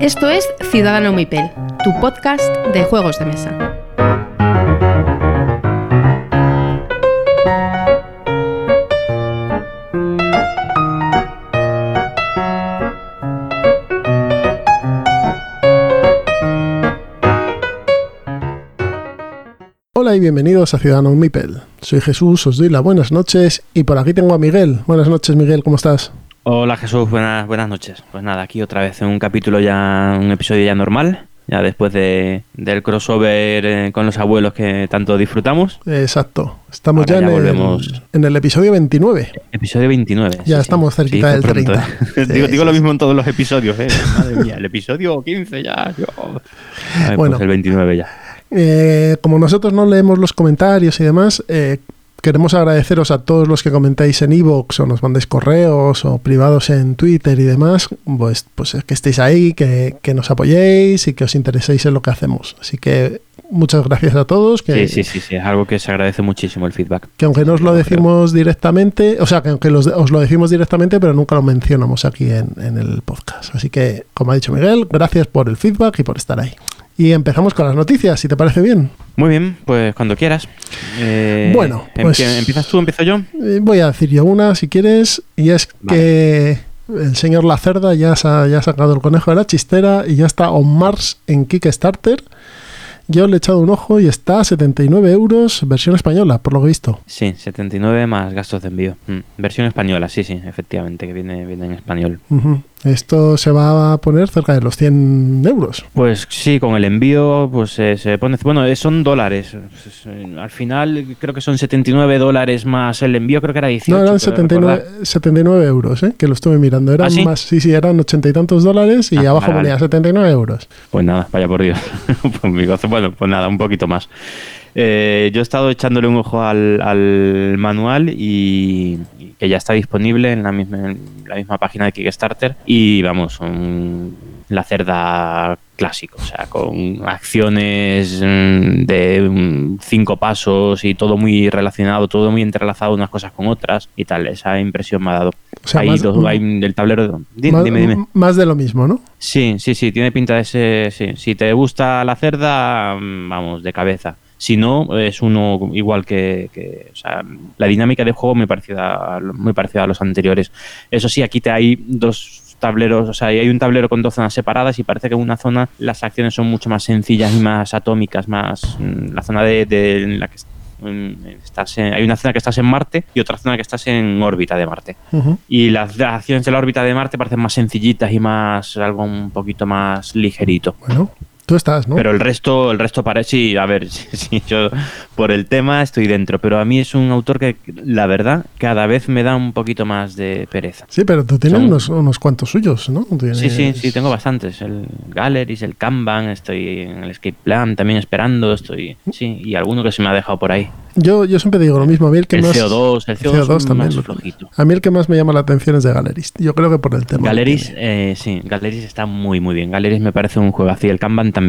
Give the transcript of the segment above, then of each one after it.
Esto es Ciudadano Mipel, tu podcast de juegos de mesa. Hola y bienvenidos a Ciudadano Mipel. Soy Jesús, os doy las buenas noches y por aquí tengo a Miguel. Buenas noches Miguel, ¿cómo estás? Hola Jesús, buenas, buenas noches. Pues nada, aquí otra vez en un capítulo ya, un episodio ya normal, ya después de, del crossover eh, con los abuelos que tanto disfrutamos. Exacto, estamos Ahora ya, ya en, volvemos. el, en el episodio 29. Episodio 29. Ya sí, estamos sí. cerquita del pronto, 30. ¿eh? Sí, digo lo mismo en todos los episodios, ¿eh? Madre mía, el episodio 15 ya. yo. Ver, Bueno. Pues el 29 ya. Eh, como nosotros no leemos los comentarios y demás, eh, queremos agradeceros a todos los que comentáis en iVoox o nos mandéis correos o privados en Twitter y demás, pues, pues que estéis ahí, que, que nos apoyéis y que os intereséis en lo que hacemos. Así que muchas gracias a todos. Que, Sí, sí, sí, sí, es algo que se agradece muchísimo el feedback. que aunque no os lo decimos directamente, o sea, que aunque los- os lo decimos directamente, pero nunca lo mencionamos aquí en, en el podcast. Así que, como ha dicho Miguel, gracias por el feedback y por estar ahí. Y empezamos con las noticias, si te parece bien. Muy bien, pues cuando quieras. Eh, Bueno, em- pues- ¿Empiezas tú o empiezo yo? Eh, voy a decir yo una, si quieres, y es que el señor Lacerda ya, ya ha sacado el conejo de la chistera y ya está on Mars en Kickstarter. Yo le he echado un ojo y está a 79 euros, versión española, por lo que he visto. Sí, 79 más gastos de envío. Mm, Versión española, sí, sí, efectivamente, que viene, viene en español. Esto se va a poner cerca de los 100 euros. Pues sí, con el envío, pues eh, se pone. Bueno, eh, son dólares. Es- Al final creo que son 79 dólares más el envío, creo que era 18. No, eran creo 79, recordar. 79 euros, ¿eh? que lo estuve mirando. Eran ¿Ah, sí? más, sí, sí, eran ochenta y tantos dólares y Ah, abajo vale, ponía vale. 79 euros. Pues nada, vaya por Dios. Pues bueno, pues nada, un poquito más. Eh, yo he estado echándole un ojo al, al manual y, y que ya está disponible en la misma, en la misma página de Kickstarter. Y vamos, un, la cerda clásico, o sea, con acciones mm, de mm, cinco pasos y todo muy relacionado, todo muy entrelazado unas cosas con otras y tal. Esa impresión me ha dado. O sea, hay más- dos, hay el tablero. de- Dime, más, dime, dime. más de lo mismo, ¿no? Sí, sí, sí, tiene pinta de ese. Sí. Si te gusta la cerda, mm, vamos, de cabeza. Si no, es uno igual que, que- o sea, la dinámica de juego muy parecida, a muy parecida a los anteriores. Eso sí, aquí te hay dos tableros, o sea, hay un tablero con dos zonas separadas y parece que en una zona las acciones son mucho más sencillas y más atómicas, más mm, la zona de, de- en la que estás en- hay una zona que estás en Marte y otra zona que estás en órbita de Marte. Ujú. Y las las acciones de la órbita de Marte parecen más sencillitas y más algo un poquito más ligerito. Bueno, tú estás, ¿no? Pero el resto, el resto parece, sí, a ver, sí, sí, yo por el tema estoy dentro, pero a mí es un autor que, la verdad, cada vez me da un poquito más de pereza. Sí, pero tú tienes Son- unos, unos cuantos suyos, ¿no? Sí, sí, Tienes- sí, tengo bastantes. El Galleries, el Kanban, estoy en el Escape Plan también esperando, estoy, sí, y alguno que se me ha dejado por ahí. Yo, yo siempre digo lo mismo. A mí el que El más. CO2, el CO2, es también más lo- flojito. A mí el que más me llama la atención es de Galleries. Yo creo que por el tema. tiene. eh, sí, Galeries está muy muy bien. Galeries me parece un juego así, el Kanban también.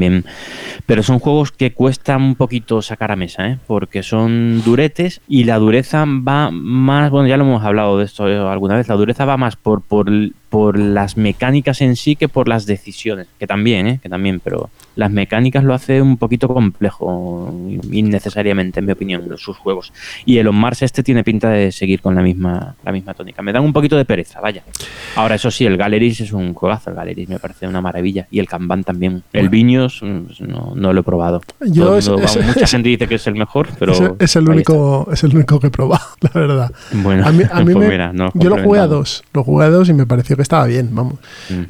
Pero son juegos que cuestan un poquito sacar a mesa, ¿eh? porque son duretes y la dureza va más, bueno, ya lo hemos hablado de esto eh, alguna vez, la dureza va más por, por, por las mecánicas en sí que por las decisiones, que también, ¿eh? que también, pero las mecánicas lo hace un poquito complejo, innecesariamente, en mi opinión, sus juegos. Y el On Mars este tiene pinta de seguir con la misma, la misma tónica. Me dan un poquito de pereza, vaya. Ahora, eso sí, el Galeries es un juegazo, el Galeries me parece una maravilla. Y el Kanban también. El Viños mm, no, no lo he probado. Yo Todo es- mundo- es- vamos, mucha es- gente dice que es el mejor, pero... Es, el único, es el único que he probado, la verdad. Bueno, A mí, a mí pues me- mira, no, yo lo jugué a dos. Lo jugué a dos y me pareció que estaba bien, vamos.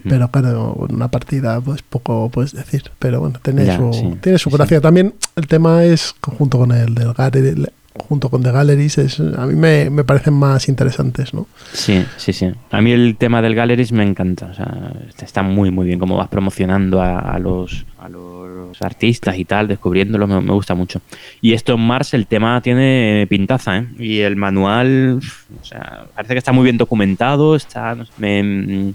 Pero claro, una partida, pues poco puedes decir. Pero bueno, tiene Ya, su, sí, tiene su sí, gracia. También el tema es, junto con el del Gallery, junto con The Galleries, es, a mí me, me parecen más interesantes, ¿no? Sí, sí, sí. A mí el tema del Galleries me encanta. O sea, está muy, muy bien cómo vas promocionando a, a los, a los artistas y tal, descubriéndolo, me, me gusta mucho. Y esto en Mars, el tema tiene pintaza, ¿eh? Y el manual, o sea, parece que está muy bien documentado, está, no sé, me mm,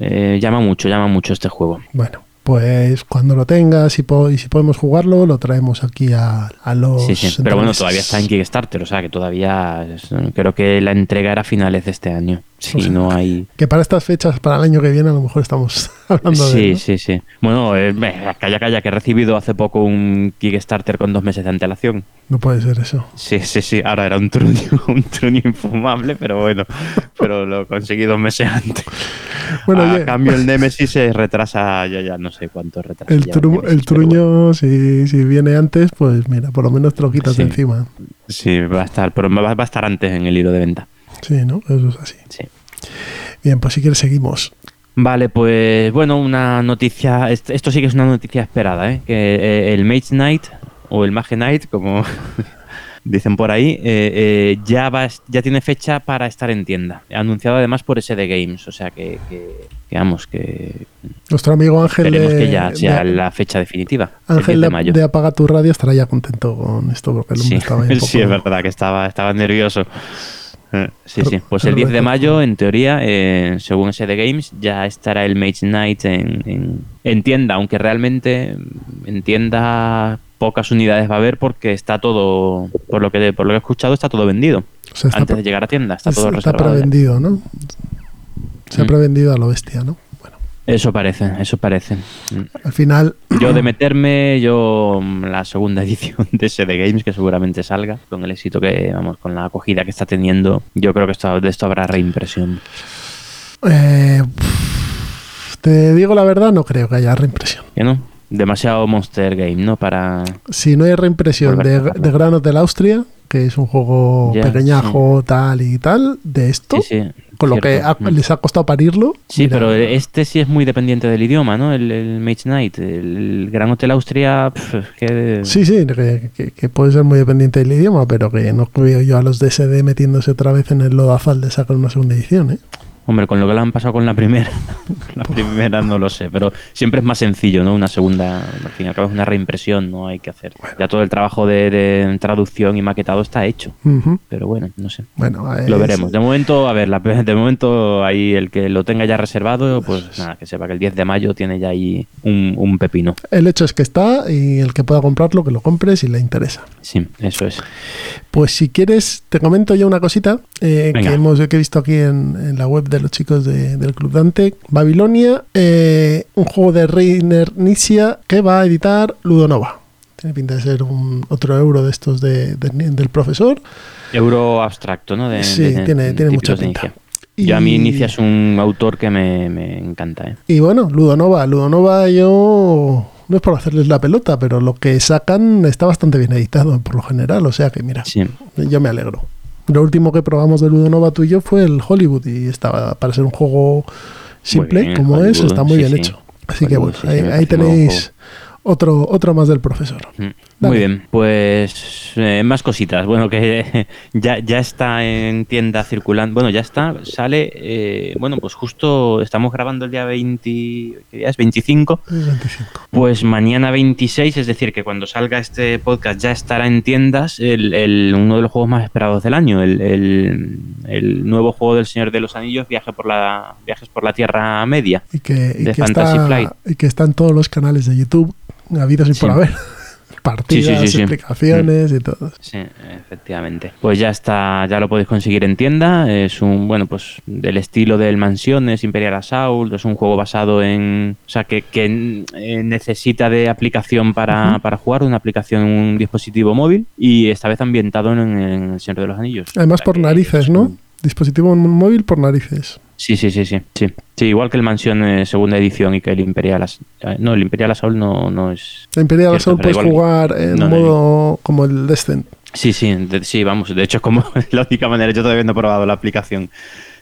eh, llama mucho, llama mucho este juego. Bueno, Pues cuando lo tengas y, po- y si podemos jugarlo, lo traemos aquí a, a los. Sí, sí. Pero bueno, todavía está en Kickstarter, o sea que todavía es- creo que la entrega era a finales de este año. Si O sea, no hay. Que para estas fechas, para el año que viene, a lo mejor estamos hablando de. Sí, ¿no? sí, sí. Bueno, eh, calla, calla, que he recibido hace poco un Kickstarter con dos meses de antelación. No puede ser eso. Sí, sí, sí. Ahora era un truño, un truño infumable, pero bueno, pero lo conseguí dos meses antes. Bueno, a oye, cambio, el Nemesis se retrasa, ya, ya no sé cuánto retrasa. el, tru- el bueno. truño, si, si viene antes, pues mira, por lo menos te lo quitas Sí. de encima. Sí, va a estar, pero va va a estar antes en el hilo de venta. Sí, ¿no? Eso es así. Sí. Bien, pues si quieres seguimos. Vale, pues bueno, una noticia, est- esto sí que es una noticia esperada, ¿eh? que eh, el Mage Knight o el Mage Knight, como dicen por ahí, eh, eh, ya va, ya tiene fecha para estar en tienda, anunciado además por SD Games, o sea que, que, que vamos, que Nuestro amigo Ángel esperemos de, que ya sea de- la fecha definitiva, el Ángel 10 de mayo. de Apaga tu Radio estará ya contento con esto porque el hombre Sí, estaba un poco... sí, es verdad que estaba, estaba nervioso. Eh, Sí, sí. Pues el 10 de mayo, en teoría, eh, según SD Games, ya estará el Mage Knight en, en- en tienda, aunque realmente en tienda pocas unidades va a haber porque está todo, por lo que por lo que he escuchado, está todo vendido. O sea, está, Antes de llegar a tienda, está todo está reservado. prevendido, ¿no? Se ha Mm. prevendido a lo bestia, ¿no? Bueno, Eso parece, eso parece. Mm. al final... Yo de meterme, yo mm, la segunda edición de SD Games, que seguramente salga, con el éxito que, vamos, con la acogida que está teniendo, yo creo que esto, de esto habrá reimpresión. eh, te digo la verdad, no creo que haya reimpresión. ¿Que no? Demasiado Monster Game, ¿no? Para... Si no hay reimpresión de, de Gran Hotel Austria, que es un juego Ya, pequeñajo, tal y tal, de esto, Sí, sí. con lo que ha- les ha costado parirlo. Sí, mira, pero este sí es muy dependiente del idioma, ¿no? El, el Mage Knight. El Gran Hotel Austria, que... Sí, sí, que, que- que puede ser muy dependiente del idioma, pero que no veo yo a los DSD metiéndose otra vez en el lodazal de sacar una segunda edición, ¿eh? Hombre, con lo que le han pasado con la primera, la primera no lo sé, pero siempre es más sencillo, ¿no? Una segunda, al fin y al cabo es una reimpresión, no hay que hacer. Ya todo el trabajo de, de traducción y maquetado está hecho, pero bueno, no sé. Bueno, Lo veremos. De momento, a ver, la- de momento ahí el que lo tenga ya reservado, pues nada, que sepa que el 10 de mayo tiene ya ahí un, un pepino. El hecho es que está y el que pueda comprarlo, que lo compre si le interesa. Sí, eso es. Pues si quieres, te comento yo una cosita eh, que, hemos, que he visto aquí en, en la web de los chicos de- del Club Dante. Babilonia, eh, un juego de Reiner Nisia que va a editar Ludonova. Tiene pinta de ser un otro euro de estos de- de- del profesor. Euro abstracto, ¿no? Sí, tiene- tiene mucha pinta. inicia. Yo a mí Y- Inicia es un autor que me, me encanta, ¿eh? Y bueno, Ludonova, Ludonova yo no es por hacerles la pelota, pero lo que sacan está bastante bien editado por lo general, o sea que mira, Sí. yo me alegro. Lo último que probamos de Ludonova tú y yo fue el Hollywood y estaba para ser un juego simple bien, como es, está muy sí, bien sí. hecho. Así que bueno, ahí, ahí tenéis otro, otro más del profesor. Mm, Muy bien, pues eh, más cositas. Bueno, que ya, ya está en tienda circulando. Bueno, ya está, sale. eh, bueno, pues justo estamos grabando el día 20. ¿Qué día es? 25. Es 25. Pues mañana 26, es decir, que cuando salga este podcast ya estará en tiendas el, el- uno de los juegos más esperados del año, el, el- el nuevo juego del Señor de los Anillos, Viaje por la, Viajes por la Tierra Media. Y que, y De que Fantasy está, Flight. y que está en todos los canales de YouTube, habidos y por Sí. haber. Partidas, sí, sí. explicaciones y todo. Sí, efectivamente. Pues ya está, ya lo podéis conseguir en tienda. Es un, bueno, pues del estilo del Mansiones, Imperial Assault. Es un juego basado en. O sea, que, que eh, necesita de aplicación para, para jugar, una aplicación en un dispositivo móvil. Y esta vez ambientado en, en El Señor de los Anillos. Además por narices, es ¿no? un- Dispositivo móvil por narices. Sí, sí, sí, sí, sí. Sí, igual que el Mansión eh, segunda edición y que el Imperial As- eh, No, el Imperial Assault no, no es. La Imperial Assault puedes jugar en no, no, modo como el Descent. Sí, sí, de- sí, vamos. De hecho, es como la única manera. Yo todavía no he probado la aplicación.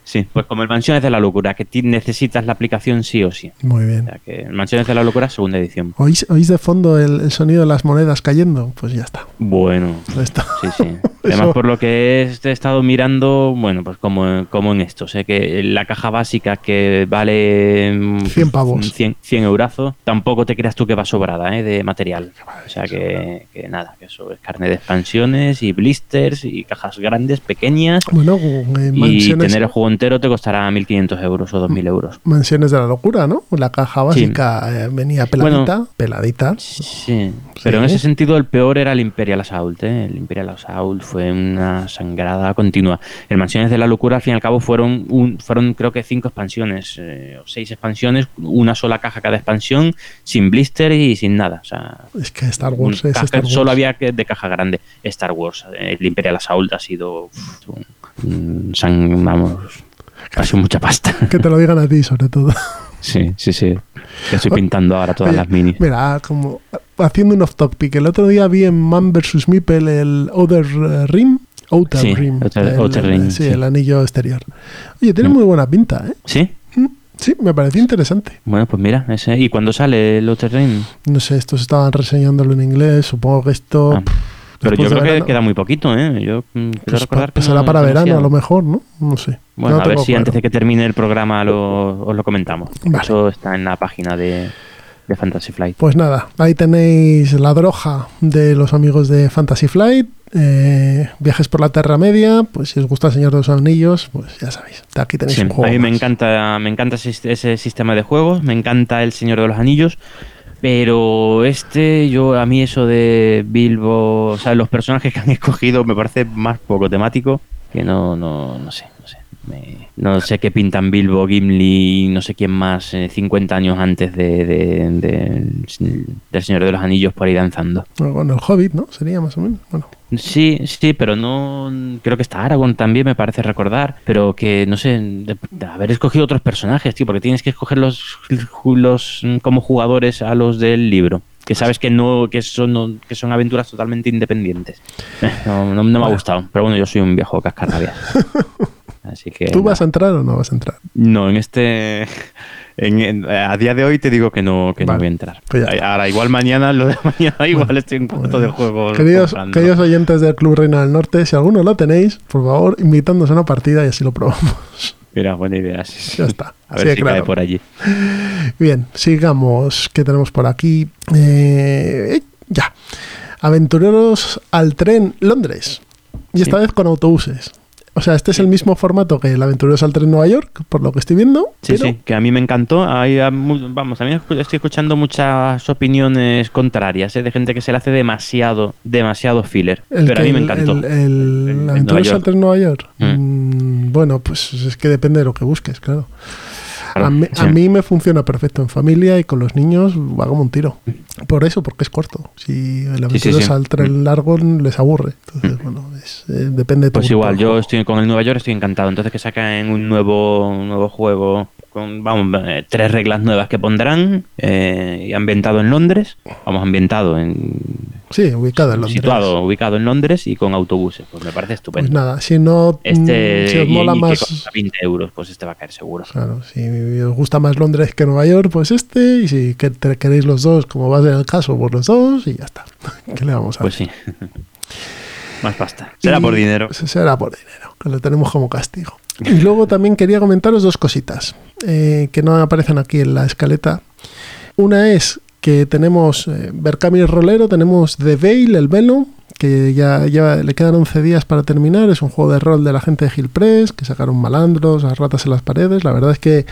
Sí, pues como el Mansiones de la Locura, que necesitas la aplicación sí o sí. Muy O bien. sea, que el Mansiones de la Locura, segunda edición. ¿Oís, oís de fondo el, el sonido de las monedas cayendo? Pues ya está. Bueno, Esto. sí, sí. Además, por lo que he estado mirando, bueno, pues como, como en esto, sé que la caja básica que vale mm, 100 pavos. 100, 100 eurazos, tampoco te creas tú que va sobrada ¿eh? de material. O sea que, que nada, que eso es carne de expansiones y blisters y cajas grandes, pequeñas. Bueno, eh, Y tener el juego entero te costará 1.500 euros o 2.000 euros. Mansiones de la locura, ¿no? La caja básica eh, venía peladita, peladita. Sí, pero en ese sentido el peor era el Imperial Assault. ¿eh? El Imperial Assault fue una sangrada continua. El Mansiones de la locura, al fin y al cabo, fueron, un, fueron creo que cinco expansiones eh, o seis expansiones, una sola caja cada expansión, sin blister y sin nada. O sea, es que Star Wars es Star Wars. Solo había que de caja grande. Star Wars, el Imperial Assault ha sido un, vamos, ha sido mucha pasta. Que te lo digan a ti, sobre todo. Sí, sí, sí. Que estoy pintando ahora todas las minis. Mira, como haciendo un off-topic. El otro día vi en Man vs. Meeple el Other Rim. Outer sí, Rim. Outer, el, Rim. Sí, el anillo exterior. Oye, tiene muy buena pinta, ¿eh? Sí. Mm, Sí, me pareció interesante. Bueno, pues mira, ese. ¿y cuándo sale el Outer Rim? No sé, estos estaban reseñándolo en inglés. Supongo que esto. Ah. Pero yo creo que queda muy poquito, ¿eh? Yo quiero pues recordar que. será no, para no verano, demasiado. a lo mejor, ¿no? No sé. Bueno, No a ver si claro. antes de que termine el programa lo, os lo comentamos. Vale. Eso está en la página de, de Fantasy Flight. Pues nada, ahí tenéis la droja de los amigos de Fantasy Flight. eh, viajes por la Tierra Media. Pues si os gusta el Señor de los Anillos, pues ya sabéis. Aquí tenéis Sí, un juego. a mí me encanta, me encanta ese, ese sistema de juegos, me encanta El Señor de los Anillos, pero este, yo a mí eso de Bilbo, o sea, los personajes que han escogido me parece más poco temático que no, no, no sé. Me- no sé qué pintan Bilbo, Gimli, no sé quién más, eh, 50 años antes de, de- Señor de los Anillos por ahí danzando. Bueno, el Hobbit, ¿no? Sería más o menos. Bueno, Sí, sí, pero no. Creo que está Aragorn también, me parece recordar. Pero que, no sé, de, de haber escogido otros personajes, tío, porque tienes que escoger los, los como jugadores a los del libro. Que sabes que no, que son, no- que son aventuras totalmente independientes. No, no- no me ha gustado. Pero bueno, yo soy un viejo cascarrabias. Así que. ¿tú vas a entrar o no vas a entrar? No, en este. en- en- a día de hoy te digo que no, que no voy a entrar. pues. Ahora, igual mañana, lo de mañana, igual estoy en cuarto de juego. Queridos, oyentes del Club Reina del Norte, si alguno lo tenéis, por favor, invitándonos a una partida y así lo probamos. Mira, buena idea. sí, sí. Ya está. A ver Sí, si claro. cae por allí. Bien, sigamos. ¿Qué tenemos por aquí? Eh, ya. Aventureros al tren Londres. Y esta Sí. vez con autobuses. O sea, este es el mismo formato que el Aventureros al tren Nueva York, por lo que estoy viendo. Sí, pero sí, que a mí me encantó. Hay, vamos, a mí estoy escuchando muchas opiniones contrarias, ¿eh? de gente que se le hace demasiado, demasiado filler. El Pero a mí me el- encantó. El, el Nueva Aventureros al tren Nueva York. Mm. Mm, bueno, pues es que depende de lo que busques, claro. Claro, a, mí, sí. a mí me funciona perfecto en familia y con los niños va como un tiro. Por eso, porque es corto. Si el Sí, sí, Aventureros sí. al tren largo les aburre. Entonces, bueno, es, eh, depende de tu Pues igual, yo estoy con el Nueva York, estoy encantado. Entonces que saquen un nuevo, un nuevo juego con, vamos, eh, tres reglas nuevas que pondrán eh, y ambientado en Londres. Vamos, ambientado en Sí, ubicado en Londres. situado, ubicado en Londres y con autobuses. Pues me parece Pues estupendo. nada, si no, este mm, si os y- mola y que más, cuesta 20 euros, pues este va a caer seguro. claro, si os gusta más Londres que Nueva York, pues este, y si queréis los dos, como va a ser el caso, pues los dos, y ya está. ¿Qué le vamos a Pues hacer? sí. Más pasta. Será Y- por dinero. pues será por dinero, que lo tenemos como castigo. Y luego también quería comentaros dos cositas eh, que no aparecen aquí en la escaleta. Una es que tenemos eh, Rolero, tenemos The Veil, el velo, que ya, ya le quedan 11 días para terminar. Es un juego de rol de la gente de Hill Press, que sacaron malandros, las ratas en las paredes. La verdad es que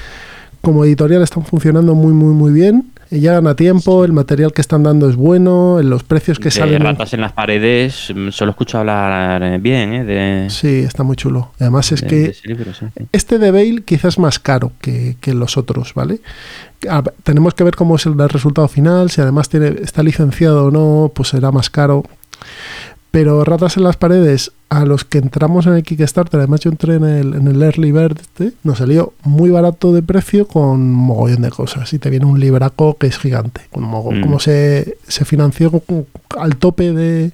como editorial están funcionando muy, muy, muy bien. Eh, Llegan a tiempo, el material que están dando es bueno, los precios que de salen... en- ratas en las paredes, mm, solo escucho hablar eh, bien, ¿eh? De, Sí, está muy chulo. Además es de- que libro, sí. Este de Bale quizás es más caro que, que los otros, ¿vale? A- tenemos que ver cómo es el, el resultado final, si además tiene, está licenciado o no, pues será más caro. Pero Ratas en las Paredes, a los que entramos en el Kickstarter, además yo entré en el, en el Early Bird, este, nos salió muy barato de precio con mogollón de cosas. Y te viene un libraco que es gigante. Con mogo- Mm. Como se, se financió al tope de,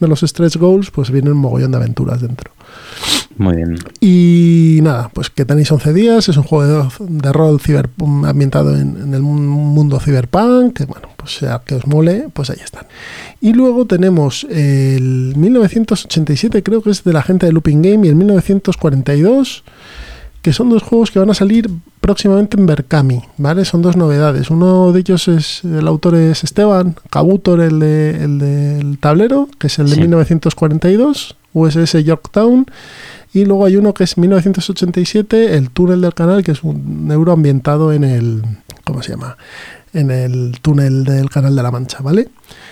de los stretch goals, pues viene un mogollón de aventuras dentro. Muy bien. Y nada, pues que tenéis 11 días, es un juego de, rol ciber, ambientado en, el mun- mundo cyberpunk, que bueno, pues sea que os mole, pues ahí están. Y luego tenemos el 1987, creo que es de la gente de Looping Game, y el 1942, que son dos juegos que van a salir próximamente en Berkami, ¿vale? Son dos novedades. Uno de ellos es, el autor es Esteban Cabutor, el, de, el del tablero, que es el de Sí. 1942, USS Yorktown, Y luego hay uno que es 1987, El túnel del canal, que es un euro ambientado en el... ¿Cómo se llama? En el túnel del canal de la Mancha, ¿vale?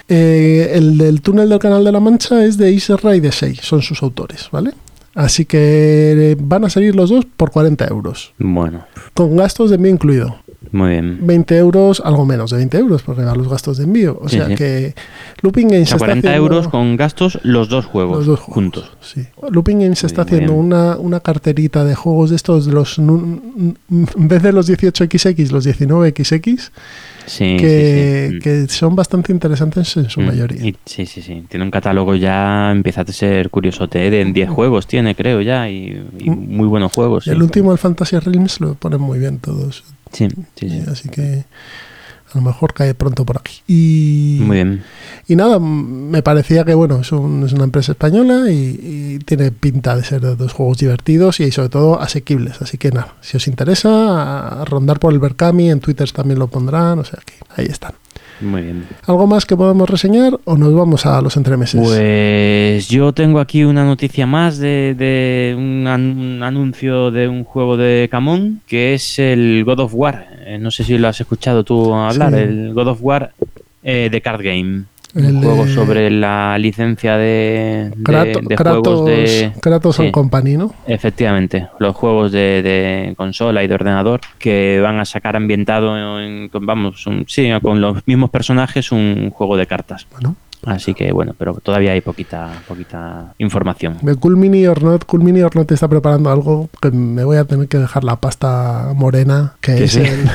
Eh, el del túnel del canal de la Mancha es de Isra y de 6, son sus autores, ¿vale? Así que van a salir los dos por 40 euros. Bueno, Con gastos de envío incluido. muy bien. 20 euros, algo menos de 20 euros, porque va los gastos de envío. O Sí, sea sí. que Looping Games O sea, está 40 haciendo- euros con gastos los dos juegos, los dos juegos, juntos. Sí. Looping Games Muy está bien, haciendo una, una carterita de juegos de estos, de los en vez de los 18XX, los 19XX, Sí, que, sí, sí. que son bastante interesantes en su Mm, mayoría. y- sí, sí, sí. Tiene un catálogo ya, empieza a ser curiosote, ¿eh? de 10 juegos tiene, creo ya, y, y muy buenos juegos. El último, el Fantasy Realms, lo ponen muy bien todos. Sí, sí, sí. Y Así que a lo mejor cae pronto por aquí. Y, Muy bien. y nada, me parecía que bueno, es, un- es una empresa española y, y tiene pinta de ser de dos juegos divertidos y sobre todo asequibles. Así que nada, si os interesa, a rondar por el Berkami, en Twitter también lo pondrán, o sea que ahí están. Muy bien. ¿Algo más que podamos reseñar o nos vamos a los entremeses? Pues yo tengo aquí una noticia más de, de un, an- un anuncio de un juego de Camón que es el God of War. Eh, no sé si lo has escuchado tú hablar, Sí. el God of War eh, de Card Game. El juego de sobre la licencia de, de- Krato- de Kratos, juegos de... Kratos and sí. Company, ¿no? Efectivamente, los juegos de, consola y de ordenador que van a sacar ambientado en, con- vamos, un- sí, con los mismos personajes un juego de cartas. Bueno, Así que bueno, pero todavía hay poquita, poquita información. de Cool Mini or Not, Cool Mini or Not está preparando algo que me voy a tener que dejar la pasta morena, que Que es sí. el...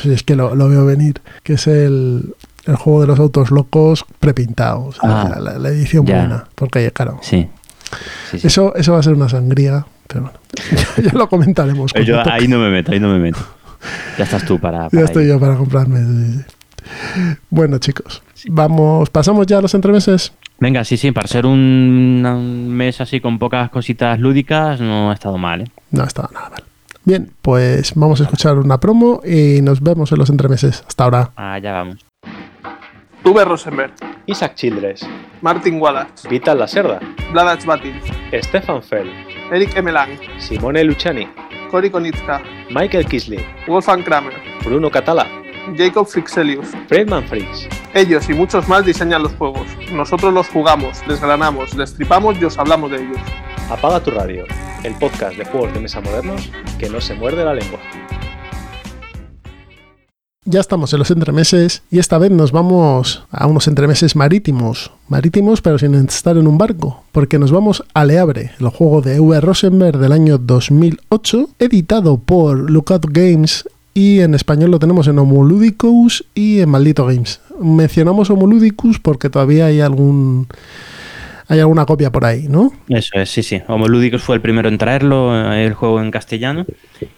si es que lo, lo veo venir, que es el, el juego de los autos locos prepintados, o sea, Ah, la, la edición ya. buena, porque claro, Sí. sí, sí. eso, eso va a ser una sangría, pero bueno, ya lo comentaremos. Yo toque. ahí no me meto, ahí no me meto. Ya estás tú para. Ya para estoy ello. yo para comprarme. sí, sí. Bueno, chicos, vamos, pasamos ya a los entremeses. Venga, sí, sí, para ser un, un mes así con pocas cositas lúdicas, no ha estado mal, ¿eh? No estaba nada mal. Bien, pues vamos a escuchar una promo y nos vemos en los entremeses. Hasta ahora. Allá vamos. Uwe Rosenberg, Isaac Childress, Martin Wallace, Vital Lacerda, Vladac Batin, Stefan Fell, Eric Emelang, Simone Luciani, Cory Konitska, Michael Kisling, Wolfgang Kramer, Bruno Catala, Jacob Frixelius. Friedman Freaks. Ellos y muchos más diseñan los juegos. Nosotros los jugamos, desgranamos, destripamos y os hablamos de ellos. Apaga tu radio, el podcast de juegos de mesa modernos que no se muerde la lengua. Ya estamos en los entremeses y esta vez nos vamos a unos entremeses marítimos. Marítimos pero sin estar en un barco, porque nos vamos a Leabre, el juego de V. Rosenberg del año 2008, editado por Lookout Games y en español lo tenemos en Homoludicus y en Maldito Games. Mencionamos Homoludicus porque todavía hay algún hay alguna copia por ahí, ¿no? Eso es, sí, sí. Homo Ludicus fue el primero en traerlo, eh, el juego en castellano,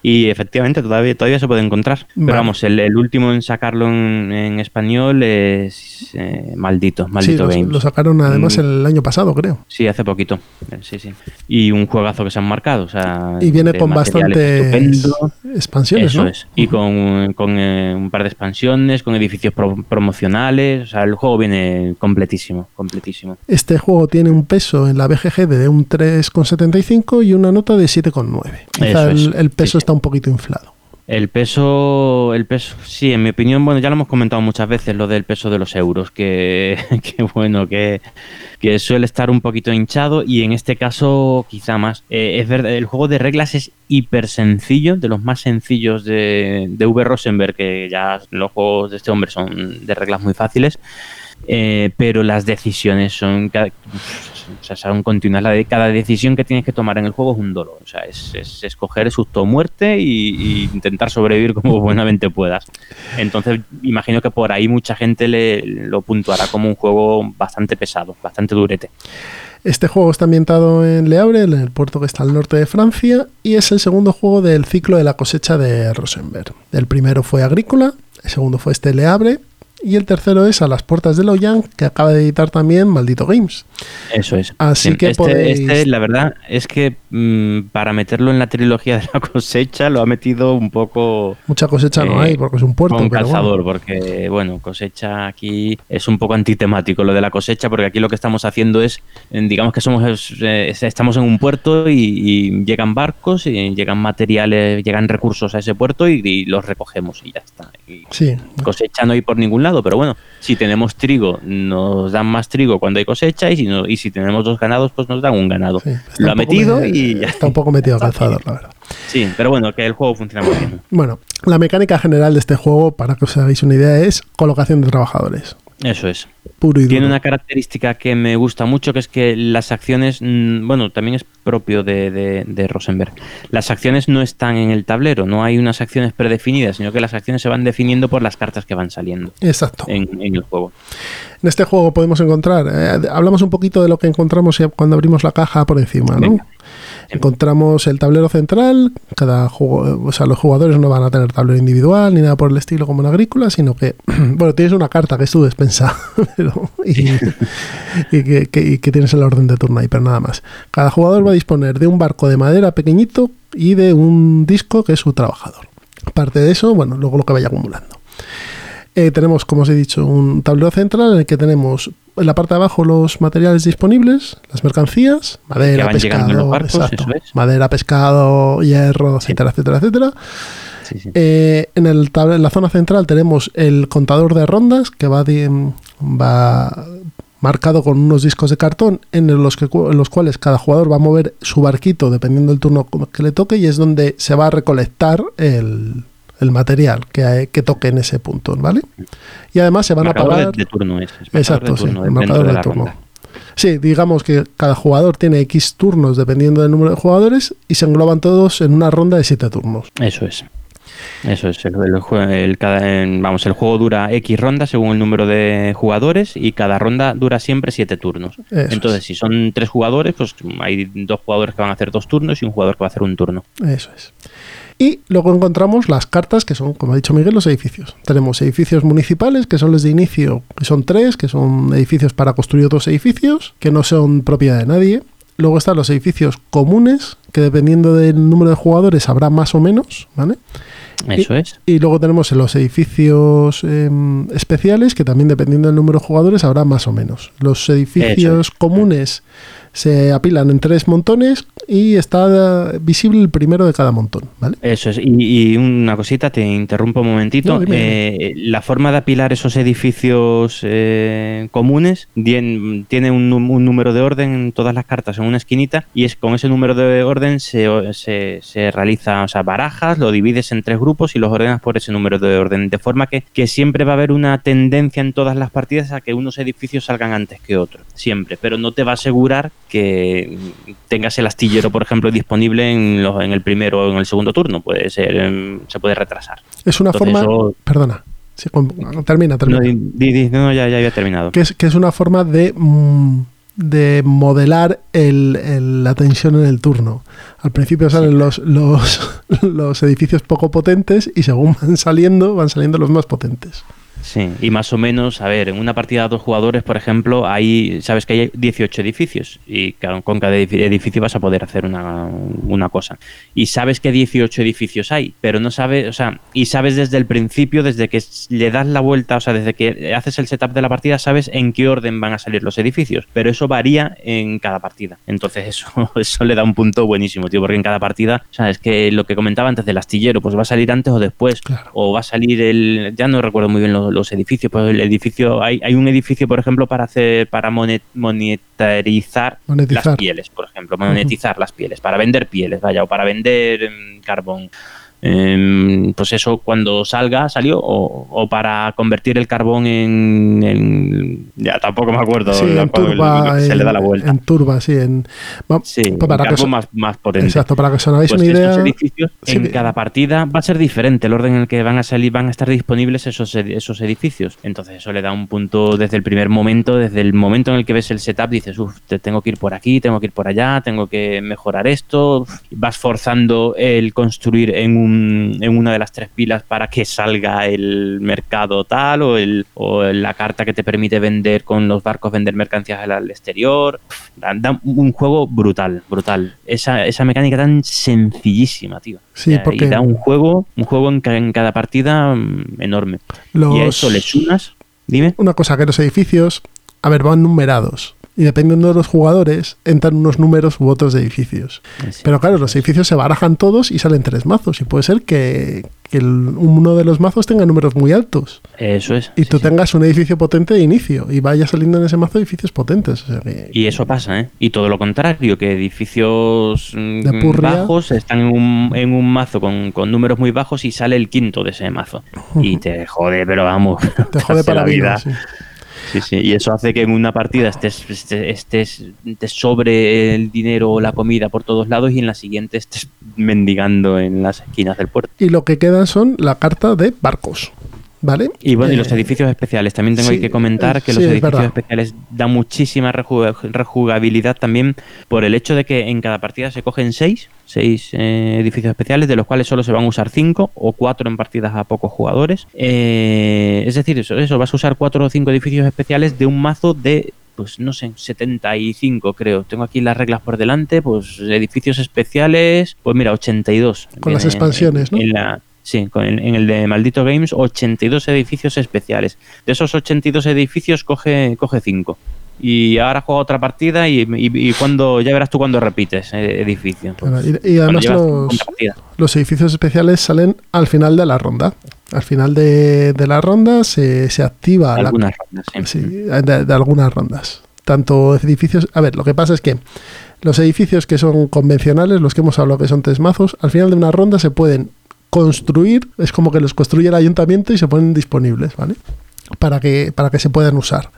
y efectivamente todavía, todavía se puede encontrar. Vale. Pero vamos, el, el último en sacarlo en, en español es eh, Maldito, sí, Maldito lo, Games. lo sacaron además Mm. el año pasado, creo. Sí, hace poquito. Eh, Sí, sí. Y un juegazo que se han marcado. O sea, Y viene con estupendo. expansiones, Eso ¿no? es. Y con, con, eh, un par de expansiones, con edificios pro- promocionales. O sea, el juego viene completísimo, completísimo. Este juego tiene un peso en la BGG de un 3,75 y una nota de 7,9. Quizá el, el peso sí. está un poquito inflado. El peso, el peso, sí, en mi opinión, bueno, ya lo hemos comentado muchas veces, lo del peso de los euros, que, que bueno, que, que suele estar un poquito hinchado y en este caso quizá más. Eh, es verdad, el juego de reglas es hiper sencillo, de los más sencillos de, de V. Rosenberg, que ya los juegos de este hombre son de reglas muy fáciles. Eh, pero las decisiones son, cada- o sea, son continuas. La de, cada decisión que tienes que tomar en el juego es un dolor. O sea, es, es escoger susto o muerte y, y intentar sobrevivir como buenamente puedas. Entonces, imagino que por ahí mucha gente le, lo puntuará como un juego bastante pesado, bastante durete. Este juego está ambientado en Le Havre, en el puerto que está al norte de Francia, y es el segundo juego del ciclo de la cosecha de Rosenberg. El primero fue Agrícola, el segundo fue este Le Havre, y el tercero es A las puertas de Loyang, que acaba de editar también Maldito Games. Eso es. Así que este, podéis- este, la verdad es que mm, para meterlo en la trilogía de la cosecha lo ha metido un poco Mucha cosecha no Eh, hay porque es un puerto. bueno. calzador, porque bueno, cosecha aquí es un poco antitemático lo de la cosecha, porque aquí lo que estamos haciendo es, digamos que somos, eh, estamos en un puerto y, y llegan barcos, y llegan materiales, llegan recursos a ese puerto y, y los recogemos y ya está. Y Sí, cosecha no hay por ningún lado, pero bueno, si tenemos trigo, nos dan más trigo cuando hay cosecha y si, no, y si tenemos dos ganados, pues nos dan un ganado. sí. Lo ha metido me- y ya. Está un poco metido calzador, la verdad. Sí, pero bueno, que el juego funciona muy bien. Bueno, la mecánica general de este juego, para que os hagáis una idea, es colocación de trabajadores. Eso es. Puro y Tiene duro. una característica que me gusta mucho, que es que las acciones, mm, bueno, también es propio de, de- de Rosenberg. Las acciones no están en el tablero, no hay unas acciones predefinidas, sino que las acciones se van definiendo por las cartas que van saliendo Exacto. en, en el juego. En este juego podemos encontrar, eh, hablamos un poquito de lo que encontramos cuando abrimos la caja por encima, ¿no? Venga. Encontramos el tablero central, cada juego, o sea, los jugadores no van a tener tablero individual ni nada por el estilo como en agrícola, sino que, bueno, tienes una carta que es tu despensa pero- y, y que, que- y que tienes el orden de turno ahí, pero nada más. Cada jugador va a disponer de un barco de madera pequeñito y de un disco que es su trabajador. Aparte de eso, bueno, luego lo que vaya acumulando. Eh, tenemos, como os he dicho, un tablero central en el que tenemos en la parte de abajo los materiales disponibles, las mercancías, madera, pescado, barcos, exacto, eso es. madera, pescado, hierro, etcétera, etcétera, etcétera. Sí, sí. Eh, en, el en la zona central tenemos el contador de rondas que va, va marcado con unos discos de cartón en los, que, en los cuales cada jugador va a mover su barquito dependiendo del turno que le toque y es donde se va a recolectar el, el material que, que toque en ese punto, ¿vale? Y además se van a Marcador de- pagar... de, turno es. Exacto, de sí, el marcador de turno. ronda. Sí, digamos que cada jugador tiene X turnos dependiendo del número de jugadores y se engloban todos en una ronda de 7 turnos. Eso es. Eso es. El, el el cada- vamos, el juego dura X rondas según el número de jugadores y cada ronda dura siempre 7 turnos. Eso Entonces, si son tres jugadores, pues hay dos jugadores que van a hacer dos turnos y un jugador que va a hacer un turno. Eso es. Y luego encontramos las cartas que son, como ha dicho Miguel, los edificios. Tenemos edificios municipales, que son los de inicio, que son tres, que son edificios para construir otros edificios, que no son propiedad de nadie. Luego están los edificios comunes, que dependiendo del número de jugadores habrá más o menos, ¿vale? Eso es. Y luego tenemos los edificios em, especiales, que también dependiendo del número de jugadores habrá más o menos. Los edificios Eso comunes se apilan en tres montones y está eh, visible el primero de cada montón, ¿vale? Eso es. Y, y una cosita, te interrumpo un momentito. No, Eh, la forma de apilar esos edificios eh, comunes tiene un número de orden en todas las cartas en una esquinita y es con ese número de orden se, se, se realiza, o sea, barajas, lo divides en tres grupos y los ordenas por ese número de orden. De forma que, que siempre va a haber una tendencia en todas las partidas a que unos edificios salgan antes que otros. Siempre. Pero no te va a asegurar que tengas el astillero, por ejemplo, disponible en, los- en el primero o en el segundo turno. Puede ser, em, se puede retrasar. Es una Entonces, forma... eso- Perdona. Sí, termina, termina. No, di- di- di- no, ya, ya había terminado. que, es, que es una forma de, mm, de modelar el- el- la tensión en el turno. Al principio salen los, los, los edificios poco potentes y según van saliendo, van saliendo los más potentes. Sí, y más o menos, a ver, en una partida de dos jugadores, por ejemplo, hay, sabes que hay 18 edificios y con cada edifi- edificio vas a poder hacer una, una cosa. Y sabes que 18 edificios hay, pero no sabes, o sea, y sabes desde el principio, desde que le das la vuelta, o sea, desde que haces el setup de la partida, sabes en qué orden van a salir los edificios, pero eso varía en cada partida. Entonces eso, eso le da un punto buenísimo, tío, porque en cada partida, o sea, es que lo que comentaba antes del astillero, pues va a salir antes o después, Claro. o va a salir el ya no recuerdo muy bien los, los edificios pues el edificio hay, hay un edificio por ejemplo para hacer para monet- monetarizar, Monetizar. las pieles por ejemplo monetizar las pieles para vender pieles vaya o para vender em, carbón Em, pues eso cuando salga salió o, o para convertir el carbón en, en- ya tampoco me acuerdo Sí, en el- se le da la vuelta En turba, sí. En, va- sí pues para que carbón más, más potente exacto, para que os hagáis pues una estos idea. edificios sí en cada partida va a ser diferente el orden en el que van a salir, van a estar disponibles esos, esos edificios. Entonces eso le da un punto desde el primer momento, desde el momento en el que ves el setup, dices, uff, te tengo que ir por aquí, tengo que ir por allá, tengo que mejorar esto. Vas forzando el construir en un un, en una de las tres pilas para que salga el mercado tal o, el, o la carta que te permite vender con los barcos, vender mercancías al, exterior. Da, da un juego brutal, brutal. Esa, esa mecánica tan sencillísima, tío. Sí, porque- Y da un juego, un juego en, ca- en cada partida mm, enorme. Los- Y a eso le sumas, dime. Una cosa que los edificios, a ver, van numerados. Y dependiendo de los jugadores, entran unos números u otros de edificios. Sí. Pero claro, los edificios se barajan todos y salen tres mazos. Y puede ser que, que el- uno de los mazos tenga números muy altos. Eso es. Y sí, tú sí. tengas un edificio potente de inicio. Y vaya saliendo en ese mazo edificios potentes. O sea que- Y eso pasa, ¿eh? Y todo lo contrario, que edificios mm, purria. bajos están en un, en un mazo con, con números muy bajos y sale el quinto de ese mazo. Y te jode, pero vamos. te jode para la la vida. vida. Sí. Sí. Y eso hace que en una partida estés, estés, estés- sobre el dinero o la comida por todos lados y en la siguiente estés mendigando en las esquinas del puerto. Y lo que quedan son la carta de barcos. ¿Vale? Y bueno, y Eh, los edificios especiales. También tengo sí, que comentar eh, que sí, los edificios especiales dan muchísima reju- rejugabilidad también por el hecho de que en cada partida se cogen seis, seis eh, edificios especiales, de los cuales solo se van a usar cinco o cuatro en partidas a pocos jugadores. Eh, es decir, eso, eso, vas a usar cuatro o cinco edificios especiales de un mazo de pues no sé, 75 creo. Tengo aquí las reglas por delante, pues edificios especiales, pues mira, 82. Con las en- expansiones, ¿no? en la- sí, en, en el de Maldito Games, 82 edificios especiales. De esos 82 edificios, coge, coge 5. Y ahora juega otra partida y, y- y cuando ya verás tú cuando repites eh, edificio. Claro, y, además los, 50 partidas. los edificios especiales salen al final de la ronda. Al final de, de la ronda se, se activa la, Algunas rondas, sí. Sí, de, de algunas rondas. Tanto edificios. A ver, lo que pasa es que los edificios que son convencionales, los que hemos hablado que son tres mazos, al final de una ronda se pueden construir, es como que los construye el ayuntamiento y se ponen disponibles, ¿vale? Para que, para que se puedan usar.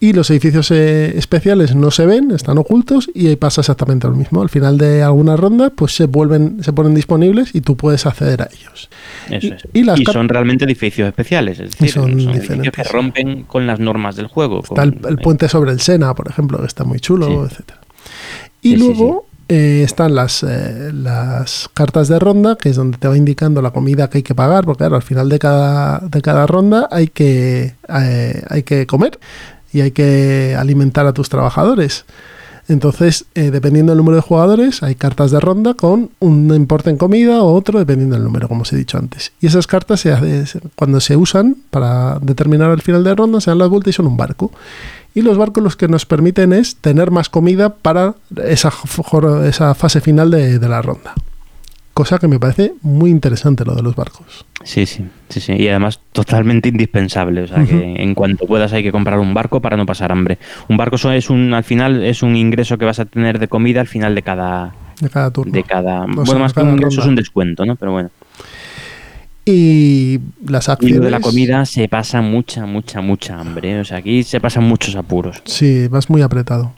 Y los edificios eh, especiales no se ven, están ocultos y ahí pasa exactamente lo mismo. Al final de alguna ronda, pues se vuelven, se ponen disponibles y tú puedes acceder a ellos. Eso y- es. y las Y car- son realmente edificios especiales, es decir, son son, edificios que rompen con las normas del juego. Está el, con- el puente sobre el Sena, por ejemplo, que está muy chulo, Sí. etcétera. Y Sí, sí, luego eh, están las, eh, las cartas de ronda, que es donde te va indicando la comida que hay que pagar, porque claro, al final de cada, de cada ronda hay que, eh, hay que comer y hay que alimentar a tus trabajadores. Entonces, dependiendo del número de jugadores, hay cartas de ronda con un importe en comida o otro, dependiendo del número, como os he dicho antes. Y esas cartas, se hace- cuando se usan para determinar el final de ronda, se dan las vueltas y son un barco. Y los barcos los que nos permiten es tener más comida para esa, esa fase final de, de la ronda. Cosa que me parece muy interesante lo de los barcos. Sí, sí, sí, sí. Y además totalmente indispensable. O sea, que en cuanto puedas hay que comprar un barco para no pasar hambre. Un barco es un, al final, es un ingreso que vas a tener de comida al final de cada, De cada turno. de cada, sea, bueno, más que un ingreso ronda. es un descuento, ¿no? Pero bueno. Y las Y acciones. lo de la comida se pasa mucha, mucha, mucha hambre. ¿eh? O sea, aquí se pasan muchos apuros. Sí, vas muy apretado.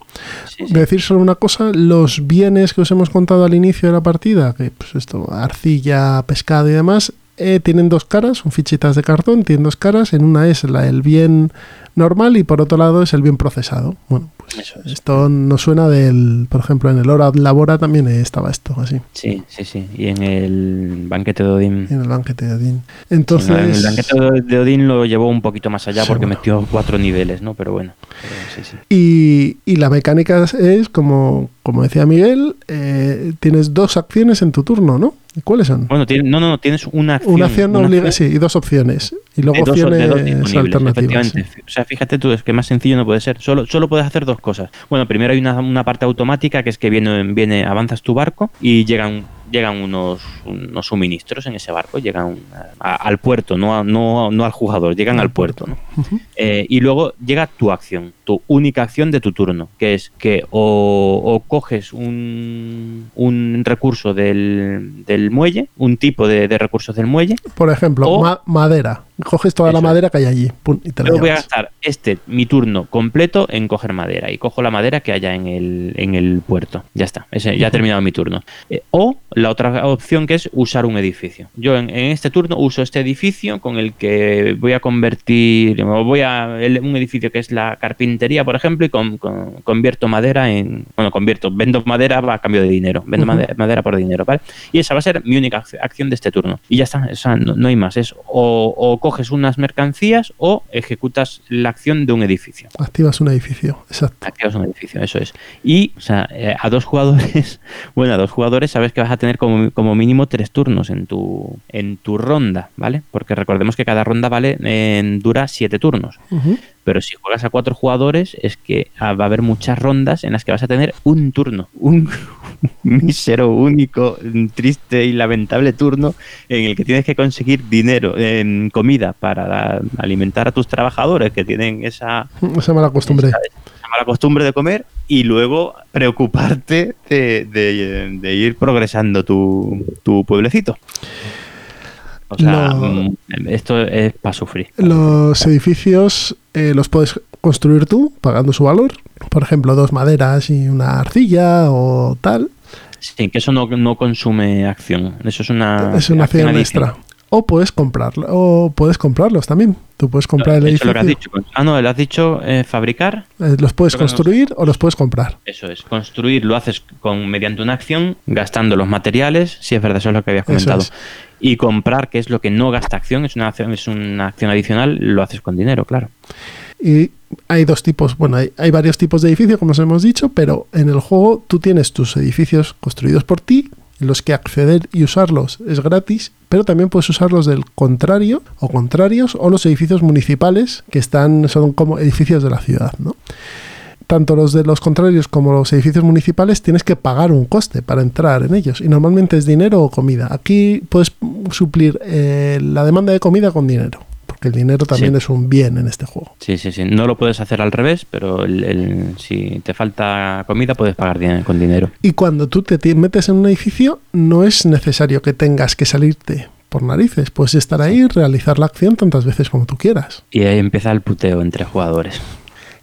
Sí, sí. Decir solo una cosa, los bienes que os hemos contado al inicio de la partida, que pues esto, arcilla, pescado y demás, eh, tienen dos caras, son fichitas de cartón, tienen dos caras, en una es la, el bien normal y por otro lado es el bien procesado. Bueno, pues Eso es. esto nos suena del, por ejemplo, en el Hora Labora también estaba esto, así, Sí, sí, sí. Y en el banquete de Odín. en el banquete de Odín. Sí, Entonces, no, en el banquete de- Odín lo llevó un poquito más allá porque Seguro. metió cuatro niveles, ¿no? Pero bueno. pero sí, sí. Y, y la mecánica es, como, como decía Miguel, eh, tienes dos acciones en tu turno, ¿no? ¿Y ¿Cuáles son? Bueno, tiene- no, no, no, tienes una acción. Una acción una obliga, acción sí, y dos opciones. Y luego de dos, de opciones dos alternativas. O sea, fíjate tú, es que más sencillo no puede ser. Solo, solo puedes hacer dos cosas. Bueno, primero hay una, una parte automática que es que viene, viene, avanzas tu barco y llegan, llegan unos, unos suministros en ese barco, llegan a- al puerto, no, a- no, no al jugador, llegan Al puerto, ¿no? Eh, y luego llega tu acción, tu única acción de tu turno, que es que o, o coges un, un recurso del, del muelle, un tipo de, de recursos del muelle, Por ejemplo, O- ma- madera. Coges toda la Eso madera que hay allí pum, y te la yo voy a gastar este, mi turno completo en coger madera y cojo la madera que haya en el, en el puerto. Ya está, ese, ya ha terminado mi turno. Eh, o la otra opción que es usar un edificio. Yo en, en este turno uso este edificio con el que voy a convertir, voy a el- un edificio que es la carpintería, por ejemplo, y con- con- convierto madera en, bueno, convierto, vendo madera a cambio de dinero, vendo madera, madera por dinero, ¿vale? Y esa va a ser mi única ac- acción de este turno. Y ya está, o sea, no, no hay más. Es o, o coges unas mercancías o ejecutas la acción de un edificio. Activas un edificio, exacto. Activas un edificio, eso es. Y, o sea, eh, a dos jugadores, bueno, a dos jugadores sabes que vas a tener como, como mínimo tres turnos en tu, en tu ronda, ¿vale? Porque recordemos que cada ronda vale en- dura siete turnos. Pero si juegas a cuatro jugadores, es que ah, va a haber muchas rondas en las que vas a tener un turno, un mísero, único, triste y lamentable turno en el que tienes que conseguir dinero, en comida para alimentar a tus trabajadores que tienen esa, Esa mala costumbre. esa mala costumbre de comer y luego preocuparte de, de- de ir progresando tu, tu pueblecito. O sea, Lo- mm, esto es para sufrir. Los edificios eh, los puedes construir tú pagando su valor. Por ejemplo, dos maderas y una arcilla o tal. Sí, que eso no, no consume acción. Eso es una, es una acción adicional. extra. O puedes comprarlo, o puedes comprarlos también. Tú puedes comprar el Eso es lo que has edificio. dicho. Ah, no, lo has dicho eh, fabricar. Eh, los puedes Creo que no. construir o los puedes comprar. Eso es. Construir lo haces con mediante una acción, gastando los materiales. Si es verdad, eso es lo que habías comentado. es. Y comprar, que es lo que no gasta acción, es una acción, es una acción adicional, lo haces con dinero, claro. Y hay dos tipos, bueno, hay, hay varios tipos de edificios, como os hemos dicho, pero en el juego tú tienes tus edificios construidos por ti, en los que acceder y usarlos es gratis, pero también puedes usarlos del contrario o contrarios o los edificios municipales que están son como edificios de la ciudad, ¿no? Tanto los de los contrarios como los edificios municipales tienes que pagar un coste para entrar en ellos y normalmente es dinero o comida. Aquí puedes suplir eh, la demanda de comida con dinero, porque el dinero también Sí. es un bien en este juego. Sí, sí, sí. No lo puedes hacer al revés, pero el- el- si te falta comida, puedes pagar din- con dinero. Y cuando tú te metes en un edificio, no es necesario que tengas que salirte por narices. Puedes estar ahí y realizar la acción tantas veces como tú quieras. Y ahí empieza el puteo entre jugadores.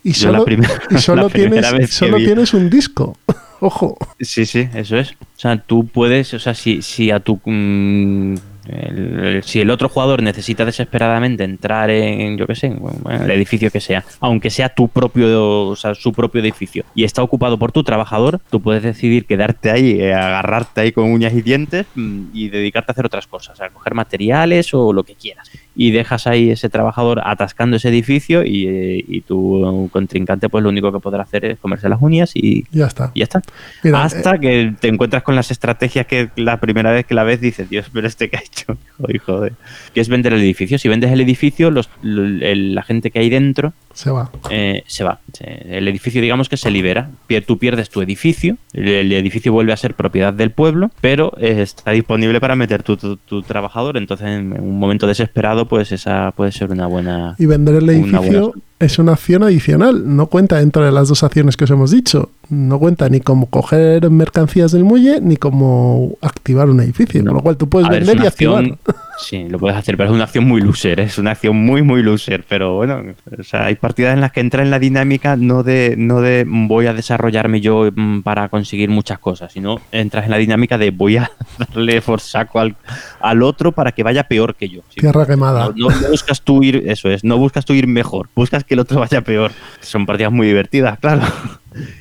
Y Yo la solo, primera- y solo la primera tienes, vez que solo vi- tienes un disco. Ojo. Sí, sí, eso es. O sea, tú puedes, o sea, si, si a tu... mm, el- si el otro jugador necesita desesperadamente entrar en, yo qué sé, el edificio que sea, aunque sea tu propio, o sea, su propio edificio, y está ocupado por tu trabajador, tú puedes decidir quedarte ahí, eh, agarrarte ahí con uñas y dientes mm, y dedicarte a hacer otras cosas, a coger materiales o lo que quieras. Y dejas ahí ese trabajador atascando ese edificio y, eh, y tu contrincante pues lo único que podrá hacer es comerse las uñas y, Ya está. y ya está. Mira, Hasta eh, que te encuentras con las estrategias que la primera vez que la ves dices, Dios, pero este que ha hecho, hijo, hijo de... Que es vender el edificio. Si vendes el edificio, los, el- la gente que hay dentro se va. eh, se va. El edificio, digamos que se libera. Tú pierdes tu edificio, el, edificio vuelve a ser propiedad del pueblo, pero eh, está disponible para meter tu, tu- tu trabajador. Entonces, en un momento desesperado, pues esa puede ser una buena... Y vender el edificio buena- es una acción adicional. No cuenta dentro de las dos acciones que os hemos dicho. No cuenta ni como coger mercancías del muelle ni como activar un edificio. No. Con lo cual tú puedes ver, vender y una activar. acción- Sí, lo puedes hacer, pero es una acción muy loser, es una acción muy, muy loser. Pero bueno, o sea, hay partidas en las que entra en la dinámica no de, no de voy a desarrollarme yo mm, para conseguir muchas cosas, sino entras en la dinámica de voy a darle por saco al, al otro para que vaya peor que yo. Sí, Tierra quemada. no, no buscas tú ir, eso es, no buscas tú ir mejor, buscas que el otro vaya peor. Son partidas muy divertidas, claro.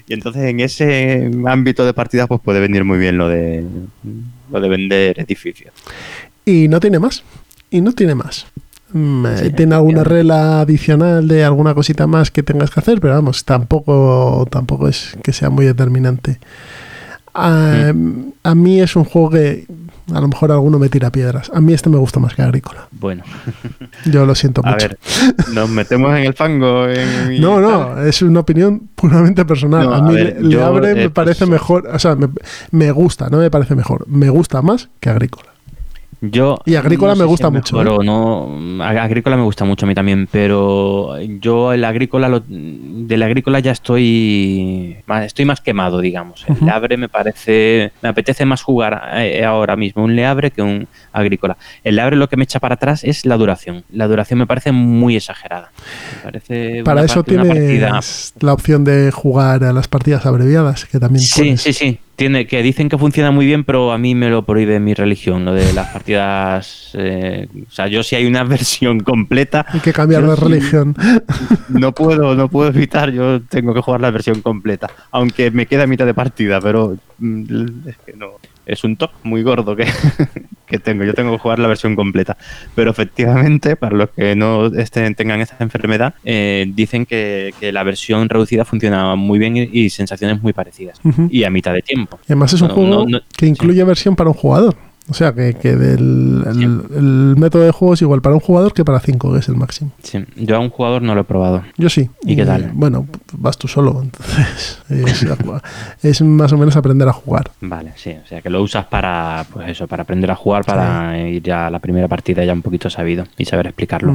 Y entonces en ese ámbito de partidas pues puede venir muy bien lo de lo de vender edificios. Y no tiene más. Y no tiene más. Mm, eh, Sí, tiene alguna regla adicional de alguna cosita más que tengas que hacer, pero vamos, tampoco, tampoco es que sea muy determinante. A, Mm. a mí es un juego que a lo mejor alguno me tira piedras. A mí este me gusta más que Agrícola. Bueno, Yo lo siento a mucho. ver, nos metemos en el fango. en- No, no, es una opinión puramente personal. No, a a mí ver, Le- yo, eh, me parece pues- mejor, o sea, me, me gusta, no me parece mejor, me gusta más que Agrícola. Yo Y Agrícola no me sé gusta mucho, mejor ¿eh? no, Ag- Agrícola me gusta mucho a mí también, pero yo el Agrícola, lo, del Agrícola ya estoy más, estoy más quemado, digamos. El Ujú. Leabre me parece, me apetece más jugar eh, ahora mismo un Leabre que un Agrícola. El Leabre lo que me echa para atrás es la duración. La duración me parece muy exagerada. Me parece Para eso tienes partida- la opción de jugar a las partidas abreviadas, que también Sí, sí, sí. Tiene que dicen que funciona muy bien, pero a mí me lo prohíbe mi religión, lo de las partidas. eh, o sea, yo si hay una versión completa. Hay que cambiar sí- religión. No puedo, no puedo evitar, yo tengo que jugar la versión completa. Aunque me queda mitad de partida, pero mm, es que no. Es un top muy gordo que, que tengo. Yo tengo que jugar la versión completa. Pero efectivamente, para los que no estén, tengan esta enfermedad, eh, dicen que, que la versión reducida funciona muy bien y, y sensaciones muy parecidas. Y a mitad de tiempo. Y además es un No, juego no, no, que incluye versión para un jugador. O sea, que, que del, el, el método de juego es igual para un jugador que para cinco, que es el máximo. Sí, yo a un jugador no lo he probado. Yo sí. ¿Y qué tal? Bueno, vas tú solo, entonces es, es más o menos aprender a jugar. Vale, sí, o sea que lo usas para, pues eso, para aprender a jugar, para ir ya a la primera partida ya un poquito sabido y saber explicarlo.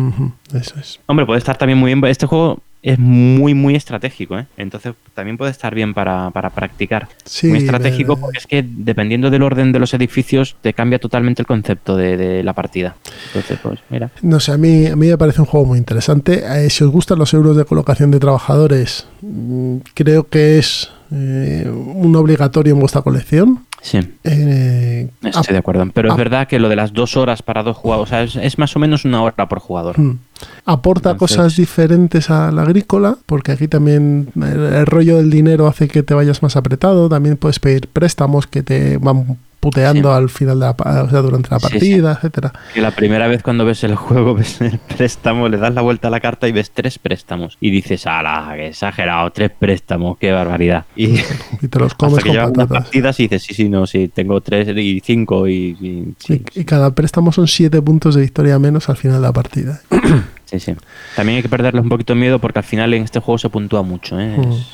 Eso es. Hombre, puede estar también muy bien. Este juego es muy, muy estratégico, ¿eh? Entonces también puede estar bien para, para practicar. Sí, muy estratégico porque es que dependiendo del orden de los edificios te cambia totalmente el concepto de, de la partida. Entonces, pues mira. No sé, a mí, a mí me parece un juego muy interesante. Eh, si os gustan los euros de colocación de trabajadores, mm, creo que es eh, un obligatorio en vuestra colección. Sí, Eh, estoy de acuerdo. Pero es verdad que lo de las dos horas para dos jugadores, o sea, es, es más o menos una hora por jugador. Mm. Aporta Entonces- cosas diferentes al agrícola, porque aquí también el, el rollo del dinero hace que te vayas más apretado. También puedes pedir préstamos que te van puteando Sí. al final de la, o sea, durante la Sí, sí. partida, etcétera. Que la primera vez cuando ves el juego, ves el préstamo, le das la vuelta a la carta y ves tres préstamos. Y dices, ala, qué exagerado, tres préstamos, qué barbaridad. Y Y te los comes hasta que con unas partidas y dices, sí, sí, no, sí, tengo tres y cinco y... y- sí, Y, y cada préstamo son siete puntos de victoria menos al final de la partida. sí, sí. También hay que perderle un poquito de miedo porque al final en este juego se puntúa mucho, ¿eh? Mm. Es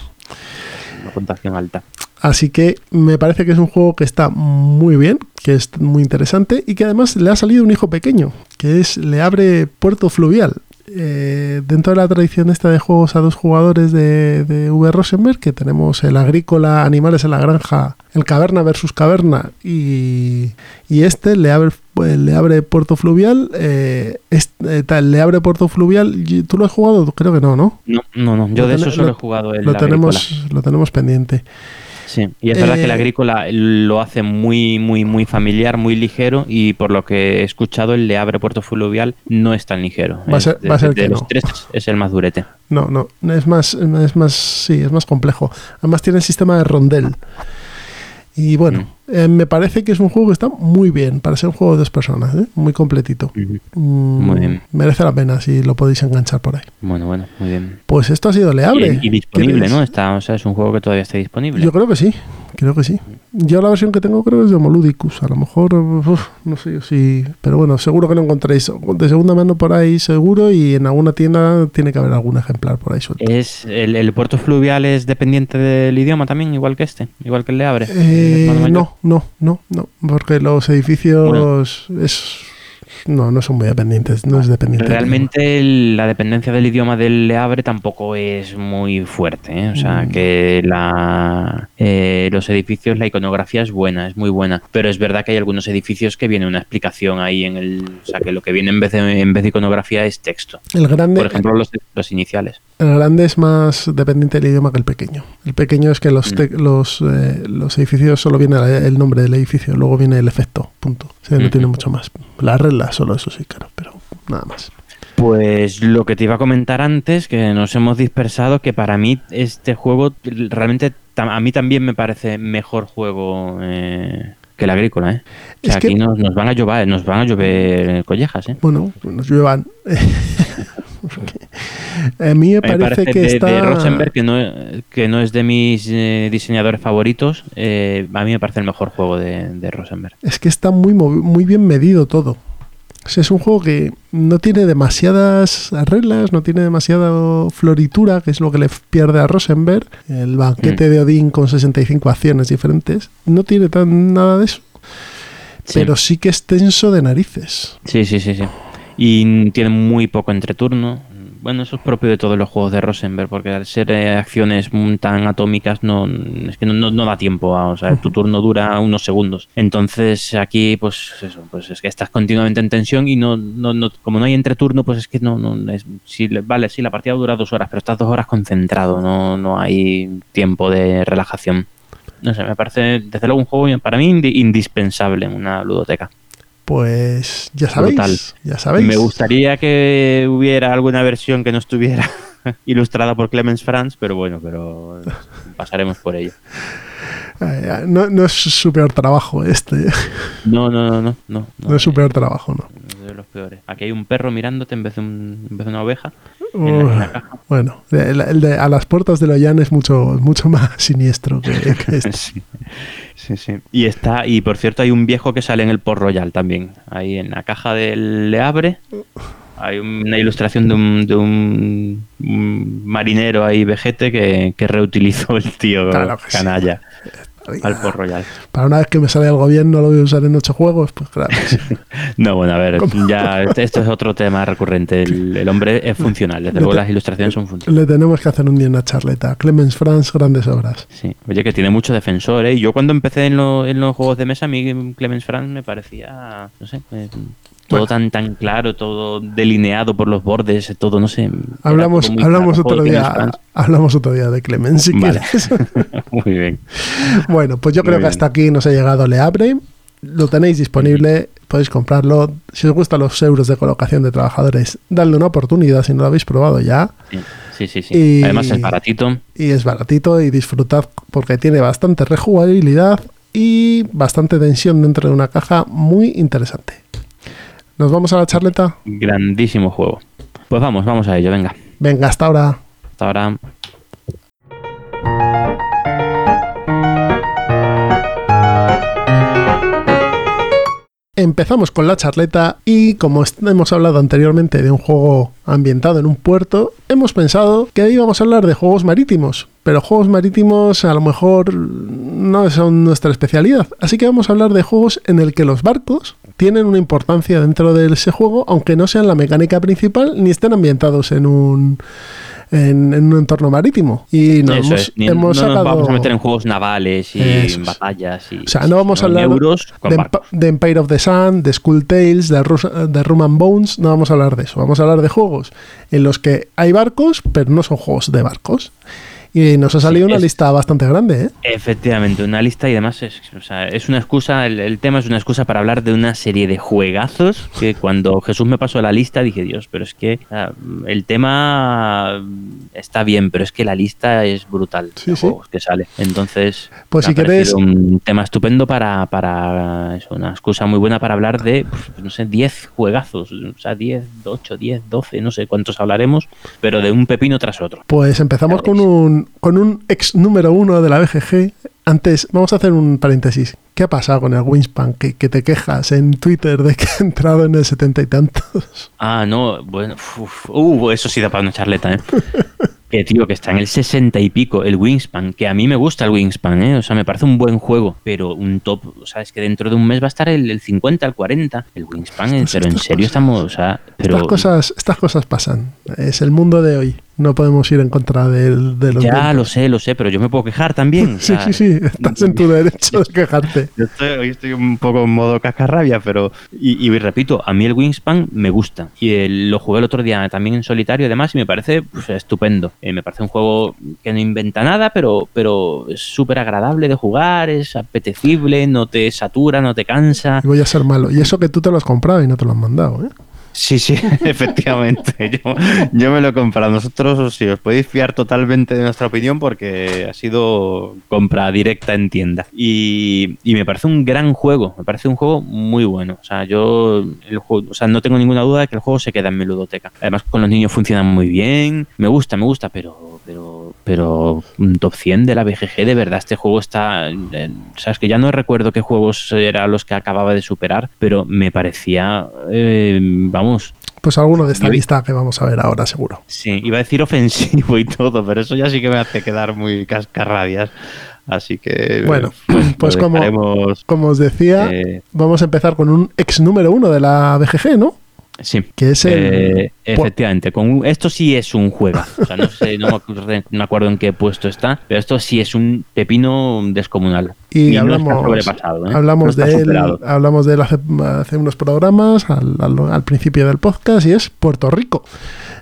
una puntuación alta. Así que me parece que es un juego que está muy bien, que es muy interesante y que además le ha salido un hijo pequeño, que es le abre Puerto Fluvial. Eh, dentro de la tradición esta de juegos a dos jugadores de, de V. Rosenberg, que tenemos el agrícola, animales en la granja, el caverna versus caverna y, y este le abre, pues, le abre Puerto Fluvial. eh, es- eh, tal, le abre Puerto Fluvial. ¿Tú lo has jugado? Creo que no, ¿no? No, no, no. Yo Lo de eso solo lo- he jugado el Lo agrícola. tenemos, lo tenemos pendiente. Sí, y es verdad que el Eh, agrícola lo hace muy, muy, muy familiar, muy ligero y por lo que he escuchado el le abre Puerto Fluvial no es tan ligero. Va a ser- de, va a ser de que no. tres es- el más durete. No, no, es más, es más, sí, es más complejo. Además tiene el sistema de rondel. Y bueno, eh, me parece que es un juego que está muy bien para ser un juego de dos personas, ¿eh? muy completito. Mm, Muy bien. Merece la pena si lo podéis enganchar por ahí. Bueno, bueno, muy bien. Pues esto ha sido Le Abre. Y, y disponible. ¿no? Está, o sea, es un juego que todavía está disponible. Yo creo que sí, creo que sí. Yo la versión que tengo creo que es de Moludicus. A lo mejor, uf, no sé yo si... Pero bueno, seguro que lo encontréis de segunda mano por ahí, seguro, y en alguna tienda tiene que haber algún ejemplar por ahí suelto. Es el, el puerto fluvial es dependiente del idioma también, igual que este, igual que el le abre. Eh, mayor. no, no, no, no, porque los edificios es no, no son muy dependientes, no es dependiente. Realmente la dependencia del idioma del Le Abre tampoco es muy fuerte. ¿eh? O sea, Mm. que la, eh, los edificios, la iconografía es buena, es muy buena. Pero es verdad que hay algunos edificios que viene una explicación ahí en el. O sea, que lo que viene en vez de, en vez de iconografía es texto. El grande, Por ejemplo, los, los iniciales. El grande es más dependiente del idioma que el pequeño. El pequeño es que los te- los, eh, los edificios solo viene el nombre del edificio, luego viene el efecto, punto. O sea, no tiene mucho más. La regla solo eso sí, claro, pero nada más. Pues lo que te iba a comentar antes, que nos hemos dispersado, que para mí este juego realmente a mí también me parece mejor juego eh, que el agrícola, ¿eh? O sea, Es que- aquí nos, nos van a llover, nos van a llover collejas, ¿eh? Bueno, nos llevan. a mí me parece, que de, está. de Rosenberg, que no, que no es de mis eh, diseñadores favoritos, eh, a mí me parece el mejor juego de, de Rosenberg. es que está muy, muy bien medido todo. O sea, es un juego que no tiene demasiadas reglas, no tiene demasiada floritura, que es lo que le pierde a Rosenberg. El banquete de Odín con 65 acciones diferentes. No tiene tan nada de eso, Sí. pero sí que es tenso de narices. Sí, sí, sí, sí. Y tiene muy poco entreturno. Bueno, eso es propio de todos los juegos de Rosenberg, porque al ser eh, acciones mm, tan atómicas, no, es que no, no- no da tiempo. a- o sea, tu turno dura unos segundos. Entonces, aquí, pues eso, pues es que estás continuamente en tensión y no, no, no- como no hay entreturno, pues es que no, no es, le- vale, sí, la partida dura dos horas, pero estás dos horas concentrado, no, no hay tiempo de relajación. no sé, me parece desde luego un juego para mí indi- indispensable en una ludoteca. Pues ya sabéis, Brutal. ya sabéis. Me gustaría que hubiera alguna versión que no estuviera ilustrada por Clemens Franz, pero bueno, pero pasaremos por ello. No, no es su peor trabajo este, No, no, no, no, no. no es su peor trabajo, no. De los peores. Aquí hay un perro mirándote en vez de, un- en vez de una oveja. en la- en la Uf, caja. bueno, el, el de a las puertas de Loyan es mucho, mucho más siniestro que, que este. Sí, sí, sí. Y está, y por cierto, hay un viejo que sale en el Port Royal también. Ahí en la caja del Le Abre. Hay una ilustración de un, de un, marinero ahí vejete que, que reutilizó el tío Claro que sí. Al Port Royal. Para una vez que me sale algo bien, no lo voy a usar en ocho juegos, pues claro. No, bueno, a ver, ya este- esto es otro tema recurrente. El, el hombre es funcional, desde luego las ilustraciones son funcionales. Le tenemos que hacer un día una charleta. Clemens Franz, grandes obras. Sí, oye, que tiene mucho defensor, ¿eh? Yo cuando empecé en, lo- en los juegos de mesa, a mí Clemens Franz me parecía, no sé, eh, todo Bueno. tan tan claro, todo delineado por los bordes, todo, no sé. Hablamos, hablamos claro, otro día. Hablamos otro día de Clemens si Vale. quieres. Muy bien. Bueno, pues yo Muy creo que hasta aquí nos ha llegado Le Abre. Lo tenéis disponible, podéis comprarlo. Si os gustan los euros de colocación de trabajadores, dadle una oportunidad si no lo habéis probado ya. Sí, sí, sí. sí. Y- Además es baratito. Y es baratito y disfrutad porque tiene bastante rejugabilidad y bastante tensión dentro de una caja muy interesante. ¿Nos vamos a la charleta? Grandísimo juego. Pues vamos, vamos a ello, venga. Venga, hasta ahora. Hasta ahora. Empezamos con la charleta y como hemos hablado anteriormente de un juego ambientado en un puerto, hemos pensado que íbamos a hablar de juegos marítimos, pero juegos marítimos a lo mejor no son nuestra especialidad, así que vamos a hablar de juegos en el que los barcos tienen una importancia dentro de ese juego, aunque no sean la mecánica principal ni estén ambientados en un en, en un entorno marítimo. Y nos Eso hemos. Ni- hemos no nos vamos a meter en juegos navales y Eso batallas. Y, O sea, no vamos a hablar euros de, barcos. Emp- de Empire of the Sun, de Skull Tales, de, Rus- de Bones, no vamos a hablar de eso. Vamos a hablar de juegos en los que hay barcos, pero no son juegos de barcos. Y nos ha salido una es- lista bastante grande, ¿eh? Efectivamente, una lista y además es, o sea, es una excusa, el, el tema es una excusa para hablar de una serie de juegazos que cuando Jesús me pasó la lista dije, Dios, pero es que sea, el tema está bien, pero es que la lista es brutal Sí, de sí. juegos que sale. Entonces, Pues si queréis- un tema estupendo para, para eso, una excusa muy buena para hablar de, pues, no sé, 10 juegazos, o sea, 10, 8, 10, 12, no sé cuántos hablaremos, pero de un pepino tras otro. Pues empezamos con un, con un ex número uno de la BGG. Antes, vamos a hacer un paréntesis. ¿Qué ha pasado con el Wingspan? Que, que te quejas en Twitter de que ha entrado en el setenta y tantos. Ah, no, bueno, uf, uh, eso sí da para una charleta, ¿eh? que tío, que está en el 60 y pico, el Wingspan, que a mí me gusta el Wingspan, ¿eh? O sea, me parece un buen juego, pero un top, o sea, es que dentro de un mes va a estar el, el 50, el 40, el Wingspan, Estas- pero en serio cosas- estamos, o sea, pero... Estas, cosas, estas cosas pasan. Es el mundo de hoy. No podemos ir en contra del, de los Ya vientos. lo sé, lo sé, pero yo me puedo quejar también. o Sí, sea, sí, sí. Estás en tu derecho de quejarte. Yo estoy, hoy estoy un poco en modo cascarrabia, pero. Y, y repito, a mí el Wingspan me gusta. Y el- lo jugué el otro día también en solitario, además, y me parece pues, estupendo. Eh, me parece un juego que no inventa nada, pero, pero es súper agradable de jugar, es apetecible, no te satura, no te cansa. Y voy a ser malo. Y eso que tú te lo has comprado y no te lo han mandado, ¿eh? Sí, sí, efectivamente. Yo, yo me lo he comprado. Nosotros, sí, os podéis fiar totalmente de nuestra opinión porque ha sido compra directa en tienda. Y, me parece un gran juego. Me parece un juego muy bueno. O sea, yo o sea, no tengo ninguna duda de que el juego se queda en mi ludoteca. Además, con los niños funciona muy bien. Me gusta, me gusta, pero, pero, pero un top 100 de la BGG, de verdad, este juego está. eh, o sea, es que ya no recuerdo qué juegos eran los que acababa de superar, pero me parecía. eh, vamos. Pues alguno de esta lista que vamos a ver ahora, seguro. Sí, iba a decir ofensivo y todo, pero eso ya sí que me hace quedar muy cascarrabias. Así que. Bueno, lo pues como- dejaremos, Como os decía, eh, vamos a empezar con un ex número uno de la BGG, ¿no? Sí. Que es el. Eh, efectivamente, con un- esto sí es un juegazo. O sea, no sé, no me acuerdo, no en qué puesto está, pero esto sí es un pepino descomunal. Y no hablamos, está sobrepasado, ¿eh? hablamos No está de él, hablamos de él hace, hace unos programas al, al- al principio del podcast y es Puerto Rico.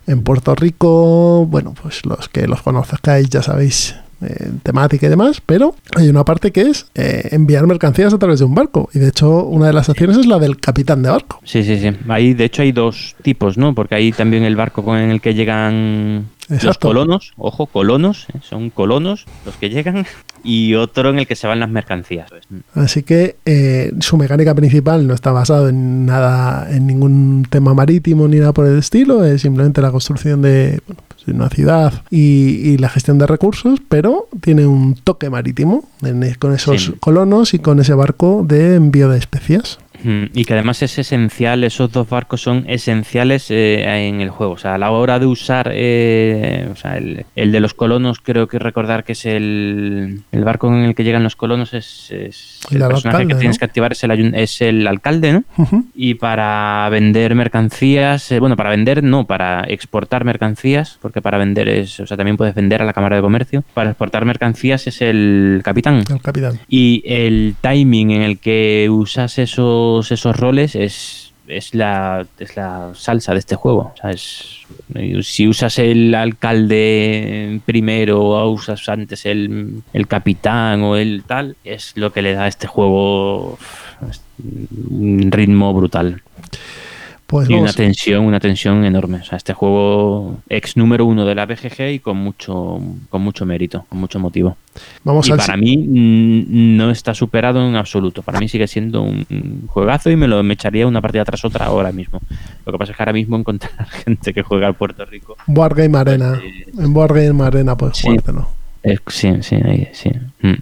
En Puerto Rico, bueno, pues los que los conozcáis ya sabéis eh, temática y demás, pero hay una parte que es eh, enviar mercancías a través de un barco. Y de hecho, una de las acciones es la del capitán de barco. Sí, sí, sí. Ahí, de hecho, hay dos tipos, ¿no? Porque hay también el barco con el que llegan los colonos, ojo, colonos, ¿eh? son colonos los que llegan, y otro en el que se van las mercancías. Así que eh, su mecánica principal no está basado en nada, en ningún tema marítimo ni nada por el estilo, es simplemente la construcción de, bueno, pues, una ciudad y, y la gestión de recursos, pero tiene un toque marítimo en- con esos Sí. colonos y con ese barco de envío de especias. Y que además es esencial, esos dos barcos son esenciales eh, en el juego. O sea, a la hora de usar, eh, o sea, el, el de los colonos, creo que recordar que es el, el barco en el que llegan los colonos, es, es El personaje alcalde, que tienes ¿no? que activar, es el, es el alcalde, ¿no? Y para vender mercancías, eh, bueno, para vender no, para exportar mercancías, porque para vender es, o sea, también puedes vender a la Cámara de Comercio. Para exportar mercancías es el capitán. El capitán. Y el timing en el que usas esos, esos roles es, es, la, es la salsa de este juego. Es- si usas el alcalde primero o usas antes el, el capitán o el tal, es lo que le da a este juego un ritmo brutal. Pues Y una vamos, tensión, una tensión enorme. O sea, este juego ex número uno de la BGG y con mucho, con mucho mérito, con mucho motivo. vamos Y al para mí mm, no está superado en absoluto. Para mí sigue siendo un juegazo y me lo me echaría una partida tras otra ahora mismo. Lo que pasa es que ahora mismo encontrar gente que juega al Puerto Rico. Board Game Arena. eh, En Board Game Arena puedes Sí. jugártelo. es- sí, sí, ahí, sí. Mm,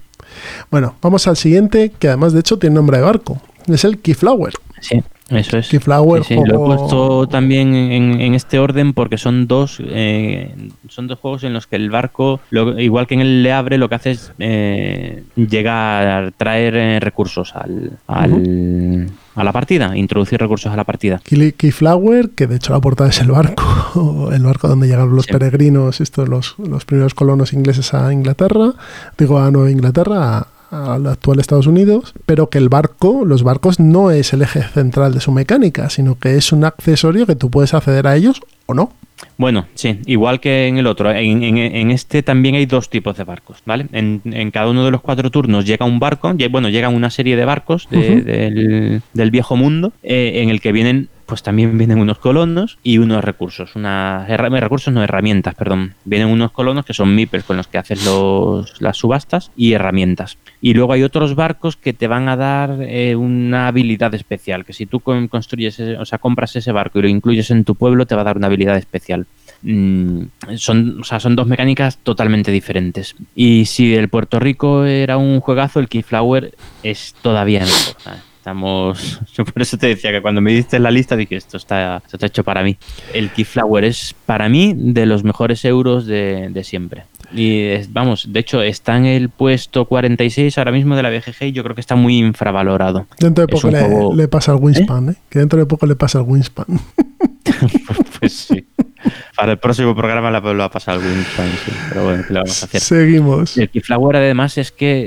Bueno, vamos al siguiente, que además de hecho tiene nombre de barco. Es el Keyflower. sí, eso es. Keyflower, Sí, sí, Lo he puesto también en, en este orden porque son dos eh, son dos juegos en los que el barco, lo- igual que en el Le Abre, lo que hace es eh, llega a traer eh, recursos al, al- a la partida, introducir recursos a la partida. Key- Keyflower, que de hecho la portada es el barco, el barco donde llegaron los Sí. peregrinos, estos, los, los primeros colonos ingleses a Inglaterra, digo a Nueva Inglaterra, a- al actual Estados Unidos, pero que el barco, los barcos no es el eje central de su mecánica, sino que es un accesorio que tú puedes acceder a ellos o no. Bueno, sí, igual que en el otro. En, en- en este también hay dos tipos de barcos, ¿vale? En, en cada uno de los cuatro turnos llega un barco, bueno, llegan una serie de barcos de- del, del viejo mundo, eh, en el que vienen, pues también vienen unos colonos y unos recursos, unas herra- recursos, no herramientas, perdón. Vienen unos colonos que son meeples con los que haces los, las subastas y herramientas. Y luego hay otros barcos que te van a dar eh, una habilidad especial, que si tú con- construyes, o sea, compras ese barco y lo incluyes en tu pueblo, te va a dar una habilidad especial. Mm, son, o sea, son dos mecánicas totalmente diferentes. Y si el Puerto Rico era un juegazo, el Keyflower es todavía mejor. ¿sabes? Estamos. Yo por eso te decía que cuando me diste la lista dije esto está, esto está hecho para mí. El Keyflower es para mí de los mejores euros de, de siempre. Y es- vamos, de hecho está en el puesto 46 ahora mismo de la BGG y yo creo que está muy infravalorado. Dentro de poco le, pasa al Wingspan, ¿eh? que dentro de poco le pasa al Wingspan. pues sí. Para el próximo programa la- lo va a pasar algún sí. Pero bueno, ¿qué le vamos a hacer? Seguimos. El Keyflower además es que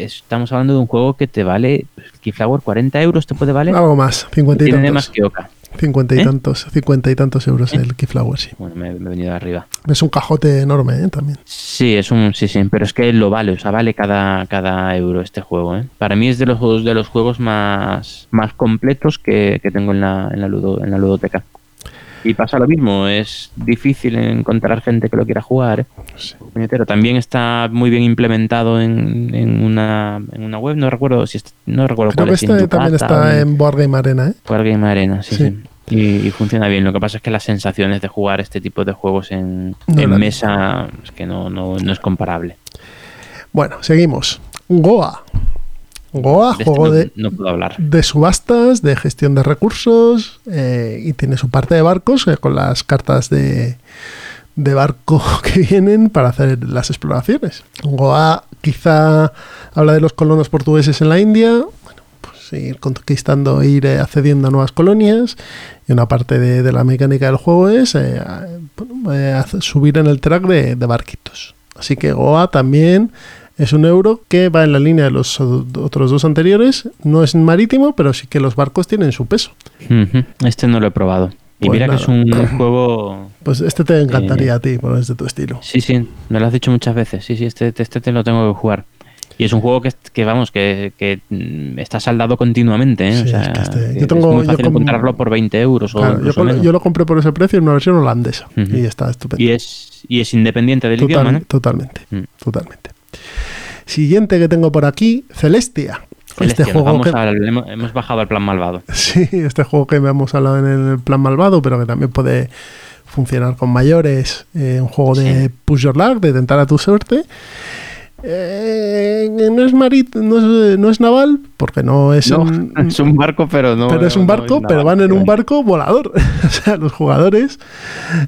eh, estamos hablando de un juego que te vale, el Keyflower 40 euros te puede valer. Algo más, 50 y Tiene tantos. más que Oca. 50 y ¿Eh? tantos, 50 y tantos euros el Keyflower, sí. Bueno, me, me he venido arriba. Es un cajote enorme, ¿eh? También. Sí, es un sí, sí, pero es que lo vale, o sea, vale cada, cada euro este juego, ¿eh? Para mí es de los juegos de los juegos más, más completos que, que tengo en la, en la ludo, en la ludoteca. Y pasa lo mismo, es difícil encontrar gente que lo quiera jugar. Puñetero. También está muy bien implementado en, en una, en una web, no recuerdo si est- no recuerdo Creo cuál que es, este también está en Board Game Arena, ¿eh? Wargame Arena, sí, Sí. sí. Y, y funciona bien. Lo que pasa es que las sensaciones de jugar este tipo de juegos en, No en mesa es que no, no, no es comparable. Bueno, seguimos. Goa. Goa, De este juego no, de, no puedo hablar. de subastas, de gestión de recursos eh, y tiene su parte de barcos eh, con las cartas de, de barco que vienen para hacer las exploraciones. Goa quizá habla de los colonos portugueses en la India, bueno, pues ir conquistando, ir eh, accediendo a nuevas colonias y una parte de, de la mecánica del juego es eh, bueno, eh, subir en el track de, de barquitos. Así que Goa también es un euro que va en la línea de los otros dos anteriores. No es marítimo, pero sí que los barcos tienen su peso. Este no lo he probado. Y Pues mira nada. que es un juego Pues este te encantaría a ti, por es de tu estilo. Sí, sí, me lo has dicho muchas veces. Sí, sí, este, este te lo tengo que jugar. Y es un juego que, que vamos, que, que, mm, está saldado continuamente. ¿eh? Sí, o sea, es que este- yo tengo- es muy yo fácil encontrarlo por 20 euros o yo, menos. lo compré por ese precio en una versión holandesa y está estupendo. Y es, y es independiente del Total- idioma, ¿no? Totalmente, Mm. totalmente. Siguiente que tengo por aquí, Celestia. Celestia, este juego que, al- hemos, bajado al plan malvado. Sí, este juego que hemos hablado en el plan malvado, pero que también puede funcionar con mayores. eh, un juego de push your luck, de tentar a tu suerte. Eh, no es marit, no es, no es naval, porque no es No, un- es un barco, pero no. pero es un no barco, pero van en un barco volador. o sea, los jugadores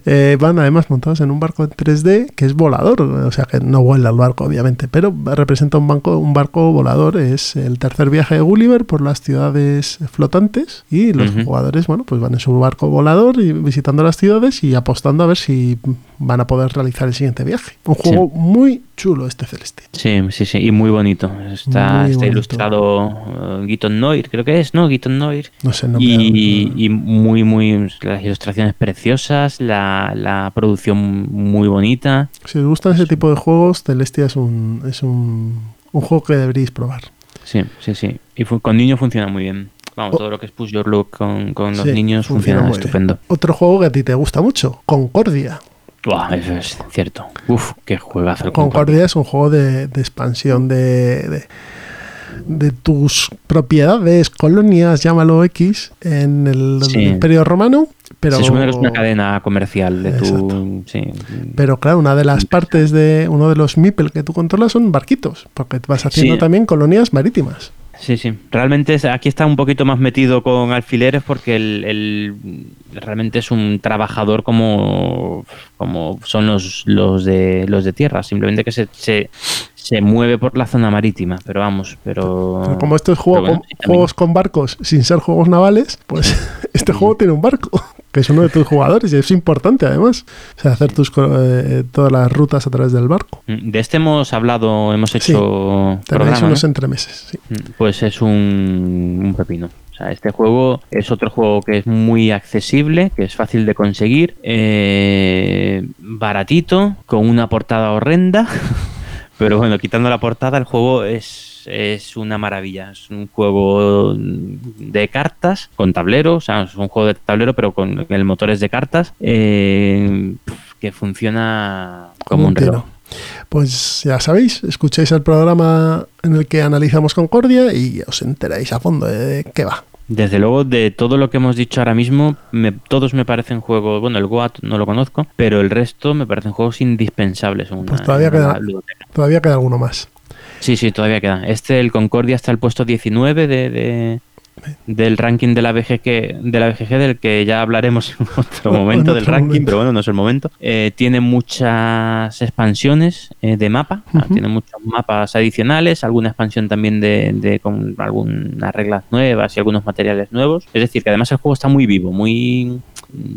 eh, van además montados en un barco en 3D que es volador. O sea, que no vuela el barco, obviamente, pero representa un, banco, un barco volador. Es el tercer viaje de Gulliver por las ciudades flotantes y los jugadores, bueno, pues van en su barco volador y visitando las ciudades y apostando a ver si van a poder realizar el siguiente viaje. Un juego muy chulo este Celeste. Sí, sí, sí, y muy bonito. Está, Muy está bonito. ilustrado uh, Gitton Noir, creo que es, ¿no? Gitton Noir. No sé, no y, y muy, muy. Las ilustraciones preciosas, la, la producción muy bonita. Si os gustan ese tipo de juegos, Celestia es un, es un, un juego que deberéis probar. Sí, sí, sí. Y con niños funciona muy bien. Vamos, todo lo que es Push Your Look con, con los Sí, niños funciona funciona, muy bien. estupendo. Otro juego que a ti te gusta mucho, Concordia. Buah, eso es cierto. Uf, qué juegazo. el Concordia es un juego de, de expansión de, de, de tus propiedades, colonias, llámalo X, en el Sí. Imperio Romano. Pero, Se supone que es una cadena comercial de Exacto. tu. Sí. pero claro, una de las partes de uno de los MIPEL que tú controlas son barquitos, porque vas haciendo Sí. también colonias marítimas. Sí, sí. Realmente aquí está un poquito más metido con alfileres porque el- realmente es un trabajador como, como son los, los de los de tierra. Simplemente que se, se, se mueve por la zona marítima. Pero vamos, pero. Pero como estos juego pero bueno, con- juegos con barcos sin ser juegos navales, pues este juego tiene un barco, que es uno de tus jugadores y es importante además. O sea, hacer tus eh, todas las rutas a través del barco. Mm, De este hemos hablado, hemos hecho Sí, programa, ¿no? unos entremeses. Sí. Mm, Pues es un, un pepino. O sea, este juego es otro juego que es muy accesible, que es fácil de conseguir, eh, baratito, con una portada horrenda. Pero bueno, quitando la portada, el juego es, es una maravilla. Es un juego de cartas con tablero, o sea, es un juego de tablero, pero con el motor es de cartas, eh, que funciona como, un reloj. Pues ya sabéis, escucháis el programa en el que analizamos Concordia y os enteráis a fondo de qué va. Desde luego, de todo lo que hemos dicho ahora mismo, me- todos me parecen juegos. Bueno, el Goat no lo conozco, pero el resto me parecen juegos indispensables. en una- Pues todavía queda-. Todavía queda alguno más. Sí, sí, todavía queda. Este, el Concordia, está el puesto 19 de, de- del ranking de la BGG, de la BGG, del que ya hablaremos en otro En momento del otro ranking, momento. pero bueno, no es el momento. Eh, tiene muchas expansiones eh, de mapa, tiene muchos mapas adicionales, alguna expansión también de, de con algunas reglas nuevas y algunos materiales nuevos. Es decir, que además el juego está muy vivo, muy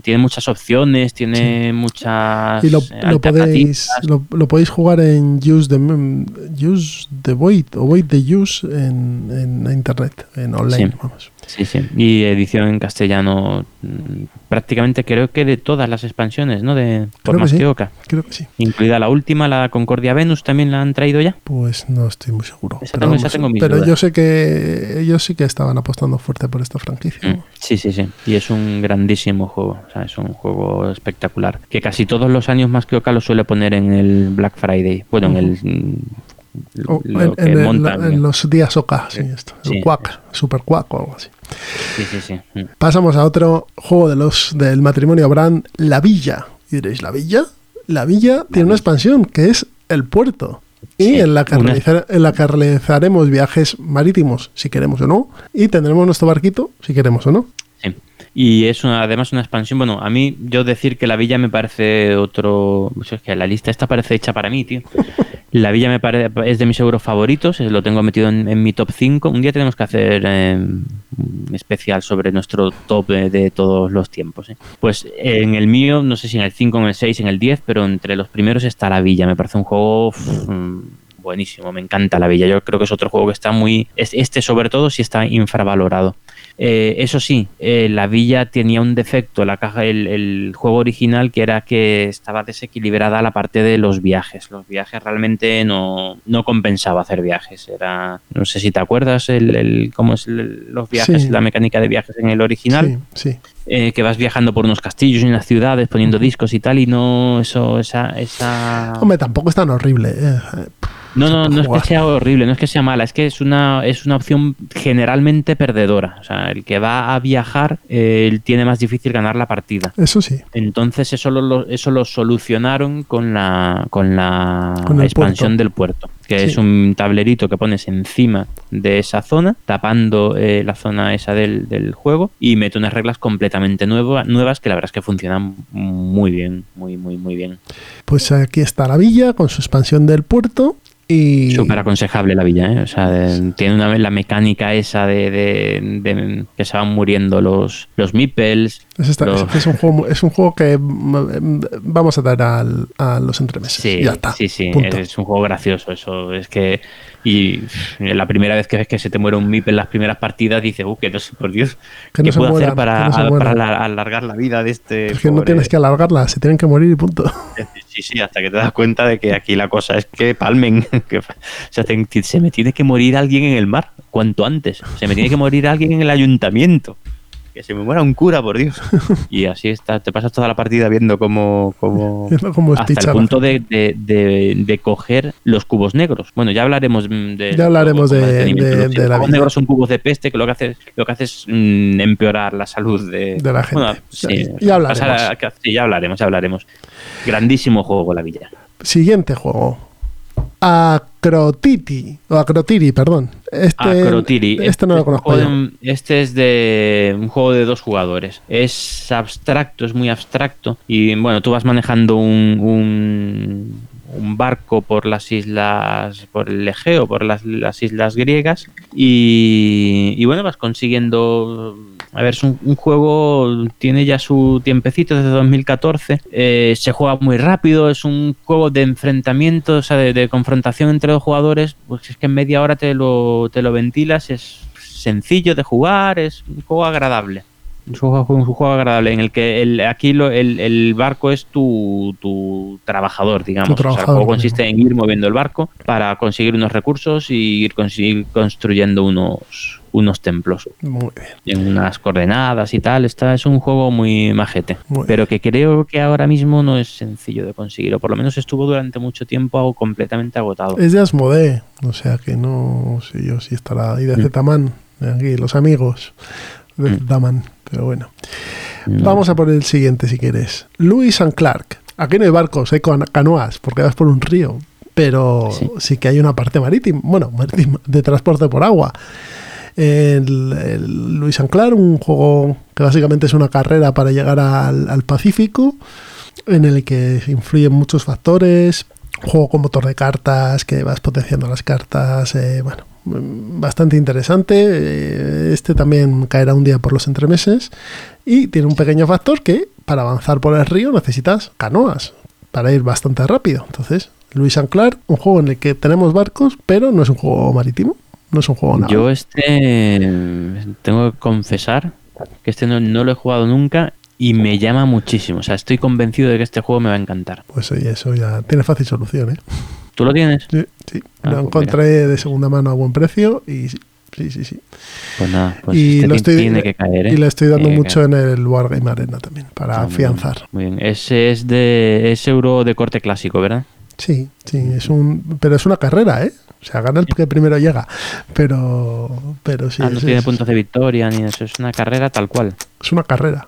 tiene muchas opciones, tiene muchas Y lo, eh, lo podéis, lo, lo podéis jugar en Use the, Mem- use the Void o Void the Use en, en internet, en online. Sí. Vamos. Sí, sí. Y edición en castellano mm, prácticamente creo que de todas las expansiones, ¿no? De por Creo que más sí. que Oca. Creo que sí. Incluida la última, la Concordia Venus, también la han traído ya. Pues no estoy muy seguro. Esa pero tengo- esa tengo mis pero dudas. yo sé que ellos sí que estaban apostando fuerte por esta franquicia. Mm, Sí, sí, sí. Y es un grandísimo juego. O sea, es un juego espectacular. Que casi todos los años más que Oca lo suele poner en el Black Friday. Bueno, en el. O lo en, que en el- montan. en los días OK, sí, esto. Sí. El Quack, Super Quack o algo así. Sí, sí, sí. Mm. Pasamos a otro juego de los del matrimonio Brand, La Villa. Y diréis, ¿La Villa? La Villa tiene una expansión que es el puerto. Y en, la que una- realizar- en la que realizaremos viajes marítimos, si queremos o no. Y tendremos nuestro barquito, si queremos o no. Y es una- además una expansión. Bueno, a mí, yo decir que la villa me parece otro. pues es que la lista esta parece hecha para mí, tío. La villa me parece es de mis euros favoritos, eh, lo tengo metido en, en mi top 5. Un día tenemos que hacer eh, un especial sobre nuestro top de, de todos los tiempos. eh. Pues en el mío, no sé si en el 5, en el 6, en el 10, pero entre los primeros está la villa. Me parece un juego. mm, Buenísimo, me encanta la villa. Yo creo que es otro juego que está muy. es- Este, sobre todo, sí está infravalorado. Eh, eso sí, eh, la villa tenía un defecto, la caja, el, el juego original, que era que estaba desequilibrada la parte de los viajes. Los viajes realmente no, no compensaba hacer viajes. Era, no sé si te acuerdas el, el- cómo es el- los viajes, Sí. la mecánica de viajes en el original Sí, sí. eh, que vas viajando por unos castillos y unas ciudades poniendo discos y tal y no eso esa esa Hombre, tampoco es tan horrible. No no no es que sea horrible no es que sea mala es que es una es una opción generalmente perdedora o sea el que va a viajar eh, tiene más difícil ganar la partida Eso sí. entonces eso lo, eso lo solucionaron con la con la Con expansión puerto. del puerto que Sí. es un tablerito que pones encima de esa zona tapando eh, la zona esa del, del juego y mete unas reglas completamente nueva- nuevas que la verdad es que funcionan muy bien muy muy muy bien Pues aquí está la villa con su expansión del puerto y súper aconsejable la villa ¿eh? o sea de- tiene una la mecánica esa de, de- de que se van muriendo los los meeples es, esta- los- es- es un juego, es un juego que mm, vamos a dar al- a los entremeses. Sí, ya está. sí, sí, punto. es un juego gracioso eso, es que y la primera vez que ves que se te muere un MIP en las primeras partidas dices, uh, que no sé, por Dios, Que ¿qué no puedo hacer para, no a- para alargar la vida de este Es que no tienes que alargarla, se tienen que morir y punto. Sí, sí, hasta que te das cuenta de que aquí la cosa es que palmen, que, o sea, te- se me tiene que morir alguien en el mar, cuanto antes, se me tiene que morir alguien en el ayuntamiento. Que se me muera un cura, por Dios. Y así está, te pasas toda la partida viendo cómo, cómo, cómo hasta el punto de, de, de- de coger los cubos negros. Bueno, ya hablaremos de Ya hablaremos de- los cubos vida. negros son cubos de peste que lo que hace, lo que hace es mm, empeorar la salud de, la gente. Bueno, sí, Ya- hablaremos. a- sí, ya hablaremos, ya hablaremos. Grandísimo juego la villa. Siguiente juego. Acrotiti. O Acrotiri, perdón. Este, Acrotiri. Este no lo es un conozco Este es de un juego de dos jugadores. Es abstracto, es muy abstracto. Y bueno, tú vas manejando un, un, un barco por las islas, por el Egeo, por las, las islas griegas. Y, y bueno, vas consiguiendo. A ver, es un, un juego, tiene ya su tiempecito desde 2014. eh, se juega muy rápido, es un juego de enfrentamiento, o sea, de, de confrontación entre dos jugadores. Pues es que en media hora te lo, te lo ventilas, es sencillo de jugar, es un juego agradable. Es un juego, un juego agradable en el que el, aquí lo- el, el barco es tu, tu trabajador, digamos. Tu O sea, el juego consiste en ir moviendo el barco para conseguir unos recursos y ir, conseguir construyendo unos, unos templos Muy bien. en unas coordenadas y tal. Esta es un juego muy majete, Muy pero que creo que ahora mismo no es sencillo de conseguir, o por lo menos estuvo durante mucho tiempo completamente agotado. Es de Asmodee, o sea que no sé yo si estará. Y de Mm. Zetaman, aquí, los amigos de Mm. Zetaman. Pero bueno. No. Vamos a por el siguiente si quieres. Lewis and Clark. Aquí no hay barcos, hay cano- canoas, porque vas por un río. Pero sí. Sí. que hay una parte marítima, bueno, marítima, de transporte por agua. El, and Clark, un juego que básicamente es una carrera para llegar al, Pacífico, en el que influyen muchos factores. Un juego con motor de cartas, que vas potenciando las cartas. eh, bueno, mm, bastante interesante. Eh, Este también caerá un día por los entremeses. Y tiene un pequeño factor que para avanzar por el río necesitas canoas para ir bastante rápido. Entonces, Luis and Clark, un juego en el que tenemos barcos, pero no es un juego marítimo. No es un juego naval. Yo este tengo que confesar que este no, no lo he jugado nunca y me llama muchísimo. O sea, estoy convencido de que este juego me va a encantar. Pues oye, eso ya tiene fácil solución, ¿eh? ¿Tú lo tienes? Sí, sí. Ah, lo pues encontré de segunda mano a buen precio y sí, sí, sí. sí. Pues nada, pues y, este lo estoy, tiene que caer. ¿eh? y le estoy dando Tiene mucho en el Wargame Arena también, para Ah, muy bien, afianzar. Muy bien. Ese es de es euro de corte clásico, ¿verdad? Sí, sí, es un, pero es una carrera, ¿eh? O sea, gana el que primero llega, pero, pero sí, ah, no es, tiene es- puntos de victoria ni eso. Es una carrera tal cual. es una carrera.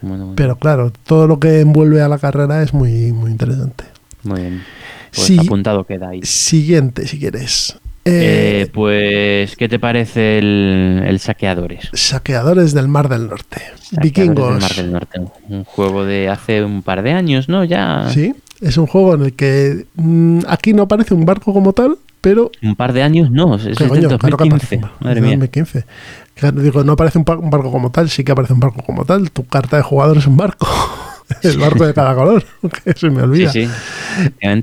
Bueno, bueno, Pero claro, todo lo que envuelve a la carrera es muy, muy interesante. muy bien. Pues Sí. apuntado queda ahí. Siguiente, si quieres. Eh, Eh, pues, ¿qué te parece el, el Saqueadores? Saqueadores del Mar del Norte. Saqueadores Vikingos. del Mar del Norte. Un juego de hace un par de años, ¿no? Ya. Sí, es un juego en el que mm, aquí no aparece un barco como tal, pero Un par de años, no. Es ¿Qué desde coño? Claro que 2015. aparece un barco, Madre mía. 2015. Claro, digo, no aparece un, barco como tal, sí que aparece un barco como tal. Tu carta de jugador es un barco. el barco de cada color, que se me olvida. Sí, sí.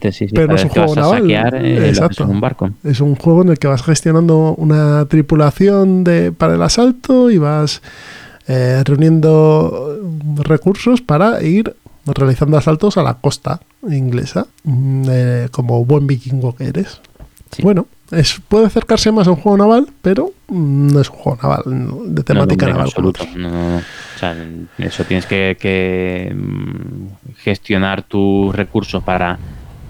Sí, sí. Pero no es un juego naval. saquear, eh, Exacto. en un barco. Es un juego en el que vas gestionando una tripulación de, para el asalto y vas eh, reuniendo recursos para ir realizando asaltos a la costa inglesa, mm, eh, como buen vikingo que eres. Sí. Bueno, es, puede acercarse más a un juego naval, pero mm, no es un juego naval, de temática no, naval. absoluto. No, no. O sea, eso tienes que, que, mm, gestionar tus recursos para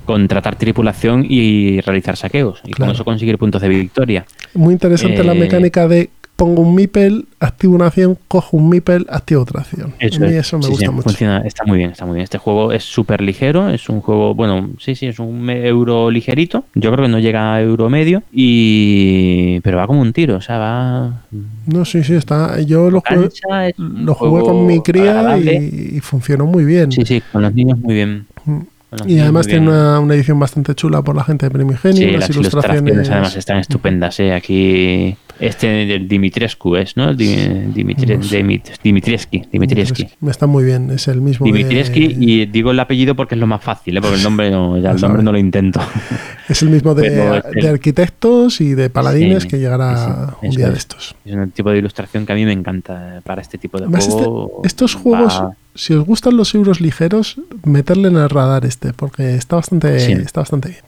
contratar tripulación y realizar saqueos. Y Claro. con eso conseguir puntos de victoria. Muy interesante la Eh, mecánica de pongo un meeple, activo una acción, cojo un meeple, activo otra acción. a mí es. eso me Sí, gusta sí, mucho. funciona- está muy bien, está muy bien. Este juego es súper ligero, es un juego, bueno, sí, sí, es un euro ligerito. Yo creo que no llega a euro medio, y pero va como un tiro, o sea, va... No, sí, sí, está. Yo lo jugué, lo jugué con mi cría y funcionó muy bien. Sí, sí, con los niños muy bien. Mm. Y además tiene una, una edición bastante chula por la gente de Primigenio, Sí, unas las ilustraciones. ilustraciones además están estupendas, ¿eh? Aquí, este del Dimitrescu es, ¿no? Di- Dimitri- No sé. Dimit-. Está muy bien, es el mismo. de- Dimitrievski y digo el apellido porque es lo más fácil, ¿eh? porque el nombre no, ya el Lo nombre no lo intento. Es el mismo de, de arquitectos y de paladines Sí, que llegará sí, un día de es. estos. Es un tipo de ilustración que a mí me encanta para este tipo de Además, este- juego. estos juegos, va- si os gustan los euros ligeros, meterle en el radar este, porque está bastante, Sí. está bastante bien.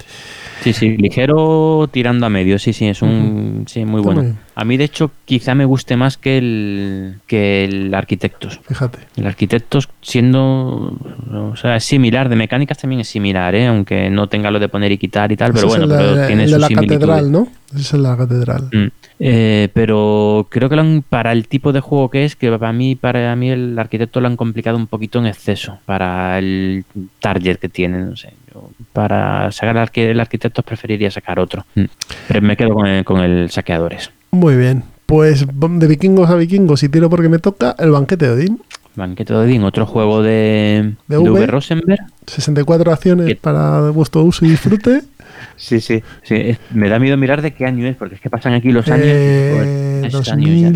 Sí, sí, ligero tirando a medio, sí, sí, es un sí, muy Está bueno. muy. A mí, de hecho, quizá me guste más que el, que el Arquitectos. Fíjate. El Arquitectos siendo, o sea, es similar, de mecánicas también es similar, ¿eh? aunque no tenga lo de poner y quitar y tal, Ese pero bueno, pero tiene el sus de la catedral, ¿no? Ese es la catedral. Mm. Eh, pero creo que lo han- para el tipo de juego que es, que para mí, para mí el arquitecto lo han complicado un poquito en exceso para el target que tiene, no sé. yo para sacar el arquitecto preferiría sacar otro. Mm. Pero me quedo con el, con el saqueadores. Muy bien. Pues de vikingos a vikingos y tiro porque me toca el banquete de Odín. Banquete de Odín, otro juego de, De de V. V. Rosenberg. 64 acciones ¿Qué? para vuestro uso y disfrute. Sí, sí. sí me da miedo mirar de qué año es, porque es que pasan aquí los años. Eh, Joder, es años ya.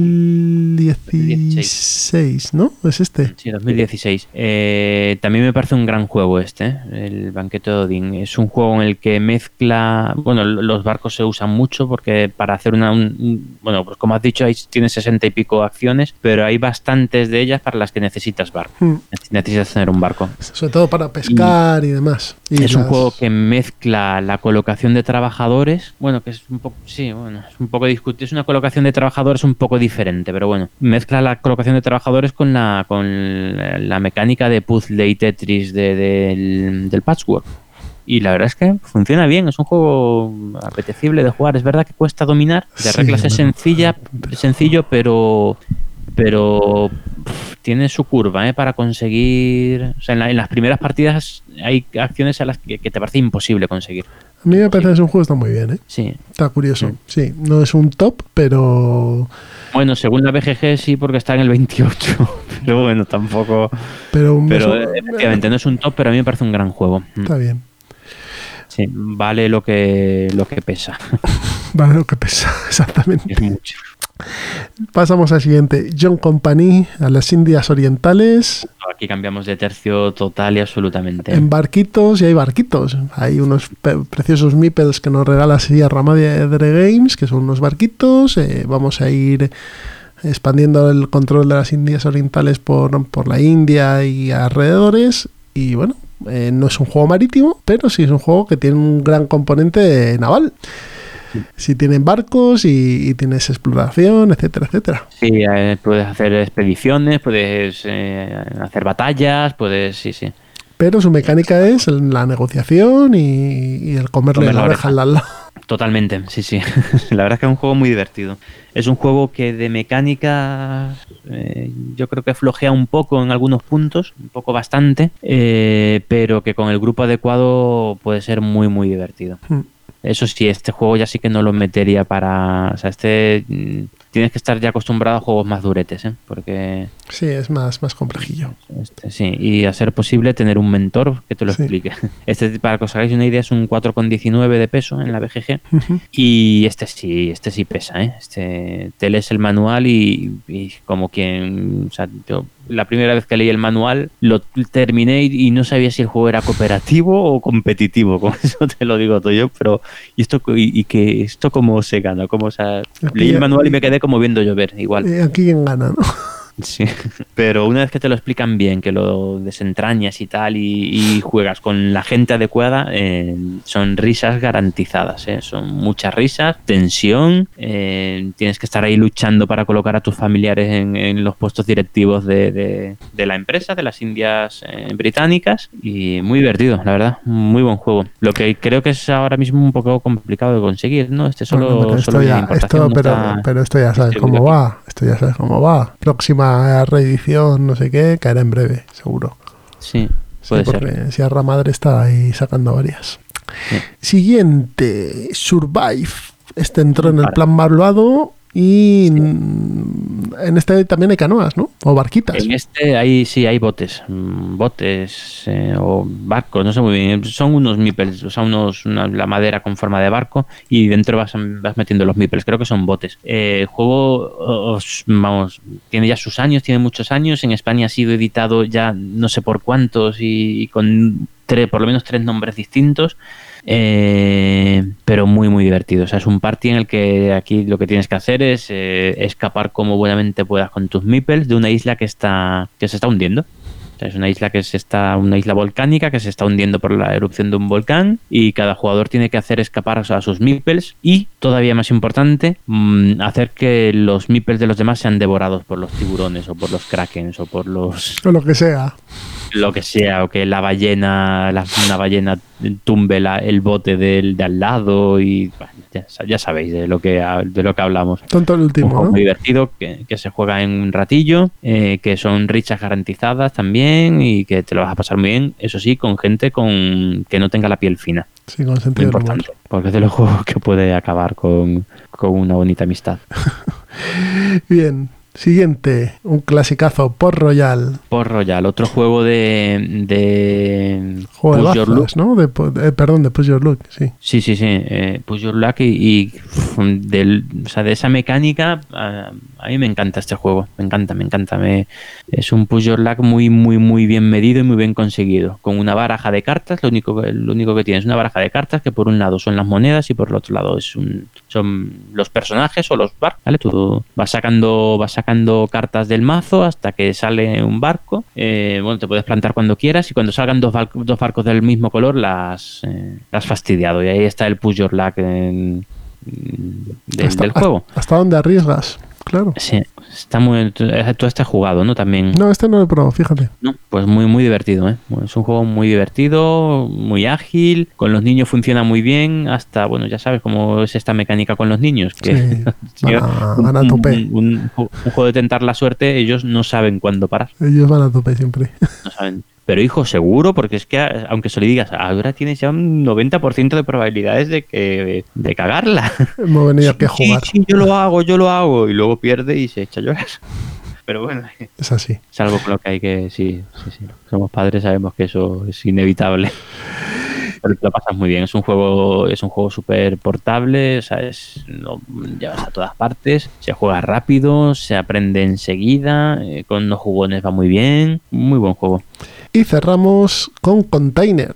2016, ¿no? Es este. Sí, 2016. Eh, también me parece un gran juego este, ¿eh? el Banquete de Odín. Es un juego en el que mezcla. Bueno, los barcos se usan mucho porque para hacer una. un- un- bueno, pues como has dicho, ahí tiene 60 y pico acciones, pero hay bastantes de ellas para las que necesitas barco. Hmm. Nece- Necesitas tener un barco. Sobre todo para pescar y, demás. Y es un juego que mezcla la colocación de trabajadores. Bueno, que es un poco. Sí, bueno, es un poco discutido. Es una colocación de trabajadores un poco diferente, pero bueno. Mezcla la colocación de trabajadores con la, con la, mecánica de puzzle y Tetris de- del, del patchwork. Y la verdad es que funciona bien, es un juego apetecible de jugar. Es verdad que cuesta dominar, de Sí, reglas es sencilla, sencillo, pero pero pff, tiene su curva ¿eh? para conseguir. O sea, en, la- en las primeras partidas hay acciones a las que, que te parece imposible conseguir. A mí me parece que es un juego que está muy bien, ¿eh? Sí. Está curioso. Sí, no es un top, pero. Bueno, según la BGG sí, porque está en el 28. Pero bueno, tampoco. Pero, Pero eh, efectivamente no es un top, pero a mí me parece un gran juego. Mm. Está bien. Sí, vale lo que lo que pesa. Vale lo que pesa, exactamente. Es mucho. Pasamos al siguiente. John Company, a las Indias Orientales, Aquí cambiamos de tercio total y absolutamente. en barquitos, y hay barquitos. Hay unos preciosos meeples que nos regala Sierra Madre Games, que son unos barquitos. eh, vamos a ir expandiendo el control de las Indias Orientales por, por la India y alrededores. Y bueno, eh, no es un juego marítimo, pero sí es un juego que tiene un gran componente naval. Si tienen barcos y, y tienes exploración, etcétera, etcétera. Sí, eh, puedes hacer expediciones, puedes eh, hacer batallas, puedes. Sí, sí. Pero su mecánica es la negociación y, y el comerle Comer la la oreja oreja. al lado. Totalmente, sí, sí. la verdad es que es un juego muy divertido. Es un juego que de mecánica eh, yo creo que flojea un poco en algunos puntos, un poco bastante, eh, pero que con el grupo adecuado puede ser muy, muy divertido. Hmm. Eso sí, este juego ya sí que no lo metería para... O sea, este... mm, Tienes que estar ya acostumbrado a juegos más duretes, ¿eh? Porque... Sí, es más, más complejillo. Este, sí, y a ser posible tener un mentor que te lo Sí. explique. Este, para que os hagáis una idea, es un 4,19 de peso en la BGG. Y este sí, este sí pesa, ¿eh? Este, te lees el manual y, y como quien, o sea, yo la primera vez que leí el manual, lo terminé y, no sabía si el juego era cooperativo o competitivo, con eso te lo digo todo yo, pero ¿y esto, y, y que esto cómo se gana? ¿Cómo, o sea, leí el manual y me quedé como viendo llover, igual. Eh, Aquí quien gana, ¿no? Sí, pero una vez que te lo explican bien, que lo desentrañas y tal, y, y juegas con la gente adecuada, eh, son risas garantizadas, ¿eh? son muchas risas, tensión, eh, tienes que estar ahí luchando para colocar a tus familiares en, en los puestos directivos de, de- de la empresa, de las Indias eh, británicas, y muy divertido, la verdad, muy buen juego. Lo que creo que es ahora mismo un poco complicado de conseguir, ¿no? Este solo, Bueno, pero esto solo ya, pero, está pero esto ya sabes cómo va. Esto ya sabes cómo va. Próxima reedición, no sé qué, caerá en breve, seguro. Sí, Sí, puede ser. Sierra Madre está ahí sacando varias. Sí. Siguiente, Survive. Este entró en el plan malvado y en este también hay canoas, ¿no? O barquitas. En este hay sí hay botes, mm, botes eh, o barcos, no sé muy bien. Son unos meeples, o sea, unos una- la madera con forma de barco y dentro vas, vas metiendo los meeples. Creo que son botes. Eh, el juego, os- vamos, tiene ya sus años, tiene muchos años. En España ha sido editado ya no sé por cuántos y, y con por lo menos tres nombres distintos. Eh, pero muy muy divertido. O sea, es un party en el que aquí lo que tienes que hacer es eh, escapar como buenamente puedas con tus meeples de una isla que está que se está hundiendo. O sea, es una isla que se está una isla volcánica que se está hundiendo por la erupción de un volcán y cada jugador tiene que hacer escapar a sus meeples y todavía más importante mm, hacer que los meeples de los demás sean devorados por los tiburones o por los krakens o por los O lo que sea. Lo que sea, o que la ballena, la, una ballena tumbe la- el bote del de al lado y bueno, ya, sa- ya sabéis de lo que de lo que hablamos. Tonto el Un último, juego ¿no? muy divertido que, que se juega en un ratillo, eh, que son richas garantizadas también y que te lo vas a pasar muy bien, eso sí, con gente con que no tenga la piel fina, Sí, con muy sentido humor. importante, porque es de los juegos que puede acabar con, con una bonita amistad. Bien. Siguiente, un clasicazo, Port Royal. Por Royal, otro juego de, de Juego de Push Your Luck. ¿no? De, eh, perdón, de Push Your Luck, sí. Sí, sí, sí. Eh, Push Your Luck y, del- o sea, de esa mecánica, a, a mí me encanta este juego. Me encanta, me encanta. Me, es un Push Your Luck muy, muy, muy bien medido y muy bien conseguido. Con una baraja de cartas, lo único, que- lo único que tiene es una baraja de cartas que por un lado son las monedas y por el otro lado es un, son los personajes o los barcos. ¿vale? Tú vas sacando, vas sacando cartas del mazo hasta que sale un barco. Eh, bueno, te puedes plantar cuando quieras y cuando salgan dos, bar- dos barcos del mismo color las, eh, las has fastidiado. Y ahí está el push your luck en- del, Hasta- del juego. ¿Hasta dónde arriesgas? Claro. Sí, está muy. Tú tú este has jugado, ¿no? También. No, este no lo he probado, fíjate. ¿no? Pues muy, muy divertido, ¿eh? Es un juego muy divertido, muy ágil, con los niños funciona muy bien, hasta, bueno, ya sabes cómo es esta mecánica con los niños, que Sí, van a, van a un, tope. un- un- un juego de tentar la suerte, ellos no saben cuándo parar, Ellos van a tope siempre. no saben. Pero hijo, seguro, porque es que aunque se le digas, ahora tienes ya un 90% de probabilidades de que de cagarla. Hemos venido aquí a Sí, jugar. sí, yo lo hago, yo lo hago, y luego pierde y se echa a llorar. Pero bueno, Es así. es algo con lo que hay que, sí, sí, sí. Somos padres, sabemos que eso es inevitable. Pero te lo pasas muy bien. Es un juego, es un juego súper portable, o sea, es, lo llevas a todas partes, se juega rápido, se aprende enseguida, eh, con los jugones va muy bien, muy buen juego. Y cerramos con Container.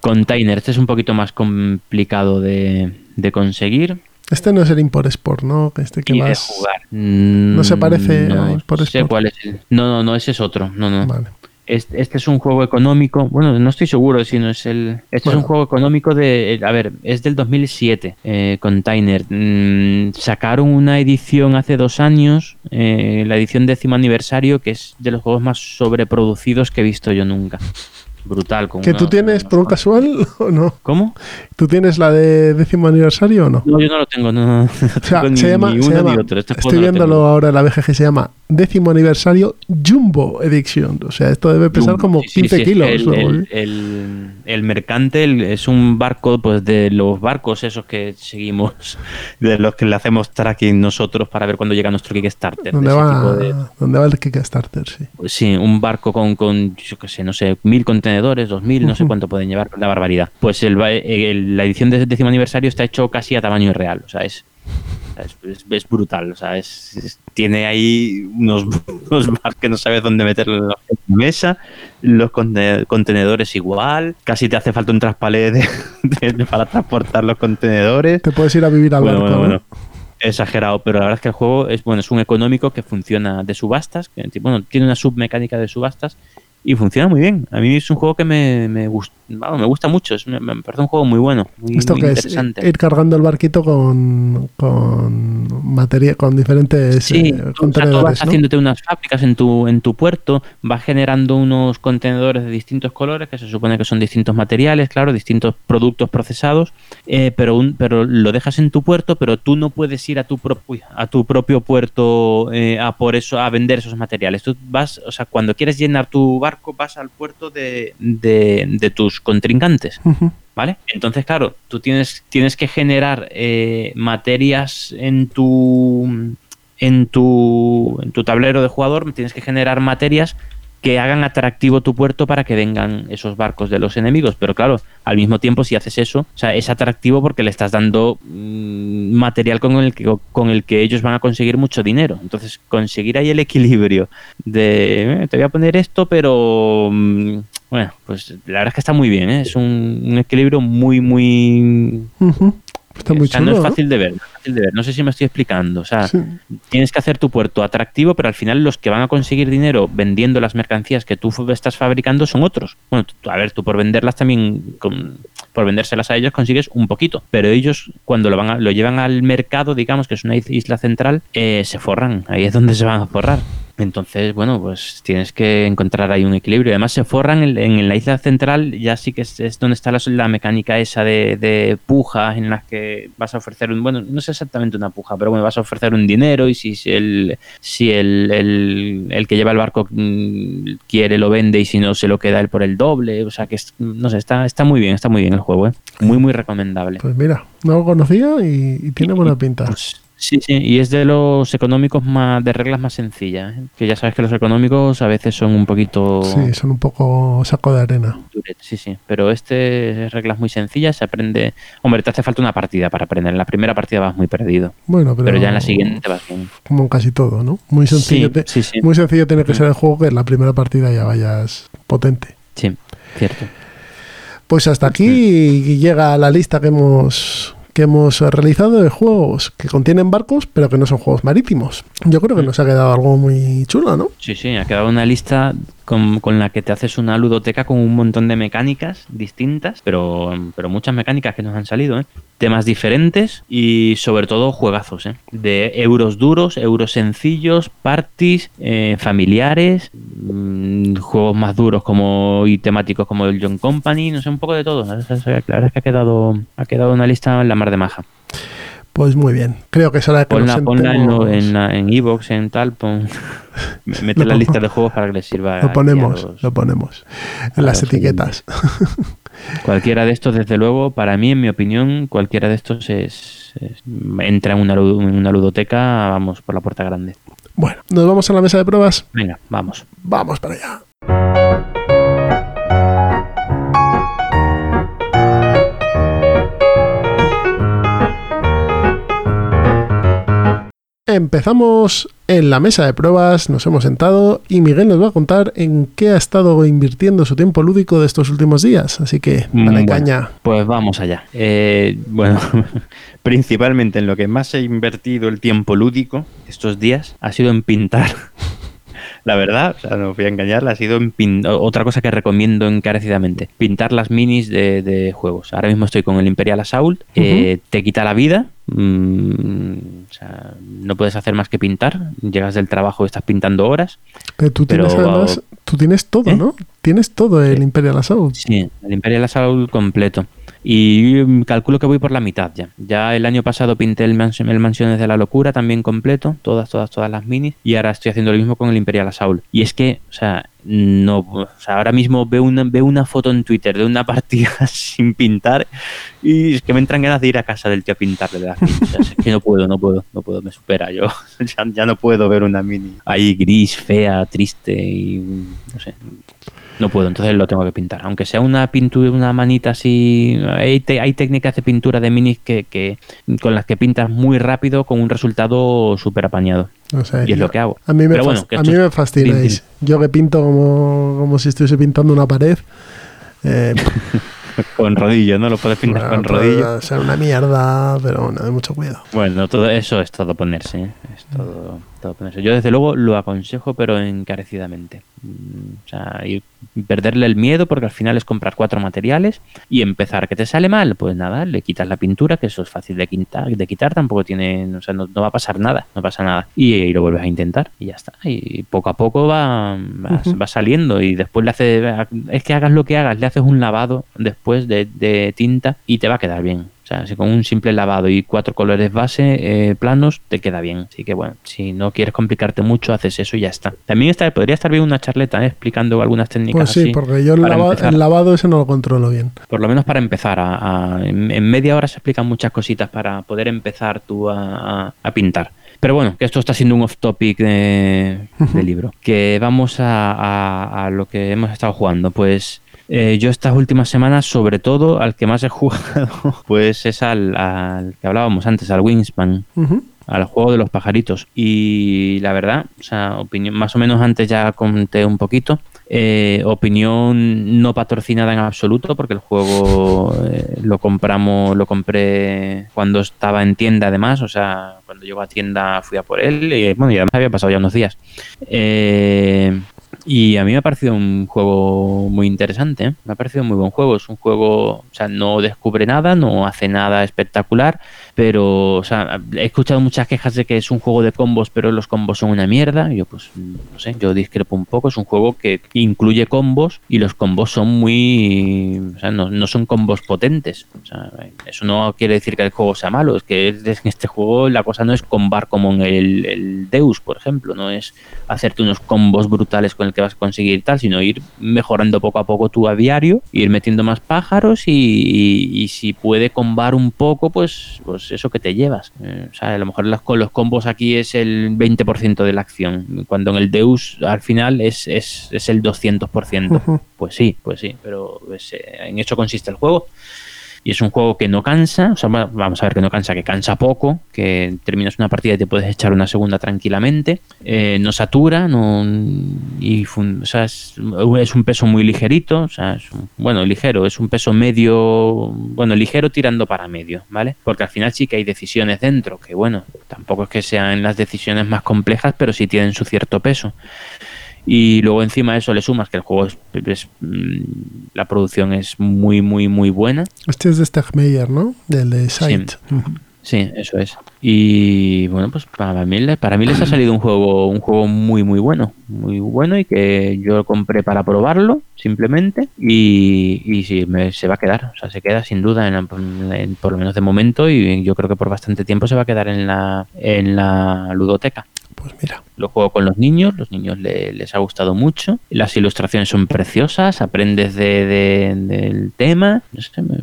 Container, este es un poquito más complicado de, de conseguir Este no es el Import Sport, ¿no? Este que y de vas... jugar. No se parece a no Import sé Sport. cuál es el- No, no, no, ese es otro. No, no. Vale. Este, este es un juego económico. Bueno, no estoy seguro si no es el. Este Bueno. es un juego económico de. A ver, es del 2007. Eh, Container. Mm, sacaron una edición hace dos años. eh, la edición décimo aniversario, que es de los juegos más sobreproducidos que he visto yo nunca. Brutal. Con ¿Que tú unos- tienes por un casual o no? ¿Cómo? ¿Tú tienes la de décimo aniversario o no? No, yo no lo tengo. No, O sea, ni, se llama, ni se llama- ni otro. Este estoy viéndolo ahora en la BGG, se llama décimo aniversario Jumbo Edition. O sea, esto debe pesar como Sí, sí, 15 sí, kilos. El, ¿no? el, el- el mercante es un barco pues de los barcos esos que seguimos, de los que le hacemos tracking nosotros para ver cuándo llega nuestro Kickstarter. de ¿Dónde va, tipo de- ¿Dónde va el Kickstarter? Sí. Sí, un barco con, con yo qué sé, no sé, mil contenedores, dos mil, no sé cuánto pueden llevar, la barbaridad. Pues la edición de décimo aniversario está hecho casi a tamaño real, o sea, es Es, es- es brutal, o sea, es, tiene ahí unos, unos bars que no sabes dónde meterlo en la mesa, los conte- contenedores igual, casi te hace falta un traspalé de- de- para transportar los contenedores. Te puedes ir a vivir al Bueno, barco. bueno, ¿no? bueno. Exagerado, pero la verdad es que el juego es bueno, es un económico que funciona de subastas, que bueno, tiene una submecánica de subastas y funciona muy bien. A mí es un juego que me, me, gust- vamos, me gusta mucho, es, me, me parece un juego muy bueno, muy, Esto muy que es interesante. ir cargando el barquito con, con materia, con diferentes Sí, eh, o sea, tú contenedores. vas ¿no? haciéndote unas fábricas en tu, en tu puerto, vas generando unos contenedores de distintos colores, que se supone que son distintos materiales, claro, distintos productos procesados, eh, pero, un, pero lo dejas en tu puerto, pero tú no puedes ir a tu, pro- uy, a tu propio puerto eh, a por eso, a vender esos materiales. Tú vas, o sea, cuando quieres llenar tu barco, vas al puerto de, de, de tus contrincantes. ¿Vale? Entonces, claro, tú tienes, tienes que generar eh, materias en tu, en, tu, en tu tablero de jugador, tienes que generar materias que hagan atractivo tu puerto para que vengan esos barcos de los enemigos. Pero claro, al mismo tiempo, si haces eso, o sea, es atractivo porque le estás dando mm, material con el, que, con el que ellos van a conseguir mucho dinero. Entonces, conseguir ahí el equilibrio de eh, te voy a poner esto, pero mm, bueno, pues la verdad es que está muy bien, ¿eh? es un, un equilibrio muy, muy... Ujú. Está muy o sea, chulo. no es ¿no? fácil de ver, no es fácil de ver. No sé si me estoy explicando. O sea, Sí. tienes que hacer tu puerto atractivo, pero al final los que van a conseguir dinero vendiendo las mercancías que tú estás fabricando son otros. Bueno, tú- a ver, tú por venderlas también, con- por vendérselas a ellos consigues un poquito, pero ellos cuando lo van a- lo llevan al mercado, digamos que es una is- isla central, eh, se forran. Ahí es donde se van a forrar. Entonces, bueno, pues tienes que encontrar ahí un equilibrio. Además, se forran en, en la isla central, ya sí que es, es donde está la, la mecánica esa de, de pujas en las que vas a ofrecer un, bueno, no es exactamente una puja, pero bueno, vas a ofrecer un dinero y si, si el, si el, el, el que lleva el barco mm, quiere lo vende y si no se lo queda él por el doble. O sea que, es- no sé, está, está muy bien, está muy bien el juego, ¿eh? Muy, muy recomendable. Pues mira, no lo conocía y, y tiene buena pinta. Pues, sí, sí, y es de los económicos más de reglas más sencillas, ¿eh? que ya sabes que los económicos a veces son un poquito Sí, son un poco saco de arena. sí, sí, pero este es reglas muy sencillas, se aprende, hombre, te hace falta una partida para aprender, en la primera partida vas muy perdido, Bueno, pero, pero, ya en la siguiente vas bien. Como en casi todo, ¿no? Muy sencillo, Sí, te- sí, sí. muy sencillo tiene que ser el juego que en la primera partida ya vayas potente. Sí, cierto. Pues hasta aquí llega la lista que hemos que hemos realizado de juegos que contienen barcos, pero que no son juegos marítimos. Yo creo que nos ha quedado algo muy chulo, ¿no? Sí, sí, ha quedado una lista con, con la que te haces una ludoteca con un montón de mecánicas distintas, pero, pero muchas mecánicas que nos han salido, ¿eh? Temas diferentes y sobre todo juegazos, ¿eh? De euros duros, euros sencillos, parties, eh, familiares, mm, juegos más duros como y temáticos como el John Company, no sé, un poco de todo. La verdad es que ha quedado, ha quedado una lista en la mar de maja. Pues muy bien. Creo que de que Ponla, nos ponla en, sentemos- en, en Evox, en tal, pon, mete la lista de juegos para que les sirva. Lo ponemos, los- lo ponemos en las etiquetas. Cualquiera de estos, desde luego, para mí, en mi opinión, cualquiera de estos es, es- entra en una, en una ludoteca, vamos, por la puerta grande. Bueno, nos vamos a la mesa de pruebas. Venga, vamos. Vamos para allá. Empezamos en la mesa de pruebas, nos hemos sentado y Miguel nos va a contar en qué ha estado invirtiendo su tiempo lúdico de estos últimos días. Así que dale Bueno, caña. Pues vamos allá. Eh, bueno, principalmente en lo que más he invertido el tiempo lúdico estos días ha sido en pintar. La verdad, o sea, no os voy a engañar, ha sido en pin- otra cosa que recomiendo encarecidamente. Pintar las minis de, de juegos. Ahora mismo estoy con el Imperial Assault. eh, te quita la vida. Mm, o sea, no puedes hacer más que pintar. Llegas del trabajo y estás pintando horas. Pero tú pero- tienes además, tú tienes todo, ¿Eh? ¿no? Tienes todo el Imperial Assault. Sí, el Imperial Assault completo. Y mm, calculo que voy por la mitad ya. Ya el año pasado pinté el, Mansion- el Mansiones de la Locura también completo, todas, todas, todas las minis. Y ahora estoy haciendo lo mismo con el Imperial Assault. Y es que, o sea, no, o sea, ahora mismo veo una, veo una foto en Twitter de una partida sin pintar y es que me entran ganas de ir a casa del tío a pintarle las es que no puedo, no puedo, no puedo, me supera. Yo ya, ya no puedo ver una mini ahí gris, fea, triste y no sé. No puedo, entonces lo tengo que pintar. Aunque sea una pintura, una manita así. Hay, te- hay técnicas de pintura de minis que, que con las que pintas muy rápido con un resultado súper apañado. O sea, Y es yo- lo que hago. A mí me, Pero bueno, a mí me fascináis. Yo que pinto como, como si estuviese pintando una pared. Eh, Con rodillo, ¿no? Lo puedes pintar bueno, con rodillo. puede ser una mierda, pero bueno, de mucho cuidado. Bueno, todo eso es todo ponerse, ¿eh? es todo, todo. Yo desde luego lo aconsejo, pero encarecidamente. Mm, O sea, ir- perderle el miedo porque al final es comprar cuatro materiales y empezar. ¿Que te sale mal? Pues nada, le quitas la pintura, que eso es fácil de quitar, de quitar tampoco tiene, o sea, no, no va a pasar nada, no pasa nada. Y, y lo vuelves a intentar y ya está. Y poco a poco va, va, va saliendo y después le haces, es que hagas lo que hagas, le haces un lavado después de, de tinta y te va a quedar bien. O sea, si con un simple lavado y cuatro colores base eh, planos te queda bien. Así que bueno, si no quieres complicarte mucho, haces eso y ya está. También está, podría estar bien una charleta ¿eh? explicando algunas técnicas Pues sí, así, porque yo el, lava- lavado ese no lo controlo bien. Por lo menos para empezar. A, a- en, en media hora se explican muchas cositas para poder empezar tú a, a- a pintar. Pero bueno, que esto está siendo un off-topic de, de libro. Que vamos a, a- a lo que hemos estado jugando. Pues eh, yo estas últimas semanas, sobre todo, al que más he jugado, pues es al, al que hablábamos antes, al Wingspan al juego de los pajaritos. Y la verdad, o sea, opinión, más o menos antes ya conté un poquito. eh, opinión no patrocinada en absoluto, porque el juego eh, lo compramos, lo compré cuando estaba en tienda además, o sea, cuando llegó a tienda fui a por él, y bueno, y además había pasado ya unos días. Eh, y a mí me ha parecido un juego muy interesante, me ha parecido un muy buen juego. Es un juego, o sea, no descubre nada, no hace nada espectacular, pero, o sea, he escuchado muchas quejas de que es un juego de combos, pero los combos son una mierda. Yo, pues, no sé, yo discrepo un poco. Es un juego que incluye combos y los combos son muy, o sea, no, no son combos potentes. O sea, eso no quiere decir que el juego sea malo, es que en este juego la cosa no es combar como en el, el Deus, por ejemplo, no es hacerte unos combos brutales con el que vas a conseguir tal, sino ir mejorando poco a poco tú a diario, ir metiendo más pájaros y, y- y si puede combar un poco, pues, pues eso que te llevas. Eh, o sea, a lo mejor las, con los combos aquí es el 20% de la acción, cuando en el Deus al final es, es, es el 200%. Ujú. Pues sí, pues sí, pero pues, eh, en eso consiste el juego. Y es un juego que no cansa, o sea, va- vamos a ver que no cansa, que cansa poco, que terminas una partida y te puedes echar una segunda tranquilamente, eh, no satura, no y o es, es un peso muy ligerito, o sea, es un- bueno, ligero, es un peso medio, bueno, ligero tirando para medio, ¿vale? Porque al final sí que hay decisiones dentro, que bueno, tampoco es que sean las decisiones más complejas, pero sí tienen su cierto peso. Y luego encima de eso le sumas que el juego es, es, mm, la producción es muy, muy, muy buena. Este es de Stegmeyer, ¿no? Del de Sight. Sí, eso es. Y bueno, pues para mí, para mí les ha salido un juego, un juego muy, muy bueno. Muy bueno y que yo lo compré para probarlo, simplemente. Y, y sí, me- se va a quedar. O sea, se queda sin duda, en en- por lo menos de momento. Y yo creo que por bastante tiempo se va a quedar en la, en la ludoteca. Pues mira. Lo juego con los niños, los niños le- les ha gustado mucho. Las ilustraciones son preciosas, aprendes de, de- del tema. no sé, me-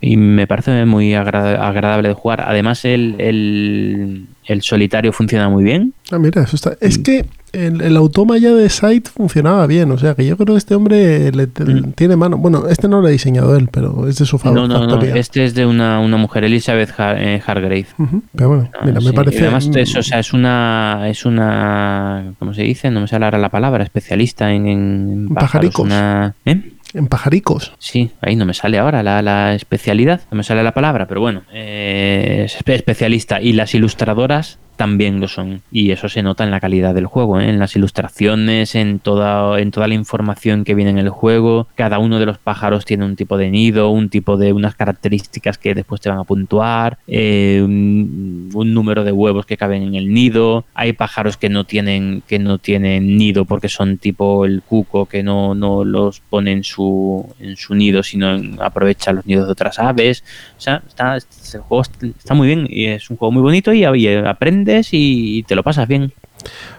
y me parece muy agra- agradable de jugar. Además, el, el, el solitario funciona muy bien. Ah, mira, eso está. Es que el, el automa ya de Sight funcionaba bien. O sea, que yo creo que este hombre le, Mm. tiene mano. Bueno, este no lo ha diseñado él, pero es de su No, no, no. factoría. Este es de una, una mujer, Elizabeth Har- eh, Hargrave. Ujú. Pero bueno, Ah, mira, me parece. y además eso, o sea, es una, es una, ¿cómo se dice? No me sale ahora la palabra, especialista en, en pájaros, Pajaricos. una- ¿eh? En pajaricos. Sí, ahí no me sale ahora la, la especialidad, no me sale la palabra, pero bueno, eh, es espe- especialista. Y las ilustradoras también lo son. Y eso se nota en la calidad del juego, ¿eh? en las ilustraciones, en toda, en toda la información que viene en el juego. Cada uno de los pájaros tiene un tipo de nido, un tipo de unas características que después te van a puntuar, eh, un, número de huevos que caben en el nido. Hay pájaros que no tienen, que no tienen nido porque son tipo el cuco que no, no los pone en su, en su nido, sino aprovecha los nidos de otras aves. O sea, está, este juego está- muy bien y es un juego muy bonito y, y aprendes y te lo pasas bien.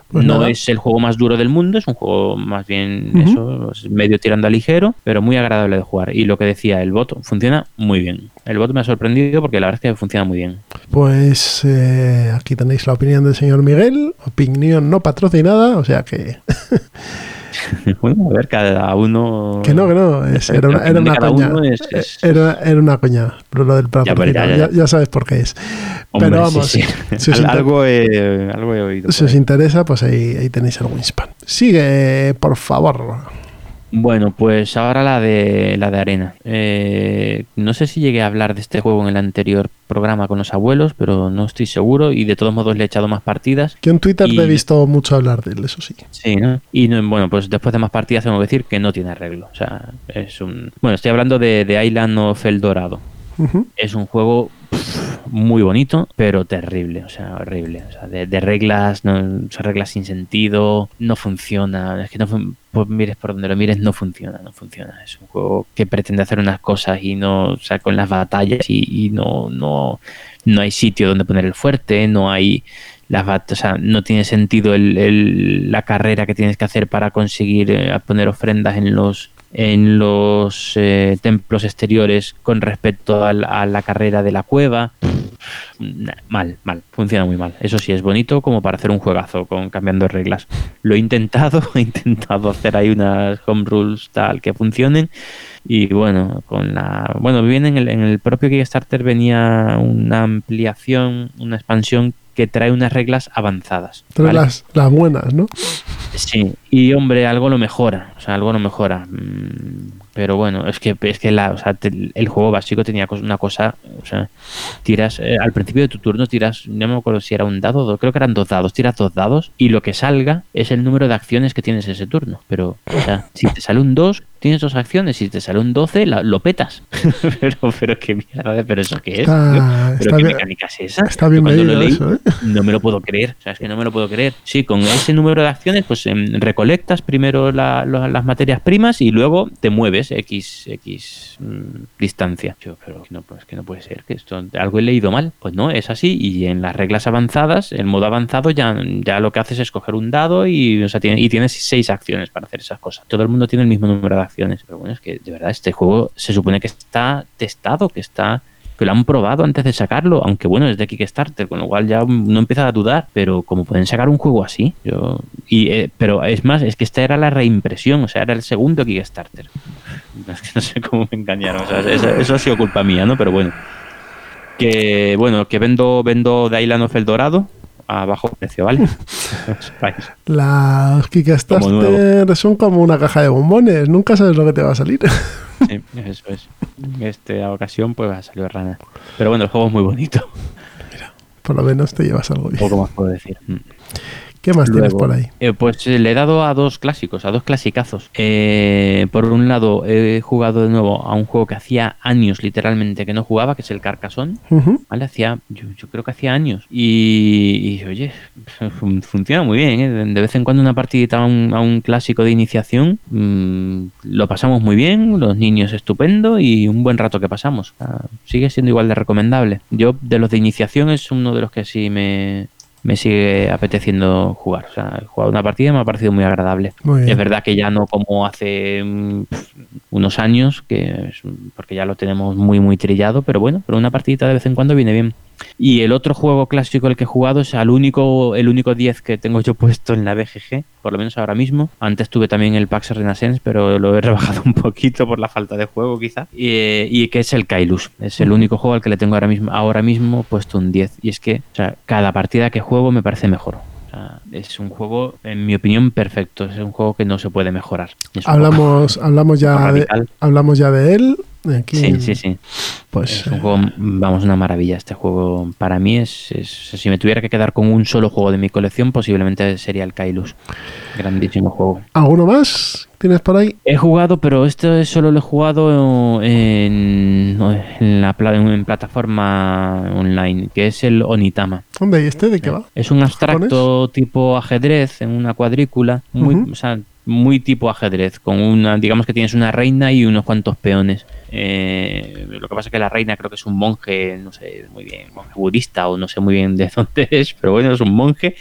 Pues no nada. es el juego más duro del mundo, es un juego más bien eso, es medio tirando a ligero, pero muy agradable de jugar. Y lo que decía, el bot funciona muy bien. El bot me ha sorprendido porque la verdad es que funciona muy bien. Pues eh, aquí tenéis la opinión del señor Miguel. Opinión no patrocinada, o sea que. bueno, a ver, cada uno. Que no, que no. es- era una, era una coña. es- es- Era, era una coña. Pero lo del patrocinio, ya, ya, ya, ya. ya sabes por qué es. Hombre, pero vamos, sí. si Al- algo, he, algo he oído. Si por os ahí. interesa, pues ahí, ahí tenéis el Wingspan. Sigue, por favor. Bueno, pues ahora la de la de arena. Eh, no sé si llegué a hablar de este juego en el anterior programa con los abuelos, pero no estoy seguro y de todos modos le he echado más partidas. Yo en Twitter te he Y- visto mucho hablar de él, eso sí. Sí, ¿no? Y no- bueno, pues después de más partidas tengo que decir que no tiene arreglo. O sea, es un... Bueno, estoy hablando de, de Island of El Dorado. Es un juego muy bonito, pero terrible, o sea, horrible. O sea, de, reglas, no, reglas sin sentido, no funciona. Es que no pues mires por donde lo mires, no funciona, no funciona. Es un juego que pretende hacer unas cosas y no, o sea, con las batallas y, no, no, no hay sitio donde poner el fuerte, no hay las o sea, no tiene sentido el- el- la carrera que tienes que hacer para conseguir eh, poner ofrendas en los en los eh, templos exteriores con respecto al- a, la carrera de la cueva. Mal, mal, funciona muy mal. Eso sí, es bonito como para hacer un juegazo con cambiando reglas. Lo he intentado, he intentado hacer ahí unas home rules tal que funcionen y bueno, con la bueno, viene en el, en el propio Kickstarter venía una ampliación, una expansión que trae unas reglas avanzadas. ¿vale? las, las buenas, ¿no? Sí, y hombre, algo lo mejora, o sea, algo lo mejora. Mm, Pero bueno, es que es que la, o sea, te- el juego básico tenía una cosa, o sea, tiras eh, al principio de tu turno tiras, no me acuerdo si era un dado, o dos, creo que eran dos dados, tiras dos dados y lo que salga es el número de acciones que tienes ese turno. Pero, o sea, si te sale un 2, tienes dos acciones, si te sale un 12, la- lo petas. pero, pero qué mierda, pero eso qué es, Está- pero qué bien- mecánica es esa. Está bien Yo cuando lo medido leí, eso, ¿eh? no me lo puedo creer, o sea, es que no me lo puedo creer. Sí, con ese número de acciones, pues em, recolectas primero la- las materias primas y luego te mueves X, X mm, distancia. Yo, pero no, pues que no puede ser, que esto algo he leído mal. Pues no, es así. Y en las reglas avanzadas, el modo avanzado ya, ya lo que haces es coger un dado y, o sea, tiene- y tienes seis acciones para hacer esas cosas. Todo el mundo tiene el mismo número de acciones. Pero bueno, es que de verdad este juego se supone que está testado, que está que lo han probado antes de sacarlo, aunque bueno, es de Kickstarter, con lo cual ya no empieza a dudar, pero como pueden sacar un juego así, yo y eh, pero es más, es que esta era la reimpresión, o sea, era el segundo Kickstarter. No sé cómo me engañaron, eso, eso ha sido culpa mía, ¿no? Pero bueno. Que bueno, que vendo vendo Island of El Dorado a bajo precio, ¿vale? Las Kickstarter son como una caja de bombones. Nunca sabes lo que te va a salir. Sí, eso es. Esta ocasión pues ha salido rana. Pero bueno, el juego es muy bonito. Por lo menos te llevas algo bien. Poco más puedo decir. Mm. ¿Qué más tienes por ahí? eh, pues eh, le he dado a dos clásicos, a dos clasicazos. Eh, por un lado, he jugado de nuevo a un juego que hacía años, literalmente, que no jugaba, que es el Carcassonne. ¿Vale? Hacía, yo, yo creo que hacía años. Y, y, oye, fun- funciona muy bien. ¿eh? De vez en cuando una partidita a un, a un clásico de iniciación, mm, lo pasamos muy bien, los niños estupendo y un buen rato que pasamos. Ah, sigue siendo igual de recomendable. Yo, de los de iniciación, es uno de los que sí me, me sigue apeteciendo jugar. O sea, he jugado una partida y me ha parecido muy agradable. Muy. Es verdad que ya no como hace mm, unos años, que es- porque ya lo tenemos muy muy trillado, pero bueno, pero una partidita de vez en cuando viene bien. Y el otro juego clásico el que he jugado es al único, el único 10 que tengo yo puesto en la BGG, por lo menos ahora mismo. Antes tuve también el Pax Renaissance, pero lo he rebajado un poquito por la falta de juego quizá. Y, y que es el Kailus. Es el único juego al que le tengo ahora mismo, ahora mismo puesto un 10. Y es que o sea, cada partida que juego me parece mejor. Es un juego, en mi opinión, perfecto. Es un juego que no se puede mejorar. Hablamos, hablamos, ya de, hablamos ya de él. Aquí, Sí, sí, sí. Pues es un eh, juego, vamos, una maravilla. Este juego para mí es, es- si me tuviera que quedar con un solo juego de mi colección, posiblemente sería el Kailus. Grandísimo juego. ¿Alguno más tienes por ahí? He jugado, pero este solo lo he jugado en, en la en plataforma online, que es el Onitama. ¿Dónde? ¿Y este? ¿De qué va? Es un abstracto tipo ajedrez en una cuadrícula, muy, o sea, muy tipo ajedrez, con una, digamos que tienes una reina y unos cuantos peones. Eh, lo que pasa es que la reina creo que es un monje, no sé muy bien, monje budista o no sé muy bien de dónde es, pero bueno, es un monje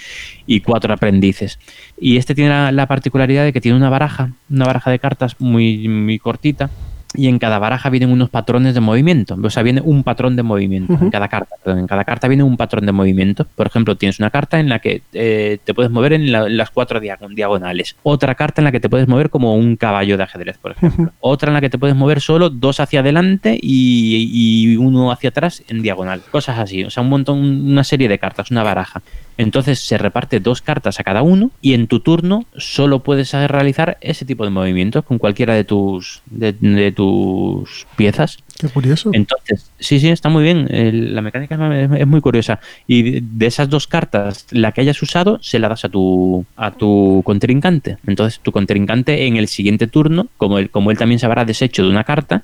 y cuatro aprendices. Y este tiene la, la particularidad de que tiene una baraja, una baraja de cartas muy, muy cortita y en cada baraja vienen unos patrones de movimiento. O sea, viene un patrón de movimiento en cada carta. Perdón, en cada carta viene un patrón de movimiento. Por ejemplo, tienes una carta en la que eh, te puedes mover en la- las cuatro diag- diagonales. Otra carta en la que te puedes mover como un caballo de ajedrez, por ejemplo. Otra en la que te puedes mover solo dos hacia adelante y, y uno hacia atrás en diagonal. Cosas así. O sea, un montón, una serie de cartas, una baraja. Entonces se reparte dos cartas a cada uno y en tu turno solo puedes realizar ese tipo de movimientos con cualquiera de tus de, de tus piezas. Qué curioso. Entonces, sí, sí, está muy bien. El- la mecánica es, es muy curiosa. Y de, esas dos cartas, la que hayas usado, se la das a tu a tu contrincante. Entonces, tu contrincante en el siguiente turno, como él, como él también se habrá deshecho de una carta,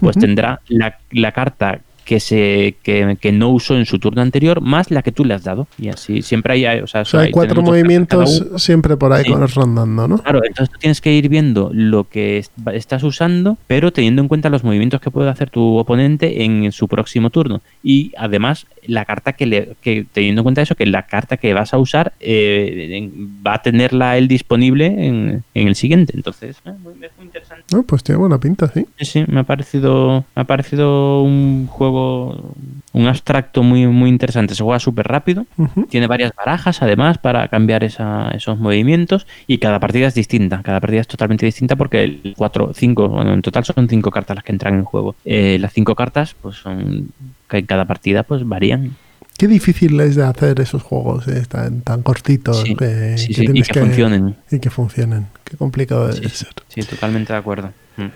pues tendrá la, la carta que se que, que no usó en su turno anterior más la que tú le has dado y así siempre hay o sea, O sea, hay cuatro movimientos siempre por ahí Sí. con- rondando, ¿no? Claro, entonces tú tienes que ir viendo lo que est- estás usando, pero teniendo en cuenta los movimientos que puede hacer tu oponente en su próximo turno. Y además, la carta que le. Que, teniendo en cuenta eso, que la carta que vas a usar eh, en- va a tenerla él disponible en, en el siguiente. Entonces, eh, muy interesante. No, pues tiene buena pinta, sí. Sí, sí, me ha parecido, me ha parecido un juego, un abstracto muy, muy interesante. Se juega súper rápido. Tiene varias barajas además para cambiar esa- esos movimientos y cada partida es distinta. Cada partida es totalmente distinta porque el 4, 5, bueno, en total son 5 cartas las que entran en juego. Eh, las 5 cartas pues son que en cada partida pues varían. Qué difícil es de hacer esos juegos eh, tan, tan cortitos Sí, que, sí, que sí, y que funcionen. y que funcionen. Qué complicado debe ser. sí, totalmente de acuerdo.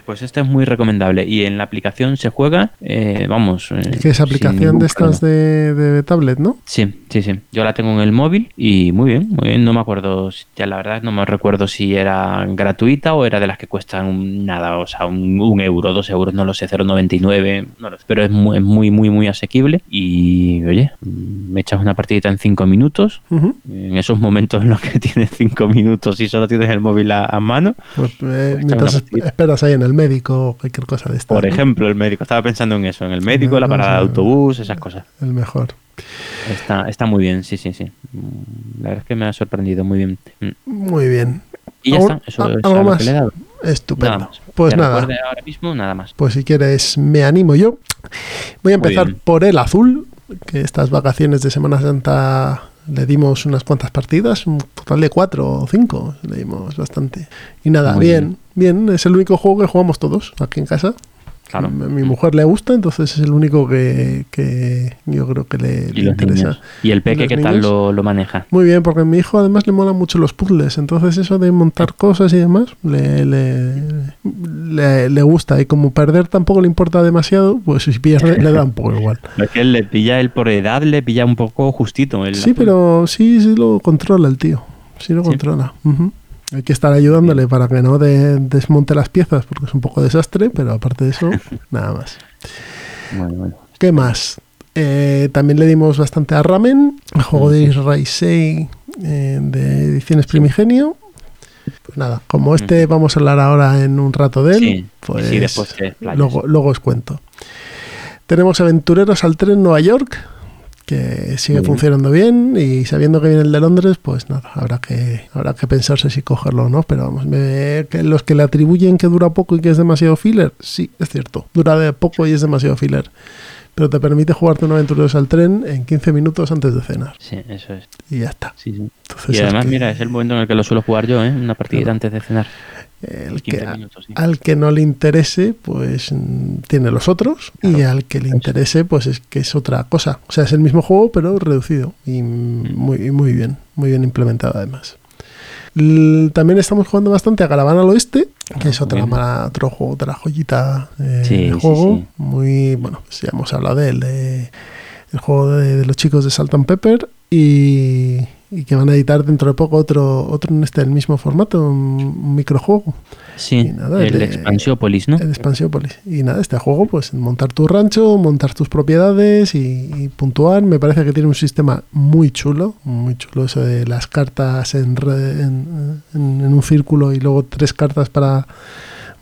Pues este es muy recomendable y en la aplicación se juega, eh, vamos. eh, Que es aplicación de estas de, de tablet, ¿no? Sí, sí, sí. Yo la tengo en el móvil y muy bien, muy bien. No me acuerdo, ya la verdad no me recuerdo si era gratuita o era de las que cuestan nada, o sea, un, un euro, dos euros, no lo sé, 0,99, no lo sé. Pero es muy, es muy, muy, muy asequible y, oye, me echas una partidita en cinco minutos. En esos momentos en los que tienes cinco minutos y solo tienes el móvil a, a mano, Pues, eh, echar mientras es- esperas ahí el médico o cualquier cosa de esta. por ejemplo, el médico, estaba pensando en eso, en el médico, la Vamos parada de autobús, esas cosas. El mejor. Está, está muy bien, sí, sí, sí. La verdad es que me ha sorprendido muy bien. Mm. Muy bien. Y ya ¿Algo- está, eso es algo más? que le he dado. Estupendo. Nada más. Pues nada. ahora mismo, nada más. Pues si quieres, me animo yo. Voy a empezar por el azul, que estas vacaciones de Semana Santa le dimos unas cuantas partidas, un total de cuatro o cinco, le dimos bastante. Y nada, bien, bien, es el único juego que jugamos todos aquí en casa. Claro. M- Mi mujer le gusta, entonces es el único que, que yo creo que le, Y le los interesa. niños. ¿Y el peque qué tal lo, lo maneja? Muy bien, porque a mi hijo además le mola mucho los puzzles, entonces eso de montar cosas y demás le, le, le, le gusta. Y como perder tampoco le importa demasiado, pues si pierde le da un poco igual. Es que él le pilla él por edad, le pilla un poco justito. el Sí, pero sí, sí lo controla el tío. Sí lo Sí. controla. Ujú. Hay que estar ayudándole para que no de- desmonte las piezas, porque es un poco desastre, pero aparte de eso, nada más. Bueno, bueno. ¿Qué más? Eh, también le dimos bastante a Ramen, el juego de Raisei eh, de Ediciones Primigenio. Pues nada, como este vamos a hablar ahora en un rato de él, Sí, pues sí, después luego, luego os cuento. Tenemos Aventureros al Tren Nueva York, que sigue bien. funcionando bien y sabiendo que viene el de Londres, pues nada, habrá que, habrá que pensarse si cogerlo o no, pero vamos, me- que los que le atribuyen que dura poco y que es demasiado filler, sí, es cierto, dura de poco y es demasiado filler, pero te permite jugarte un Aventureros al Tren en 15 minutos antes de cenar Sí, eso es. y ya está. Sí, sí. Entonces, Y además, que- mira, es el momento en el que lo suelo jugar yo, ¿eh? Una partidita Claro. antes de cenar. El 15 que, minutos, sí. al que no le interese, pues mm, tiene los otros. Y al que le interese, pues es que es otra cosa. O sea, es el mismo juego, pero reducido. Y mm, muy, muy bien, muy bien implementado además. L- También estamos jugando bastante a Caravana al Oeste, que es Ah, otra mala- otro juego, otra joyita eh, Sí, de juego. sí. Muy, bueno, pues ya hemos hablado de él, de, el juego de, de los chicos de Salt and Pepper. Y, y que van a editar dentro de poco otro, otro en este el mismo formato, un, un microjuego. Sí, nada, el de- Expansiópolis, ¿no? El Expansiópolis. Y nada, este juego, pues montar tu rancho, montar tus propiedades y, y puntuar. Me parece que tiene un sistema muy chulo, muy chulo eso de las cartas en, re- en, en- en un círculo y luego tres cartas para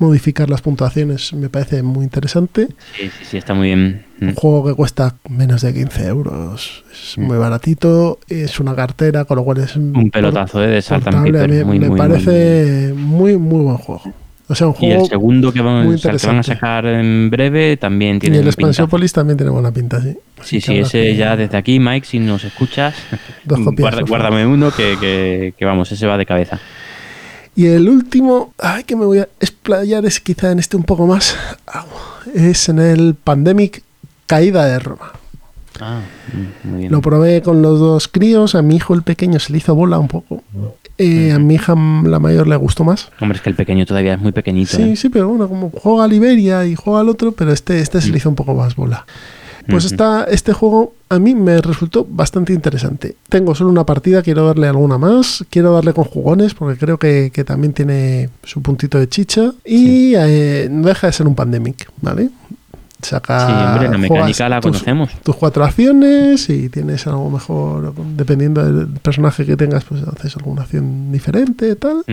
modificar las puntuaciones. Me parece muy interesante. Sí, sí, sí, está muy bien. Mm. Un juego que cuesta menos de 15 euros. Es Mm. muy baratito. Es una cartera, con lo cual es Un pelotazo ¿eh? de Muy, me muy, muy, parece muy, muy buen juego. O sea, un Y el juego... segundo que van, muy o sea, que van a sacar en breve también Y tiene el pintaza. Expansiópolis también tiene buena pinta, sí. Sí, Así ese que- ya desde aquí, Mike, si nos escuchas, Dos copias, guarda- guárdame uno que- que, vamos, ese va de cabeza. Y el último, ay, que me voy a explayar es quizá en este un poco más, es en el Pandemic Caída de Roma. Ah, mm, muy bien. Lo probé con los dos críos, a mi hijo el pequeño se le hizo bola un poco. Eh, a mi hija mm, la mayor le gustó más. Hombre, es que el pequeño todavía es muy pequeñito. Sí, ¿eh? sí, pero bueno, como juega a Liberia y juega al otro, pero este, este se le hizo un poco más bola. Pues está, este juego a mí me resultó bastante interesante. Tengo solo una partida, quiero darle alguna más, quiero darle con jugones porque creo que, que también tiene su puntito de chicha y eh, no deja de ser un pandemic, ¿vale? Saca, Sí, hombre, la mecánica conocemos. tus cuatro acciones y tienes algo mejor, dependiendo del personaje que tengas, pues haces alguna acción diferente, tal.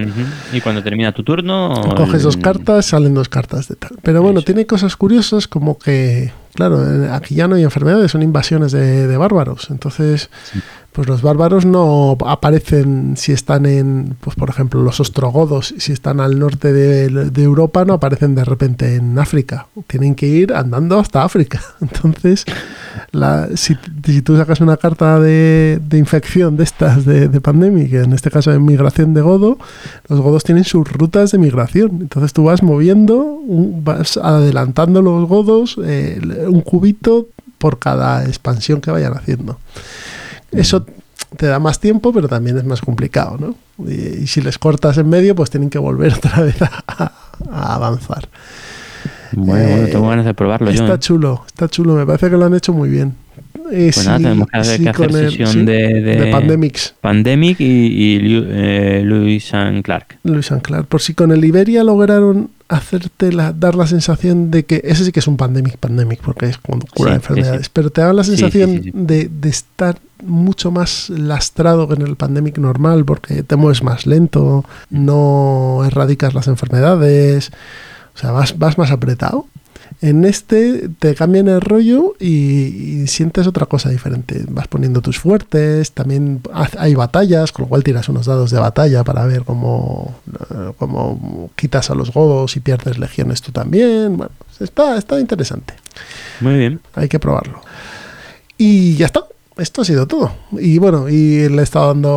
Y cuando termina tu turno... Coges dos cartas, salen dos cartas de tal. Pero bueno, Eso. tiene cosas curiosas como que, claro, eh, aquí ya no hay enfermedades, son invasiones de, de bárbaros. Entonces, pues los bárbaros no aparecen si están en, pues por ejemplo, los ostrogodos, si están al norte de, Europa, no aparecen de repente en África. Tienen que ir andando hasta África. Entonces, la, si, si tú sacas una carta de, infección de estas de, de pandemia, que en este caso de migración de godo, los godos tienen sus rutas de migración. Entonces tú vas moviendo, vas adelantando los godos eh, un cubito por cada expansión que vayan haciendo. Eso te da más tiempo, pero también es más complicado, ¿no? Y, y si les cortas en medio, pues tienen que volver otra vez a, a avanzar. Bueno, bueno, Eh, tengo ganas de probarlo yo. Está ¿eh? chulo, está chulo, me parece que lo han hecho muy bien. Eh, Pues nada, sí, tenemos que hacer, sí, que hacer sesión sí, de, de, de Pandemics. Pandemic y, y Liu- eh, Lewis and Clark. Luis Anclar. Por si con el Iberia lograron hacerte la, dar la sensación de que ese sí que es un pandemic pandemic porque es cuando cura Sí, enfermedades, sí, pero te da la sensación sí. De, de estar mucho más lastrado que en el pandemic normal porque te mueves más lento, no erradicas las enfermedades, o sea, vas, vas más apretado. En este te cambian el rollo y, y sientes otra cosa diferente. Vas poniendo tus fuertes, también ha- hay batallas, con lo cual tiras unos dados de batalla para ver cómo, eh, cómo quitas a los godos y pierdes legiones tú también. Bueno, está, está interesante. Muy bien. Hay que probarlo. Y ya está. Esto ha sido todo. Y bueno, y le he estado dando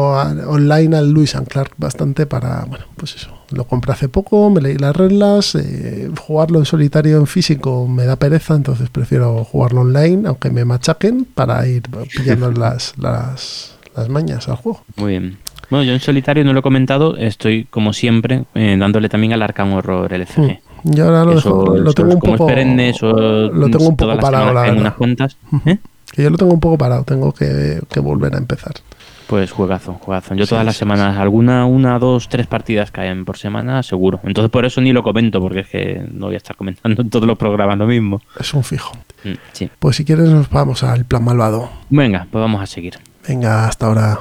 online al Luis and Clark bastante para, bueno, pues eso. Lo compré hace poco, me leí las reglas. eh, jugarlo en solitario en físico me da pereza, entonces prefiero jugarlo online, aunque me machaquen, para ir pillando las, las, las mañas al juego. Muy bien. Bueno, yo en solitario no lo he comentado, estoy como siempre eh, dándole también al Arkham Horror LCG. Yo ahora lo, Eso- dejo, lo tengo un como poco. perenne, eso lo tengo un poco parado, la verdad. unas cuantas. ¿eh? Que yo lo tengo un poco parado, tengo que, que volver a empezar. Pues juegazo, juegazo. Yo Sí, todas las sí, semanas, alguna, una, dos, tres partidas caen por semana, seguro. Entonces por eso ni lo comento, porque es que no voy a estar comentando en todos los programas lo mismo. Es un fijo. Mm, Sí. Pues si quieres nos vamos al plan malvado. Venga, pues vamos a seguir. Venga, hasta ahora.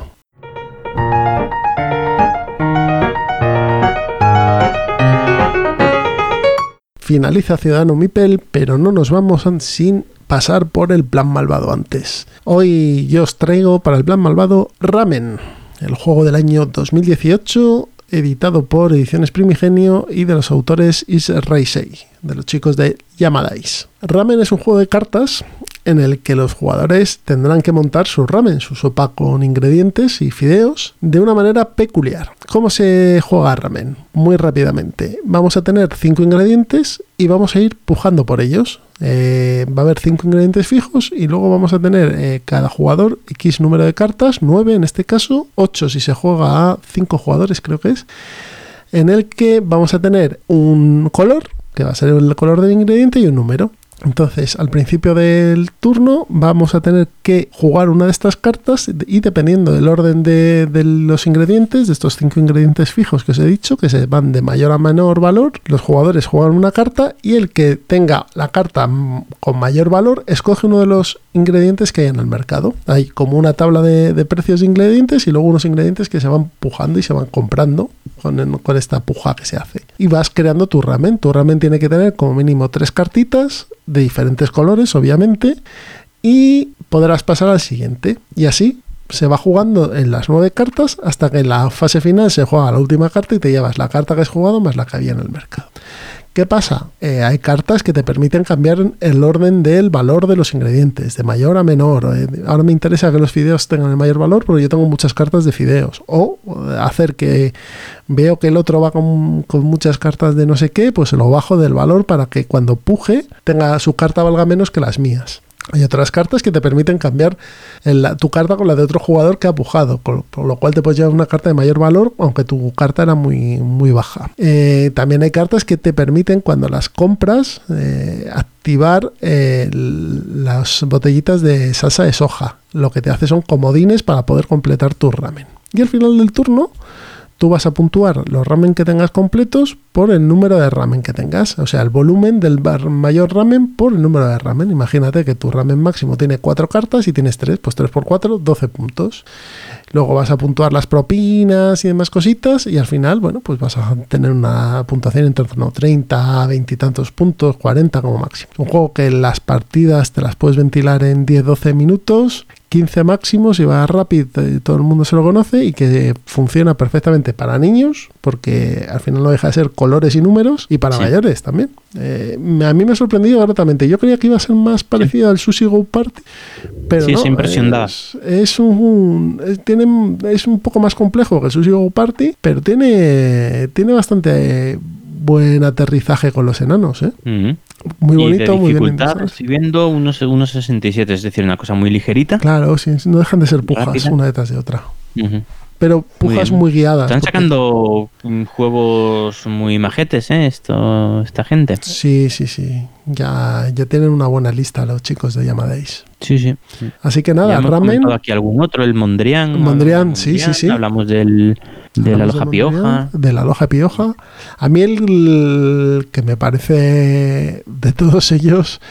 Finaliza Ciudadano Mipel, pero no nos vamos sin pasar por el plan malvado antes. Hoy yo os traigo para el plan malvado Ramen, el juego del año 2018, editado por Ediciones Primigenio y de los autores Is Reisei, de los chicos de Yamadais. Ramen es un juego de cartas en el que los jugadores tendrán que montar su ramen, su sopa con ingredientes y fideos, de una manera peculiar. ¿Cómo se juega ramen? Muy rápidamente. Vamos a tener cinco ingredientes y vamos a ir pujando por ellos. Eh, va a haber cinco ingredientes fijos y luego vamos a tener eh, cada jugador X número de cartas, 9 en este caso, 8 si se juega a 5 jugadores creo que es, en el que vamos a tener un color, que va a ser el color del ingrediente y un número. Entonces, al principio del turno vamos a tener que jugar una de estas cartas y dependiendo del orden de, los ingredientes, de estos cinco ingredientes fijos que os he dicho, que se van de mayor a menor valor, los jugadores juegan una carta y el que tenga la carta con mayor valor escoge uno de los ingredientes que hay en el mercado. Hay como una tabla de, de precios de ingredientes y luego unos ingredientes que se van pujando y se van comprando con, con esta puja que se hace. Y vas creando tu ramen. Tu ramen tiene que tener como mínimo tres cartitas de diferentes colores, obviamente, y podrás pasar al siguiente. Y así se va jugando en las nueve cartas hasta que en la fase final se juega la última carta y te llevas la carta que has jugado más la que había en el mercado. ¿Qué pasa? Eh, hay cartas que te permiten cambiar el orden del valor de los ingredientes, de mayor a menor. Eh, ahora me interesa que los fideos tengan el mayor valor porque yo tengo muchas cartas de fideos. O hacer que veo que el otro va con, muchas cartas de no sé qué, pues lo bajo del valor para que cuando puje tenga su carta valga menos que las mías. Hay otras cartas que te permiten cambiar tu carta con la de otro jugador que ha pujado, por, lo cual te puedes llevar una carta de mayor valor, aunque tu carta era muy, muy baja. Eh, también hay cartas que te permiten, cuando las compras, eh, activar las botellitas de salsa de soja. Lo que te hace son comodines para poder completar tu ramen. Y al final del turno tú vas a puntuar los ramen que tengas completos por el número de ramen que tengas. O sea, el volumen del mayor ramen por el número de ramen. Imagínate que tu ramen máximo tiene cuatro cartas y tienes tres, pues 3 por 4, 12 puntos. Luego vas a puntuar las propinas y demás cositas y al final, bueno, pues vas a tener una puntuación en torno a 30, 20 y tantos puntos, 40 como máximo. Un juego que las partidas te las puedes ventilar en 10-12 minutos 15 máximos y va rápido, todo el mundo se lo conoce y que funciona perfectamente para niños, porque al final no deja de ser colores y números, y para mayores también. Eh, a mí me ha sorprendido gratamente. Yo creía que iba a ser más parecido al Sushi Go Party, pero sí, no, es, es, un, es, tiene, es un poco más complejo que el Sushi Go Party, pero tiene, tiene bastante buen aterrizaje con los enanos, ¿eh? Muy bonito, muy bien. Estoy viendo unos, 67, es decir, una cosa muy ligerita. Claro, sí, no dejan de ser pujas una detrás de otra. Pero pujas muy, guiadas. Están sacando juegos muy majetes, ¿eh? Esto, esta gente. Sí, sí, sí. Ya, ya tienen una buena lista los chicos de Yamadéis. Sí, sí. Así que nada, Ramen. aquí algún otro, el Mondrian. Mondrian, sí, sí, sí. Hablamos del, de la loja pioja. De la loja pioja. A mí el, que me parece de todos ellos,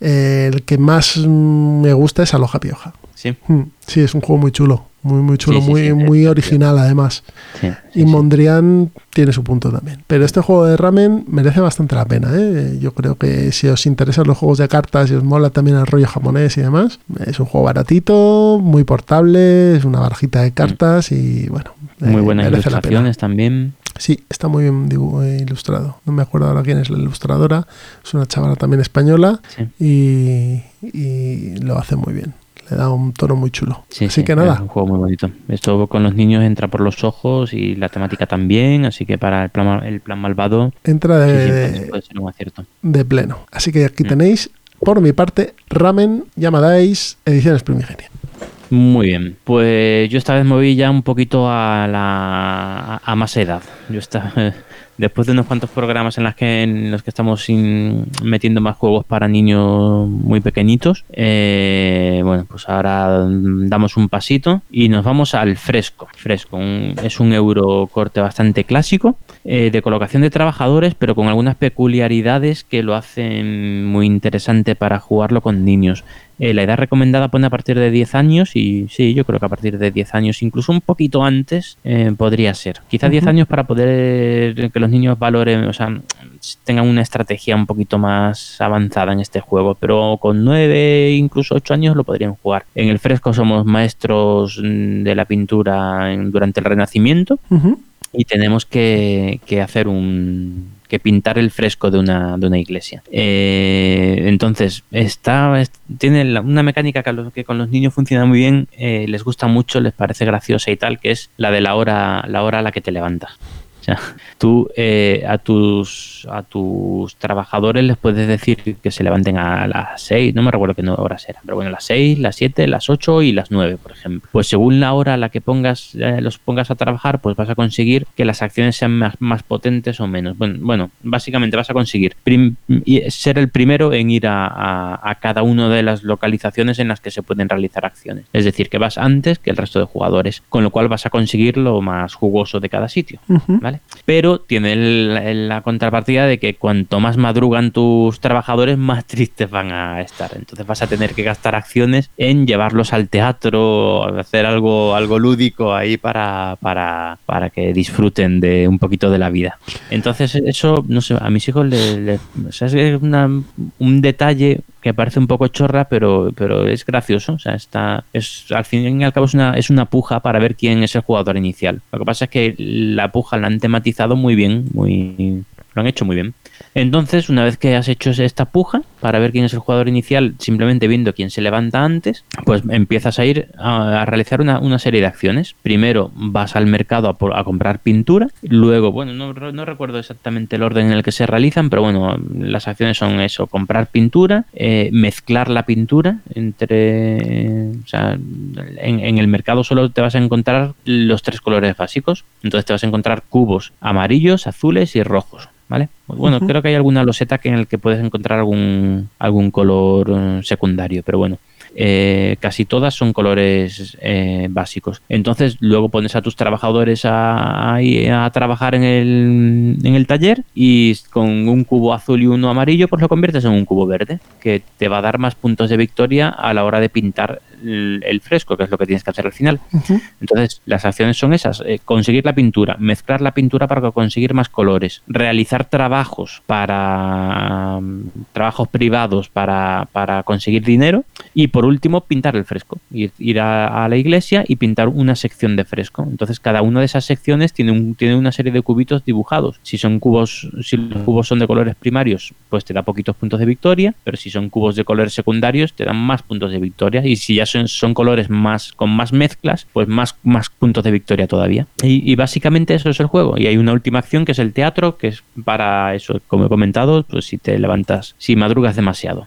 el que más me gusta es Aloja Pioja. Sí. Hmm, sí, es un juego muy chulo. Muy, muy chulo, muy, muy original además. y Mondrian tiene su punto también. Pero este juego de ramen merece bastante la pena. ¿eh? Yo creo que si os interesan los juegos de cartas y os mola también el rollo japonés y demás, es un juego baratito, muy portable, es una barajita de cartas y bueno. Muy eh, buenas ilustraciones también. Sí, está muy bien eh, ilustrado. No me acuerdo ahora quién es la ilustradora. Es una chavala también española y, y lo hace muy bien le da un tono muy chulo. así que nada. Es un juego muy bonito. Esto con los niños entra por los ojos y la temática también, así que para el plan, el plan malvado entra de, puede ser un acierto. De pleno. Así que aquí mm. tenéis, por mi parte, Ramen Llamadais Ediciones Primigenia. Muy bien, pues yo esta vez me voy ya un poquito a la a más edad. Yo esta, después de unos cuantos programas en, los que estamos metiendo más juegos para niños muy pequeñitos, eh, bueno, pues ahora damos un pasito y nos vamos al fresco. Fresco es un euro corte bastante clásico, eh, de colocación de trabajadores, pero con algunas peculiaridades que lo hacen muy interesante para jugarlo con niños. Eh, la edad recomendada pone a partir de 10 años y sí, yo creo que a partir de 10 años, incluso un poquito antes, podría ser. Quizá 10 años para poder que los niños valoren, o sea, tengan una estrategia un poquito más avanzada en este juego, pero con 9, incluso 8 años lo podrían jugar. En el fresco somos maestros de la pintura durante el Renacimiento y tenemos que, hacer un que pintar el fresco de una, de una iglesia. Eh, entonces, está, tiene una mecánica que, que, con los niños funciona muy bien, eh, les gusta mucho, les parece graciosa y tal, que es la de la hora, la hora a la que te levantas. O sea, tú eh, a, tus, a tus trabajadores les puedes decir que se levanten a las 6, no me recuerdo qué horas eran, pero bueno, las 6, las 7, las 8 y las 9, por ejemplo. Pues según la hora a la que pongas, eh, los pongas a trabajar, pues vas a conseguir que las acciones sean más, potentes o menos. Bueno, bueno, básicamente vas a conseguir ser el primero en ir a, a, cada una de las localizaciones en las que se pueden realizar acciones. Es decir, que vas antes que el resto de jugadores, con lo cual vas a conseguir lo más jugoso de cada sitio. ¿vale? Pero tiene la contrapartida de que cuanto más madrugan tus trabajadores, más tristes van a estar. Entonces vas a tener que gastar acciones en llevarlos al teatro, hacer algo, algo lúdico ahí para, para, para que disfruten de un poquito de la vida. Entonces eso, no sé, a mis hijos les, es un detalle que parece un poco chorra, pero, pero es gracioso. O sea, está, es, al fin y al cabo es una, es una puja para ver quién es el jugador inicial. Lo que pasa es que la puja la han tematizado muy bien, muy, lo han hecho muy bien. Entonces, una vez que has hecho esta puja para ver quién es el jugador inicial, simplemente viendo quién se levanta antes, pues empiezas a ir a, realizar una, serie de acciones. Primero vas al mercado a, comprar pintura, luego, bueno, no, recuerdo exactamente el orden en el que se realizan, pero bueno, las acciones son eso, comprar pintura, eh, mezclar la pintura entre... o sea, en, en el mercado solo te vas a encontrar los tres colores básicos, entonces te vas a encontrar cubos amarillos, azules y rojos. ¿Vale? Bueno, creo que hay alguna loseta que en el que puedes encontrar algún, algún color eh, secundario, pero bueno. Eh, casi todas son colores eh, básicos. Entonces luego pones a tus trabajadores a, a, trabajar en el, en el taller y con un cubo azul y uno amarillo pues lo conviertes en un cubo verde que te va a dar más puntos de victoria a la hora de pintar el, fresco, que es lo que tienes que hacer al final. Entonces, las acciones son esas, eh, conseguir la pintura, mezclar la pintura para conseguir más colores, realizar trabajos para trabajos privados para, para, conseguir dinero y por último pintar el fresco, ir, ir a, la iglesia y pintar una sección de fresco. Entonces, cada una de esas secciones tiene, un, tiene una serie de cubitos dibujados. Si son cubos, si los cubos son de colores primarios, pues te da poquitos puntos de victoria, pero si son cubos de colores secundarios, te dan más puntos de victoria. Y si ya son, colores más con más mezclas, pues más, más puntos de victoria todavía. Y, básicamente eso es el juego. Y hay una última acción que es el teatro, que es para eso, como he comentado, pues si te levantas, si madrugas demasiado.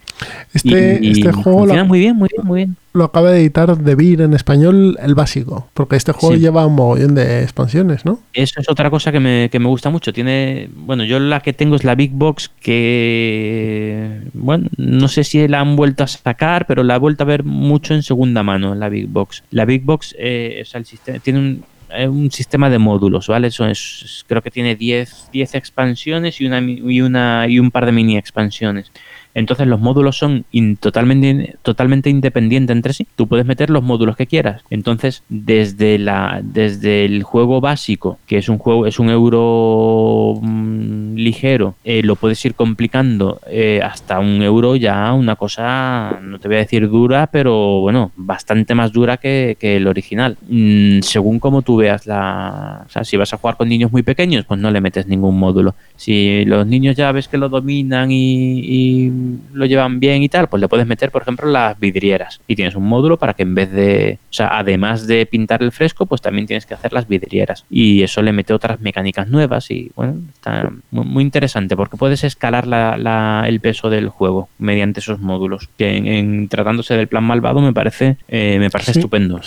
Este, este juego funciona muy bien, muy bien, muy bien lo acaba de editar Devir en español el básico, porque este juego lleva un mogollón de expansiones, ¿no? Eso es otra cosa que me, que me gusta mucho. Tiene, bueno, yo la que tengo es la Big Box, que, bueno, no sé si la han vuelto a sacar, pero la he vuelto a ver mucho en segunda mano, la Big Box. La Big Box eh, el sistema, tiene un, eh, un sistema de módulos, ¿vale? Eso es, creo que tiene 10 expansiones y, una, y, una, y un par de mini expansiones. Entonces los módulos son totalmente, totalmente independientes entre sí. Tú puedes meter los módulos que quieras. Entonces, desde, la, desde el juego básico, que es un juego, es un euro mm, ligero, eh, lo puedes ir complicando eh, hasta un euro ya una cosa, no te voy a decir dura, pero bueno, bastante más dura que, el original. Mm, según como tú veas la... O sea, si vas a jugar con niños muy pequeños, pues no le metes ningún módulo. Si los niños ya ves que lo dominan y lo llevan bien y tal, pues le puedes meter, por ejemplo, las vidrieras. Y tienes un módulo para que en vez de, o sea, además de pintar el fresco, pues también tienes que hacer las vidrieras. Y eso le mete otras mecánicas nuevas y, bueno, está muy, interesante porque puedes escalar la, el peso del juego mediante esos módulos. Que en, tratándose del plan malvado me parece, eh, me parece estupendo.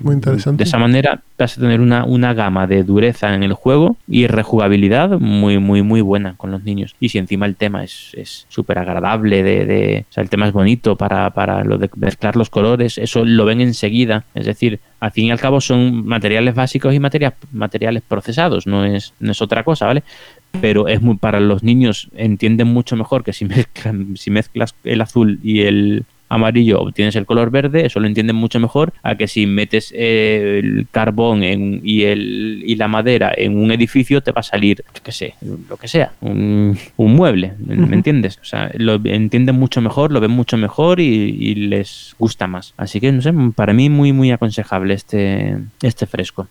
muy, interesante. De esa manera vas a tener una, una gama de dureza en el juego y rejugabilidad muy, muy, muy buena con los niños. Y si encima el tema es súper agradable de, sea, el tema es bonito para, para lo de mezclar los colores, eso lo ven enseguida, es decir, al fin y al cabo son materiales básicos y materiales, materiales procesados, no es, no es otra cosa, ¿vale? Pero es muy, para los niños entienden mucho mejor que si, si mezclas el azul y el, amarillo obtienes el color verde, eso lo entienden mucho mejor a que si metes eh, el carbón y, el, y la madera en un edificio te va a salir, yo qué sé, lo que sea, un, mueble, ¿me entiendes? O sea, lo entienden mucho mejor, lo ven mucho mejor y, les gusta más. Así que, no sé, para mí muy, muy aconsejable este, este fresco.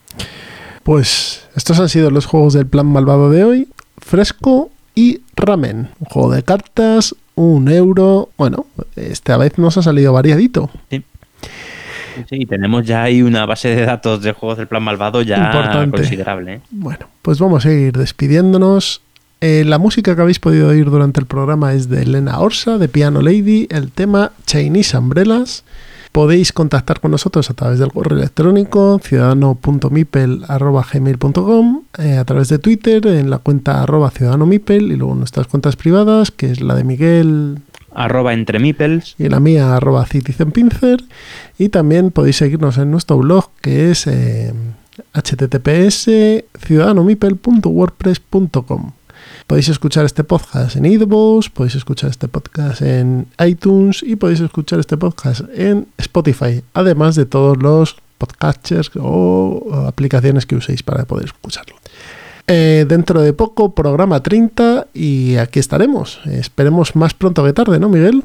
Pues estos han sido los juegos del plan malvado de hoy. Fresco y Ramen, un juego de cartas un euro. Bueno, esta vez nos ha salido variadito. Sí. Sí, tenemos ya ahí una base de datos de juegos del plan malvado ya considerable. ¿eh? Bueno, pues vamos a ir despidiéndonos. Eh, la música que habéis podido oír durante el programa es de Elena Orsa, de Piano Lady, el tema Chinese Umbrellas. Podéis contactar con nosotros a través del correo electrónico ciudadano.mipel.gmail.com, eh, a través de Twitter en la cuenta arroba ciudadanomipel y luego nuestras cuentas privadas, que es la de Miguel arroba entre mipels. y la mía arroba citizenpincer. Y también podéis seguirnos en nuestro blog que es eh, https ciudadanomipel.wordpress.com Podéis escuchar este podcast en iVoox, podéis escuchar este podcast en iTunes y podéis escuchar este podcast en Spotify, además de todos los podcasters o aplicaciones que uséis para poder escucharlo. Eh, dentro de poco, programa 30 y aquí estaremos. Esperemos más pronto que tarde, ¿no, Miguel?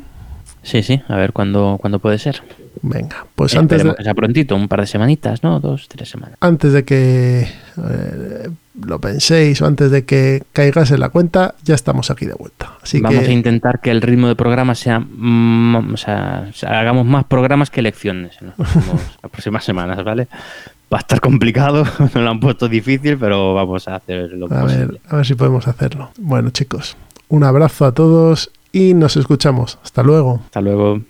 Sí, sí, a ver cuándo, cuándo puede ser. Venga, pues antes de, que sea prontito, un par de semanitas, ¿no? Dos, tres semanas. antes de que eh, lo penséis o antes de que caigas en la cuenta, ya estamos aquí de vuelta. Así Vamos que a intentar que el ritmo de programa sea, mm, o sea, hagamos más programas que lecciones en las próximas semanas, ¿vale? Va a estar complicado, nos lo han puesto difícil, pero vamos a hacer lo a posible. ver, a ver si podemos hacerlo. Bueno, chicos, un abrazo a todos y nos escuchamos. Hasta luego. Hasta luego.